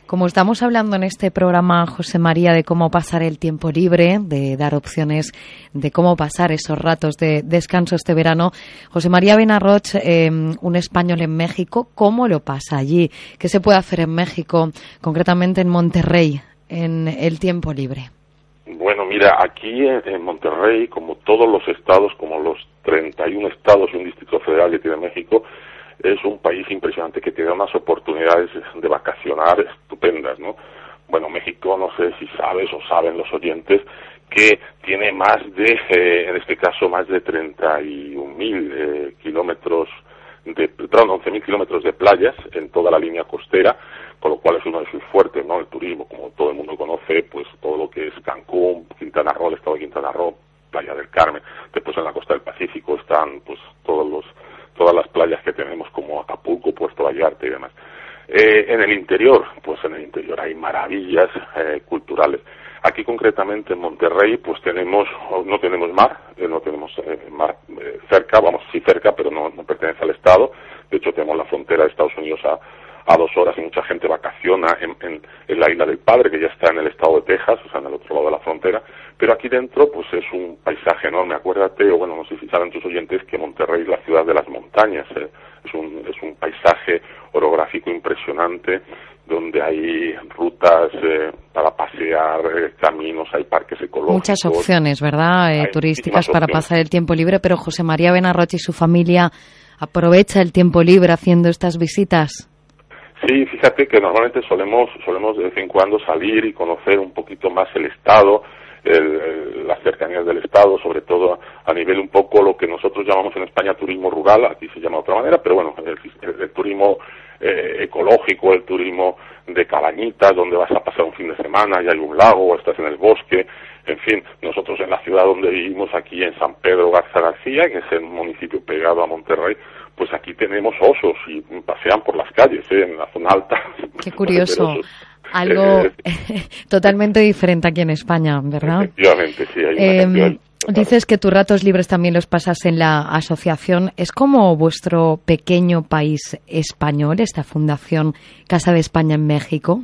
Como estamos hablando en este programa, José María, de cómo pasar el tiempo libre, de dar opciones de cómo pasar esos ratos de descanso este verano, José María Benarroch, eh, un español en México, ¿cómo lo pasa allí? ¿Qué se puede hacer en México, concretamente en Monterrey, en el tiempo libre? Bueno, mira, aquí en Monterrey, como todos los estados, como los 31 estados y un distrito federal que tiene México, es un país impresionante que da unas oportunidades de vacacionar estupendas, ¿no? Bueno, México, no sé si sabes o saben los oyentes, que tiene más de, eh, en este caso, más de 31.000 mil eh, kilómetros de, perdón, 11.000 kilómetros de playas en toda la línea costera, con lo cual es uno de sus fuertes, ¿no? El turismo, como todo el mundo conoce, pues todo lo que es Cancún, Quintana Roo, el estado de Quintana Roo, Playa del Carmen, después en la costa del Pacífico están, pues, todos los todas las playas que tenemos como Acapulco, Puerto Vallarta y demás. Eh, en el interior, pues en el interior hay maravillas eh, culturales. Aquí concretamente en Monterrey, pues tenemos, no tenemos mar, eh, no tenemos eh, mar eh, cerca, vamos, sí cerca, pero no, pertenece al Estado. De hecho, tenemos la frontera de Estados Unidos a, a dos horas y mucha gente vacaciona en, en, en, la isla del Padre, que ya está en el estado de Texas, o sea, en el otro lado de la frontera. Pero aquí dentro, pues es un paisaje enorme. Acuérdate, o bueno, no sé si saben tus oyentes, que Monterrey es la ciudad de las montañas. Eh. Es, un, es un paisaje orográfico impresionante, donde hay rutas eh, para pasear, eh, caminos, hay parques ecológicos. Muchas opciones, ¿verdad? Eh, turísticas para opciones. pasar el tiempo libre, pero José María Benarroche y su familia aprovecha el tiempo libre haciendo estas visitas. Sí, fíjate que normalmente solemos, solemos de vez en cuando salir y conocer un poquito más el estado, el, el, las cercanías del Estado, sobre todo a, nivel un poco lo que nosotros llamamos en España turismo rural, aquí se llama de otra manera, pero bueno, el turismo eh, ecológico, el turismo de cabañitas, donde vas a pasar un fin de semana y hay un lago, o estás en el bosque, en fin, nosotros en la ciudad donde vivimos, aquí en San Pedro Garza García, que es el municipio pegado a Monterrey, pues aquí tenemos osos y pasean por las calles, ¿eh? en la zona alta. Qué curioso. Algo totalmente diferente aquí en España, ¿verdad? Efectivamente, sí. Hay una eh, Dices que tus ratos libres también los pasas en la asociación. ¿Es como vuestro pequeño país español, esta fundación Casa de España en México?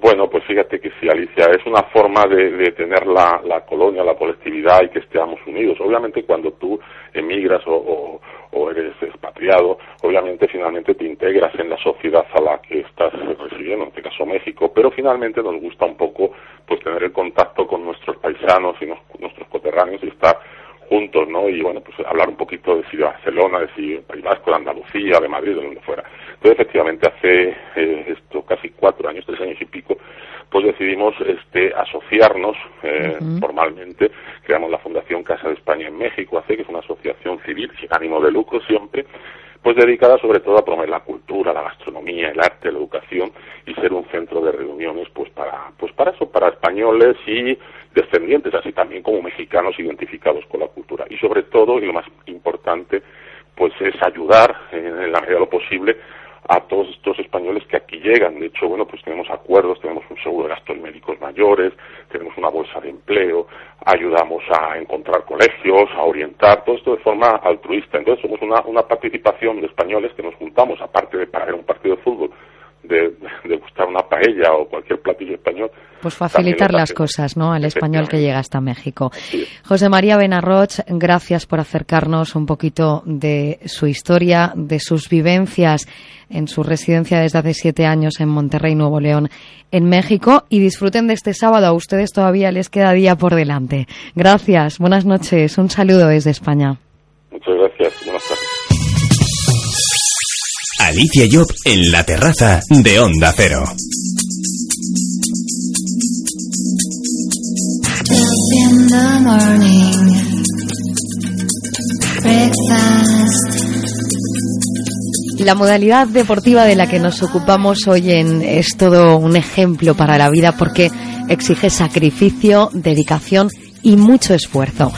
Bueno, pues fíjate que sí, Alicia, es una forma de, tener la, la, colonia, la colectividad y que estemos unidos. Obviamente cuando tú emigras o, o, o, eres expatriado, obviamente finalmente te integras en la sociedad a la que estás residiendo, en este caso México, pero finalmente nos gusta un poco pues tener el contacto con nuestros paisanos y nos, nuestros coterráneos y estar juntos, ¿no? Y bueno, pues hablar un poquito de si de Barcelona, de si País Vasco, de Andalucía, de Madrid, de donde fuera. Entonces, efectivamente, hace eh, esto casi cuatro años, tres años y pico, pues decidimos este, asociarnos eh, uh -huh. formalmente, creamos la Fundación Casa de España en México, hace que es una asociación civil sin ánimo de lucro siempre, pues dedicada sobre todo a promover la cultura, la gastronomía, el arte, la educación y ser un centro de reuniones pues para pues para eso, para españoles y descendientes, así también como mexicanos identificados con la cultura. Y sobre todo, y lo más importante, pues es ayudar en la medida de lo posible a todos estos españoles que aquí llegan. De hecho, bueno, pues tenemos acuerdos, tenemos un seguro de gastos médicos mayores, tenemos una bolsa de empleo, ayudamos a encontrar colegios, a orientar, todo esto de forma altruista. Entonces somos una, una participación de españoles que nos juntamos, aparte de para a un partido de fútbol, de, de gustar una paella o cualquier platillo español. Pues facilitar las cosas, ¿no? Al español que llega hasta México. José María Benarroch, gracias por acercarnos un poquito de su historia, de sus vivencias en su residencia desde hace siete años en Monterrey, Nuevo León, en México. Y disfruten de este sábado. A ustedes todavía les queda día por delante. Gracias. Buenas noches. Un saludo desde España. Muchas gracias. Alicia Job en la terraza de Onda Cero. La modalidad deportiva de la que nos ocupamos hoy en, es todo un ejemplo para la vida porque exige sacrificio, dedicación y mucho esfuerzo.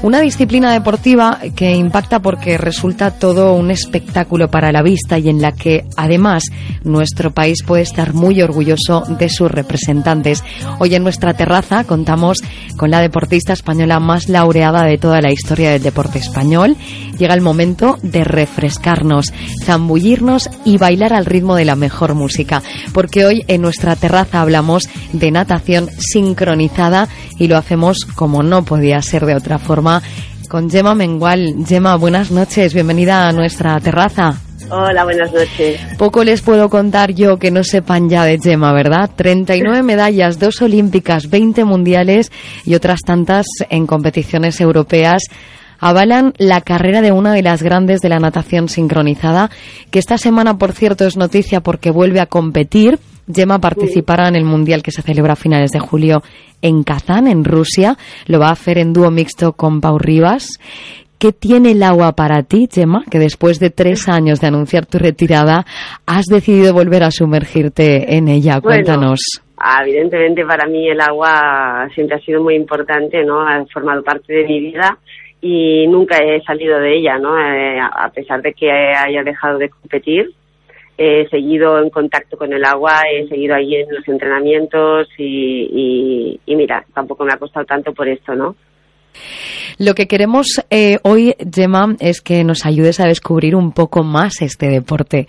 Una disciplina deportiva que impacta porque resulta todo un espectáculo para la vista y en la que además nuestro país puede estar muy orgulloso de sus representantes. Hoy en nuestra terraza contamos con la deportista española más laureada de toda la historia del deporte español. Llega el momento de refrescarnos, zambullirnos y bailar al ritmo de la mejor música, porque hoy en nuestra terraza hablamos de natación sincronizada y lo hacemos como no podía ser de otra forma con Gema Mengual. Gema, buenas noches, bienvenida a nuestra terraza. Hola, buenas noches. Poco les puedo contar yo que no sepan ya de Gema, ¿verdad? 39 medallas, dos olímpicas, 20 mundiales y otras tantas en competiciones europeas avalan la carrera de una de las grandes de la natación sincronizada, que esta semana, por cierto, es noticia porque vuelve a competir. Gemma participará en el Mundial que se celebra a finales de julio en Kazán, en Rusia. Lo va a hacer en dúo mixto con Pau Rivas. ¿Qué tiene el agua para ti, Gemma, que después de tres años de anunciar tu retirada has decidido volver a sumergirte en ella? Bueno, Cuéntanos. Ah, Evidentemente para mí el agua siempre ha sido muy importante, ¿no? Ha formado parte de mi vida y nunca he salido de ella, ¿no? Eh, a pesar de que haya dejado de competir, he seguido en contacto con el agua, he seguido ahí en los entrenamientos y, y, y mira, tampoco me ha costado tanto por esto, ¿no? Lo que queremos eh, hoy, Gemma, es que nos ayudes a descubrir un poco más este deporte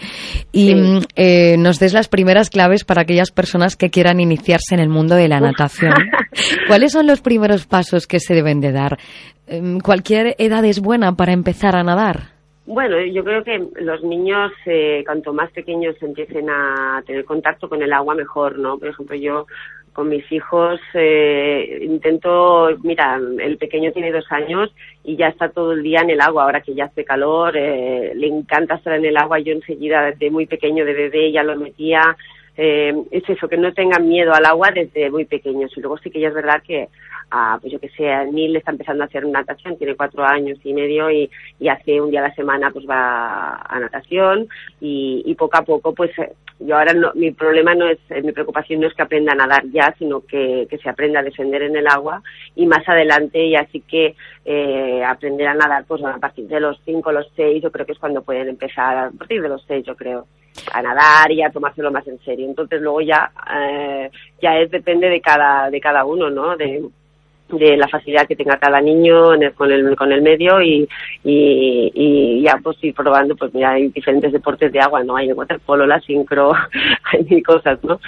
y mm, eh, nos des las primeras claves para aquellas personas que quieran iniciarse en el mundo de la natación. ¿Cuáles son los primeros pasos que se deben de dar? Em, ¿Cualquier edad es buena para empezar a nadar? Bueno, yo creo que los niños, eh, cuanto más pequeños empiecen a tener contacto con el agua, mejor, ¿no? Por ejemplo, yo con mis hijos eh, intento, mira, el pequeño tiene dos años y ya está todo el día en el agua, ahora que ya hace calor, eh, le encanta estar en el agua, yo enseguida desde muy pequeño de bebé ya lo metía, eh, es eso, que no tengan miedo al agua desde muy pequeños. Y luego sí que ya es verdad que a, pues yo que sé, Neil está empezando a hacer natación, tiene cuatro años y medio y, hace un día a la semana pues va a natación y, y poco a poco pues eh, yo ahora no, mi problema no es, eh, mi preocupación no es que aprenda a nadar ya, sino que, que se aprenda a descender en el agua y más adelante y así que eh, aprender a nadar pues a partir de los cinco, los seis, yo creo que es cuando pueden empezar, a partir de los seis yo creo a nadar y a tomárselo más en serio. Entonces luego ya eh, ya es depende de cada de cada uno, ¿no? De, de la facilidad que tenga cada niño en el- con el con el medio y, y, y ya pues ir probando pues mira hay diferentes deportes de agua no hay el waterpolo la sincro hay cosas no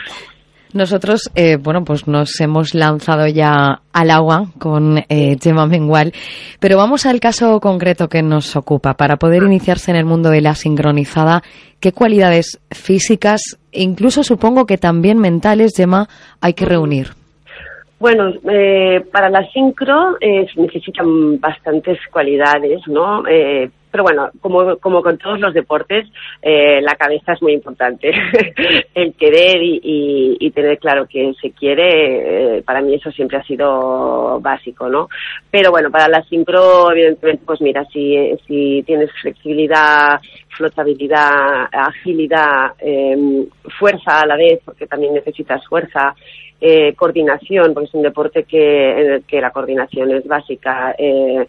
Nosotros, eh, bueno, pues nos hemos lanzado ya al agua con eh, Gemma Mengual, pero vamos al caso concreto que nos ocupa. Para poder iniciarse en el mundo de la sincronizada, ¿qué cualidades físicas, incluso supongo que también mentales, Gemma, hay que reunir? Bueno, eh, para la sincro eh, necesitan bastantes cualidades, ¿no? Eh, pero bueno, como, como con todos los deportes, eh, la cabeza es muy importante. El querer y, y- y tener claro que se quiere, eh, para mí eso siempre ha sido básico, ¿no? Pero bueno, para la sincro, evidentemente, pues mira, si, si tienes flexibilidad, flotabilidad, agilidad, eh, fuerza a la vez, porque también necesitas fuerza, eh, coordinación, porque es un deporte que, en el que la coordinación es básica, eh,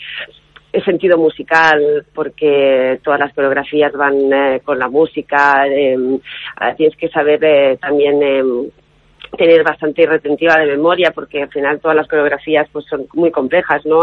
el sentido musical, porque todas las coreografías van eh, con la música, eh, tienes que saber eh, también eh, tener bastante retentiva de memoria porque al final todas las coreografías pues son muy complejas, ¿no?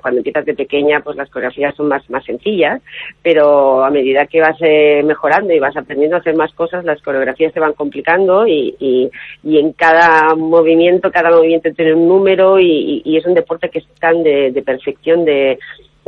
Cuando empiezas de pequeña pues las coreografías son más, más sencillas, pero a medida que vas eh, mejorando y vas aprendiendo a hacer más cosas, las coreografías se van complicando y, y, y en cada movimiento, cada movimiento tiene un número y, y- y es un deporte que es tan de, de perfección, de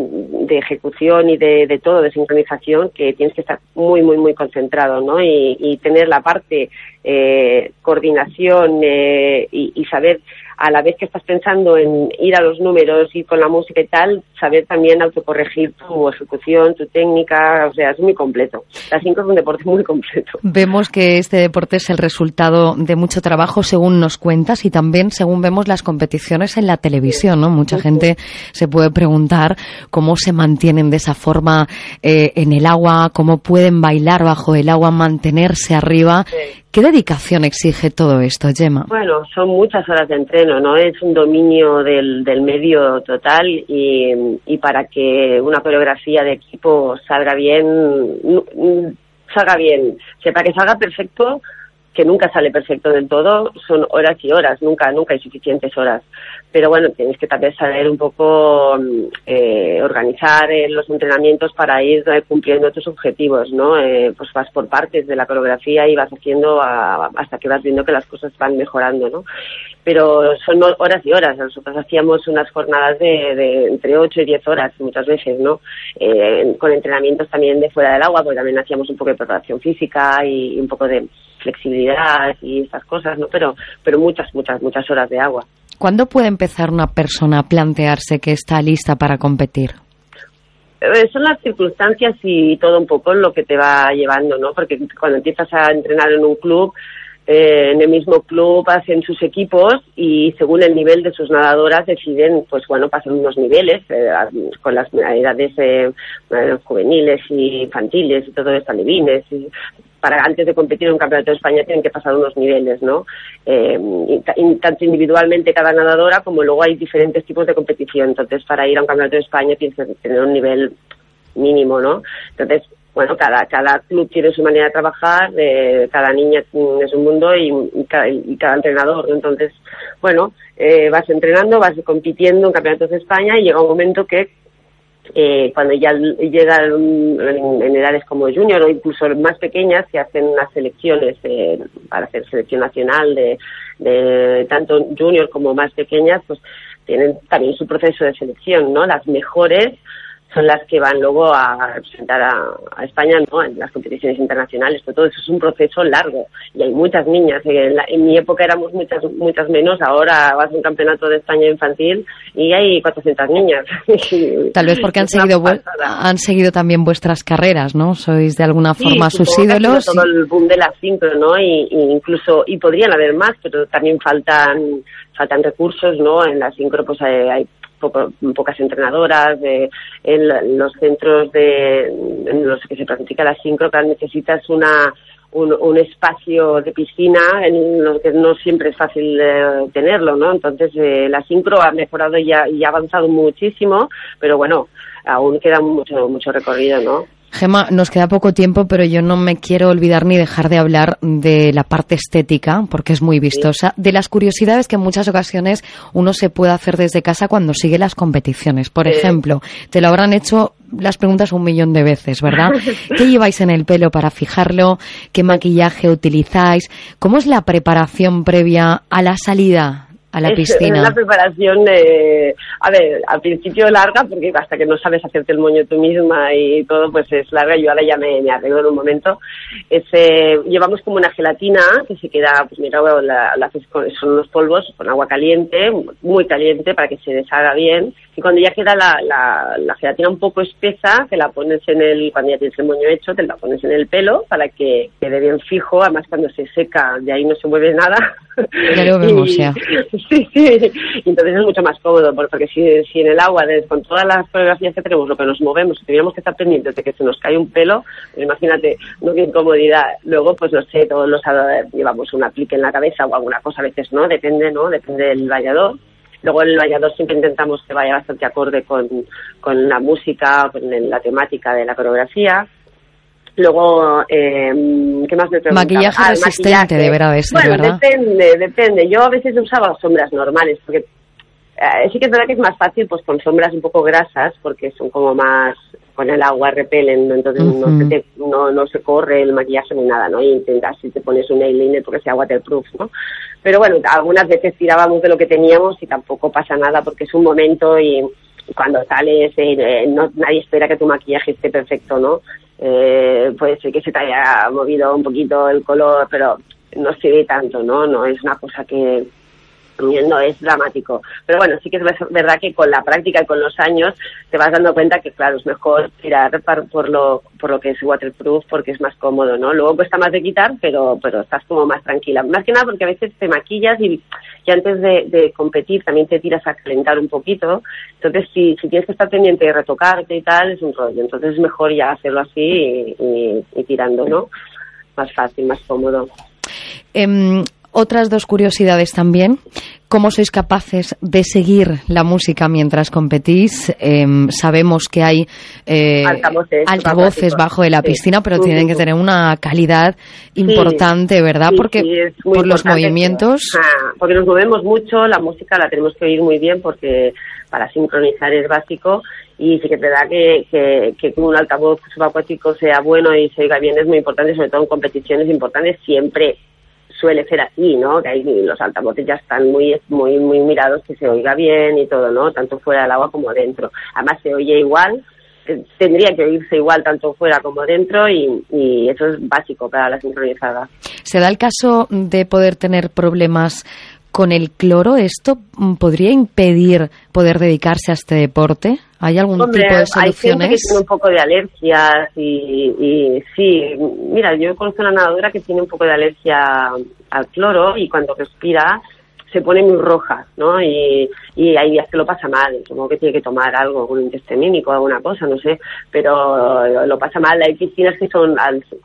de ejecución y de, de todo, de sincronización, que tienes que estar muy, muy, muy concentrado, ¿no? Y, y tener la parte eh, coordinación eh, y, y saber a la vez que estás pensando en ir a los números, ir con la música y tal, saber también autocorregir tu ejecución, tu técnica, o sea, es muy completo. La cinco es un deporte muy completo. Vemos que este deporte es el resultado de mucho trabajo, según nos cuentas, y también según vemos las competiciones en la televisión, ¿no? Mucha gente se puede preguntar cómo se mantienen de esa forma eh, en el agua, cómo pueden bailar bajo el agua, mantenerse arriba. ¿Qué dedicación exige todo esto, Gemma? Bueno, son muchas horas de entreno, ¿no? Es un dominio del, del medio total y, y para que una coreografía de equipo salga bien, salga bien, o para que salga perfecto, que nunca sale perfecto del todo, son horas y horas, nunca, nunca hay suficientes horas. Pero bueno, tienes que también saber un poco mm, eh, organizar eh, los entrenamientos para ir eh, cumpliendo tus objetivos, ¿no? Eh, pues vas por partes de la coreografía y vas haciendo a- hasta que vas viendo que las cosas van mejorando, ¿no? Pero son ho- horas y horas. Nosotros hacíamos unas jornadas de, de entre 8 y 10 horas muchas veces, ¿no? Con entrenamientos también de fuera del agua, porque también hacíamos un poco de preparación física y un poco de flexibilidad y estas cosas, ¿no? Pero, pero muchas, muchas, muchas horas de agua. ¿Cuándo puede empezar una persona a plantearse que está lista para competir? Eh, son las circunstancias y todo un poco lo que te va llevando, ¿no? Porque cuando empiezas a entrenar en un club, eh, en el mismo club hacen sus equipos y según el nivel de sus nadadoras deciden, pues bueno, pasan unos niveles eh, con las edades eh, eh, juveniles y infantiles y todo esto, alevines para antes de competir en un campeonato de España tienen que pasar unos niveles, ¿no? Eh, tanto individualmente cada nadadora como luego hay diferentes tipos de competición. Entonces, para ir a un campeonato de España tienes que tener un nivel mínimo, ¿no? Entonces, bueno, cada, cada club tiene su manera de trabajar, eh, cada niña es un mundo y, y cada, y cada entrenador. Entonces, bueno, eh, vas entrenando, vas compitiendo en campeonatos de España y llega un momento que eh, cuando ya llegan en, en edades como junior o incluso más pequeñas se hacen unas selecciones eh, para hacer selección nacional de, de tanto junior como más pequeñas pues tienen también su proceso de selección no las mejores son las que van luego a representar a, a España ¿no? en las competiciones internacionales. Pero todo eso es un proceso largo y hay muchas niñas. En, la- en mi época éramos muchas muchas menos, ahora vas a un campeonato de España infantil y hay 400 niñas. Tal vez porque han seguido, han seguido también vuestras carreras, ¿no? Sois de alguna Sí, forma sus ídolos. todo el boom de la sincro, ¿no? Y, y incluso, y podrían haber más, pero también faltan, faltan recursos, ¿no? En la sincro pues hay, hay poco- pocas entrenadoras, de, en los centros de, en los que se practica la sincro, claro, necesitas una, un, un espacio de piscina en lo que no siempre es fácil eh, tenerlo, ¿no? Entonces, eh, la sincro ha mejorado y ha, y ha avanzado muchísimo, pero bueno, aún queda mucho, mucho recorrido, ¿no? Gema, nos queda poco tiempo, pero yo no me quiero olvidar ni dejar de hablar de la parte estética, porque es muy vistosa, de las curiosidades que en muchas ocasiones uno se puede hacer desde casa cuando sigue las competiciones. Por Sí. ejemplo, te lo habrán hecho las preguntas un millón de veces, ¿verdad? ¿Qué lleváis en el pelo para fijarlo? ¿Qué maquillaje utilizáis? ¿Cómo es la preparación previa a la salida a la Es, piscina? eh, la preparación, eh, a ver, al principio larga, porque hasta que no sabes hacerte el moño tú misma y todo, pues es larga. Yo ahora ya me, me arreglo en un momento. Es, eh, llevamos como una gelatina que se queda, pues mira, la, la son unos polvos con agua caliente, muy caliente, para que se deshaga bien. Y cuando ya queda la, la, la gelatina un poco espesa, te la pones en el, cuando ya tienes el moño hecho, te la pones en el pelo para que quede bien fijo. Además, cuando se seca, de ahí no se mueve nada. Lo vemos, Y- ya. Sí, sí. Y entonces es mucho más cómodo, por- porque si, si en el agua, con todas las coreografías que tenemos, lo que nos movemos, si tuviéramos que estar pendientes de que se nos cae un pelo, pues imagínate, no qué incomodidad. Luego, pues no sé, todos los llevamos un aplique en la cabeza o alguna cosa, a veces no, depende, ¿no? Depende del vallador. Luego el bañador siempre intentamos que vaya bastante acorde con, con la música, con la temática de la coreografía. Luego, eh, ¿qué más me preguntabas? Maquillaje Ah, resistente maquillaje. deberá Bueno, ¿verdad? depende, depende. Yo a veces usaba sombras normales, porque eh, sí que es verdad que es más fácil pues con sombras un poco grasas, porque son como más, con el agua repelen, ¿no? entonces no, se te- no, no se corre el maquillaje ni nada, ¿no? Y intentas si te pones un eyeliner porque sea waterproof, ¿no? Pero bueno, algunas veces tirábamos de lo que teníamos y tampoco pasa nada porque es un momento y cuando sales eh, no, nadie espera que tu maquillaje esté perfecto, ¿no? Eh, puede ser que se te haya movido un poquito el color, pero no se ve tanto, ¿no? No es una cosa que no es dramático. Pero bueno, sí que es ver- verdad que con la práctica y con los años te vas dando cuenta que, claro, es mejor tirar por lo, por lo que es waterproof porque es más cómodo, ¿no? Luego cuesta más de quitar, pero, pero estás como más tranquila. Más que nada porque a veces te maquillas y, y antes de, competir también te tiras a calentar un poquito. Entonces, si, si tienes que estar pendiente de retocarte y tal, es un rollo. Entonces es mejor ya hacerlo así y tirando, ¿no? Más fácil, más cómodo. Em, otras dos curiosidades también. ¿Cómo sois capaces de seguir la música mientras competís? Em, sabemos que hay eh, Altavoces, bajo de la Sí. piscina, pero tienen que tener una calidad importante, ¿verdad? Sí, Porque por los movimientos. Ah, porque nos movemos mucho, la música la tenemos que oír muy bien porque para sincronizar es básico y sí que es verdad que, que, que un altavoz subacuático sea bueno y se oiga bien es muy importante, sobre todo en competiciones importantes siempre suele ser así, ¿no? Que ahí los altavoces ya están muy muy muy mirados que se oiga bien y todo, ¿no? Tanto fuera del agua como dentro. Además se oye igual, eh, tendría que oírse igual tanto fuera como dentro y, y eso es básico para la sincronizada. ¿Se da el caso de poder tener problemas con el cloro? ¿Esto mm, podría impedir poder dedicarse a este deporte? ¿Hay algún Hombre, tipo de hay gente que soluciones? tiene un poco de alergias y, y sí, mira, yo conozco una nadadora que tiene un poco de alergia al cloro y cuando respira se pone muy roja, ¿no? Y, y hay días que lo pasa mal, supongo que tiene que tomar algo, algún intestemínico, alguna cosa, no sé, pero lo, pasa mal. Hay piscinas que son,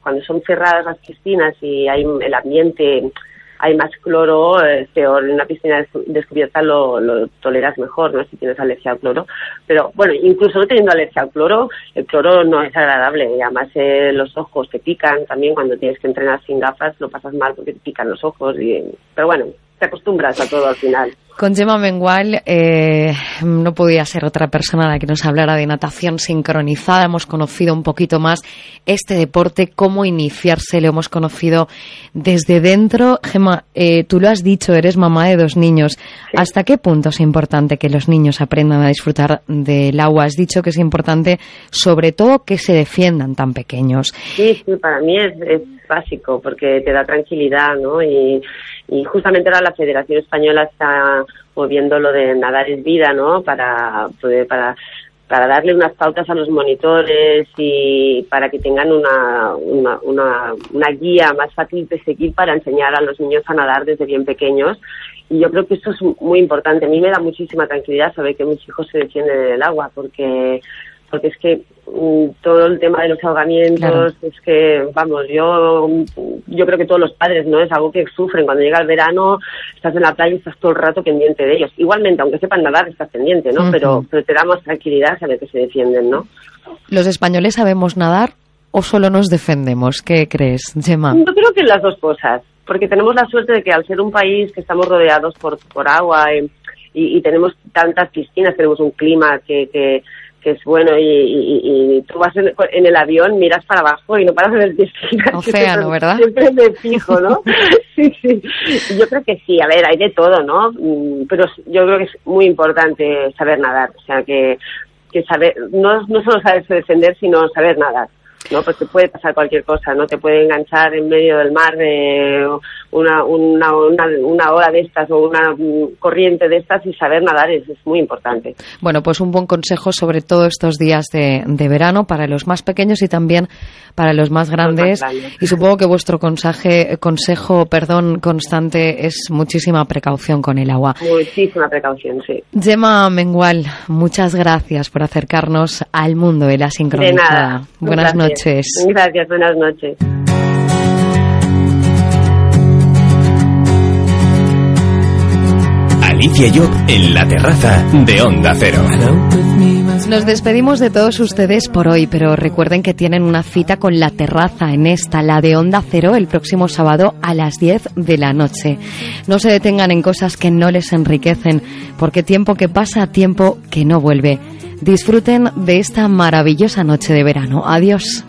cuando son cerradas las piscinas y hay el ambiente, hay más cloro, es peor. En una piscina des- descubierta lo, lo toleras mejor, ¿no? Si tienes alergia al cloro. Pero bueno, incluso no teniendo alergia al cloro, el cloro no es agradable. Y además eh, los ojos te pican también cuando tienes que entrenar sin gafas, lo pasas mal porque te pican los ojos. Y, pero bueno, te acostumbras a todo al final. Con Gemma Mengual eh, no podía ser otra persona la que nos hablara de natación sincronizada. Hemos conocido un poquito más este deporte, cómo iniciarse, lo hemos conocido desde dentro. Gemma, eh, tú lo has dicho, eres mamá de dos niños. ¿Hasta qué punto es importante que los niños aprendan a disfrutar del agua? Has dicho que es importante, sobre todo, que se defiendan tan pequeños. Sí, sí, para mí es, es básico porque te da tranquilidad, ¿no? Y, y justamente ahora la Federación Española está moviendo lo de nadar es vida, ¿no? Para para para darle unas pautas a los monitores y para que tengan una, una, una, una guía más fácil de seguir para enseñar a los niños a nadar desde bien pequeños. Y yo creo que eso es muy importante. A mí me da muchísima tranquilidad saber que mis hijos se defienden en el agua porque porque es que mm, todo el tema de los ahogamientos Claro. es que vamos yo yo creo que todos los padres no es algo que sufren cuando llega el verano estás en la playa y estás todo el rato pendiente de ellos igualmente aunque sepan nadar estás pendiente no pero pero te da más tranquilidad saber que se defienden no ¿Los españoles sabemos nadar o solo nos defendemos? ¿Qué crees, Gemma? Yo creo que las dos cosas, porque tenemos la suerte de que al ser un país que estamos rodeados por, por agua eh, y, y tenemos tantas piscinas, tenemos un clima que, que, que es bueno y, y- y tú vas en, en el avión, miras para abajo y no paras de ver piscinas. Océano, ¿verdad? Siempre me fijo, ¿no? sí, sí. Yo creo que sí, a ver, hay de todo, ¿no? Mm, Pero yo creo que es muy importante saber nadar, o sea, que, que saber, no, no solo saberse defender, sino saber nadar. ¿No? Porque puede pasar cualquier cosa, ¿no? Te puede enganchar en medio del mar eh, una, una, una, una ola de estas o una mm, corriente de estas y saber nadar es, es muy importante. Bueno, pues un buen consejo sobre todo estos días de, de verano para los más pequeños y también para los más grandes. grandes. Y supongo que vuestro conseje- consejo, perdón, constante es muchísima precaución con el agua. Muchísima precaución, sí. Gemma Mengual, muchas gracias por acercarnos al mundo de la De sincronizada. nada. Buenas placer. Noches. Gracias, buenas noches. Alicia Job en la terraza de Onda Cero. Nos despedimos de todos ustedes por hoy, pero recuerden que tienen una cita con la terraza en esta, la de Onda Cero, el próximo sábado a las 10 de la noche. No se detengan en cosas que no les enriquecen, porque tiempo que pasa, tiempo que no vuelve. Disfruten de esta maravillosa noche de verano. Adiós.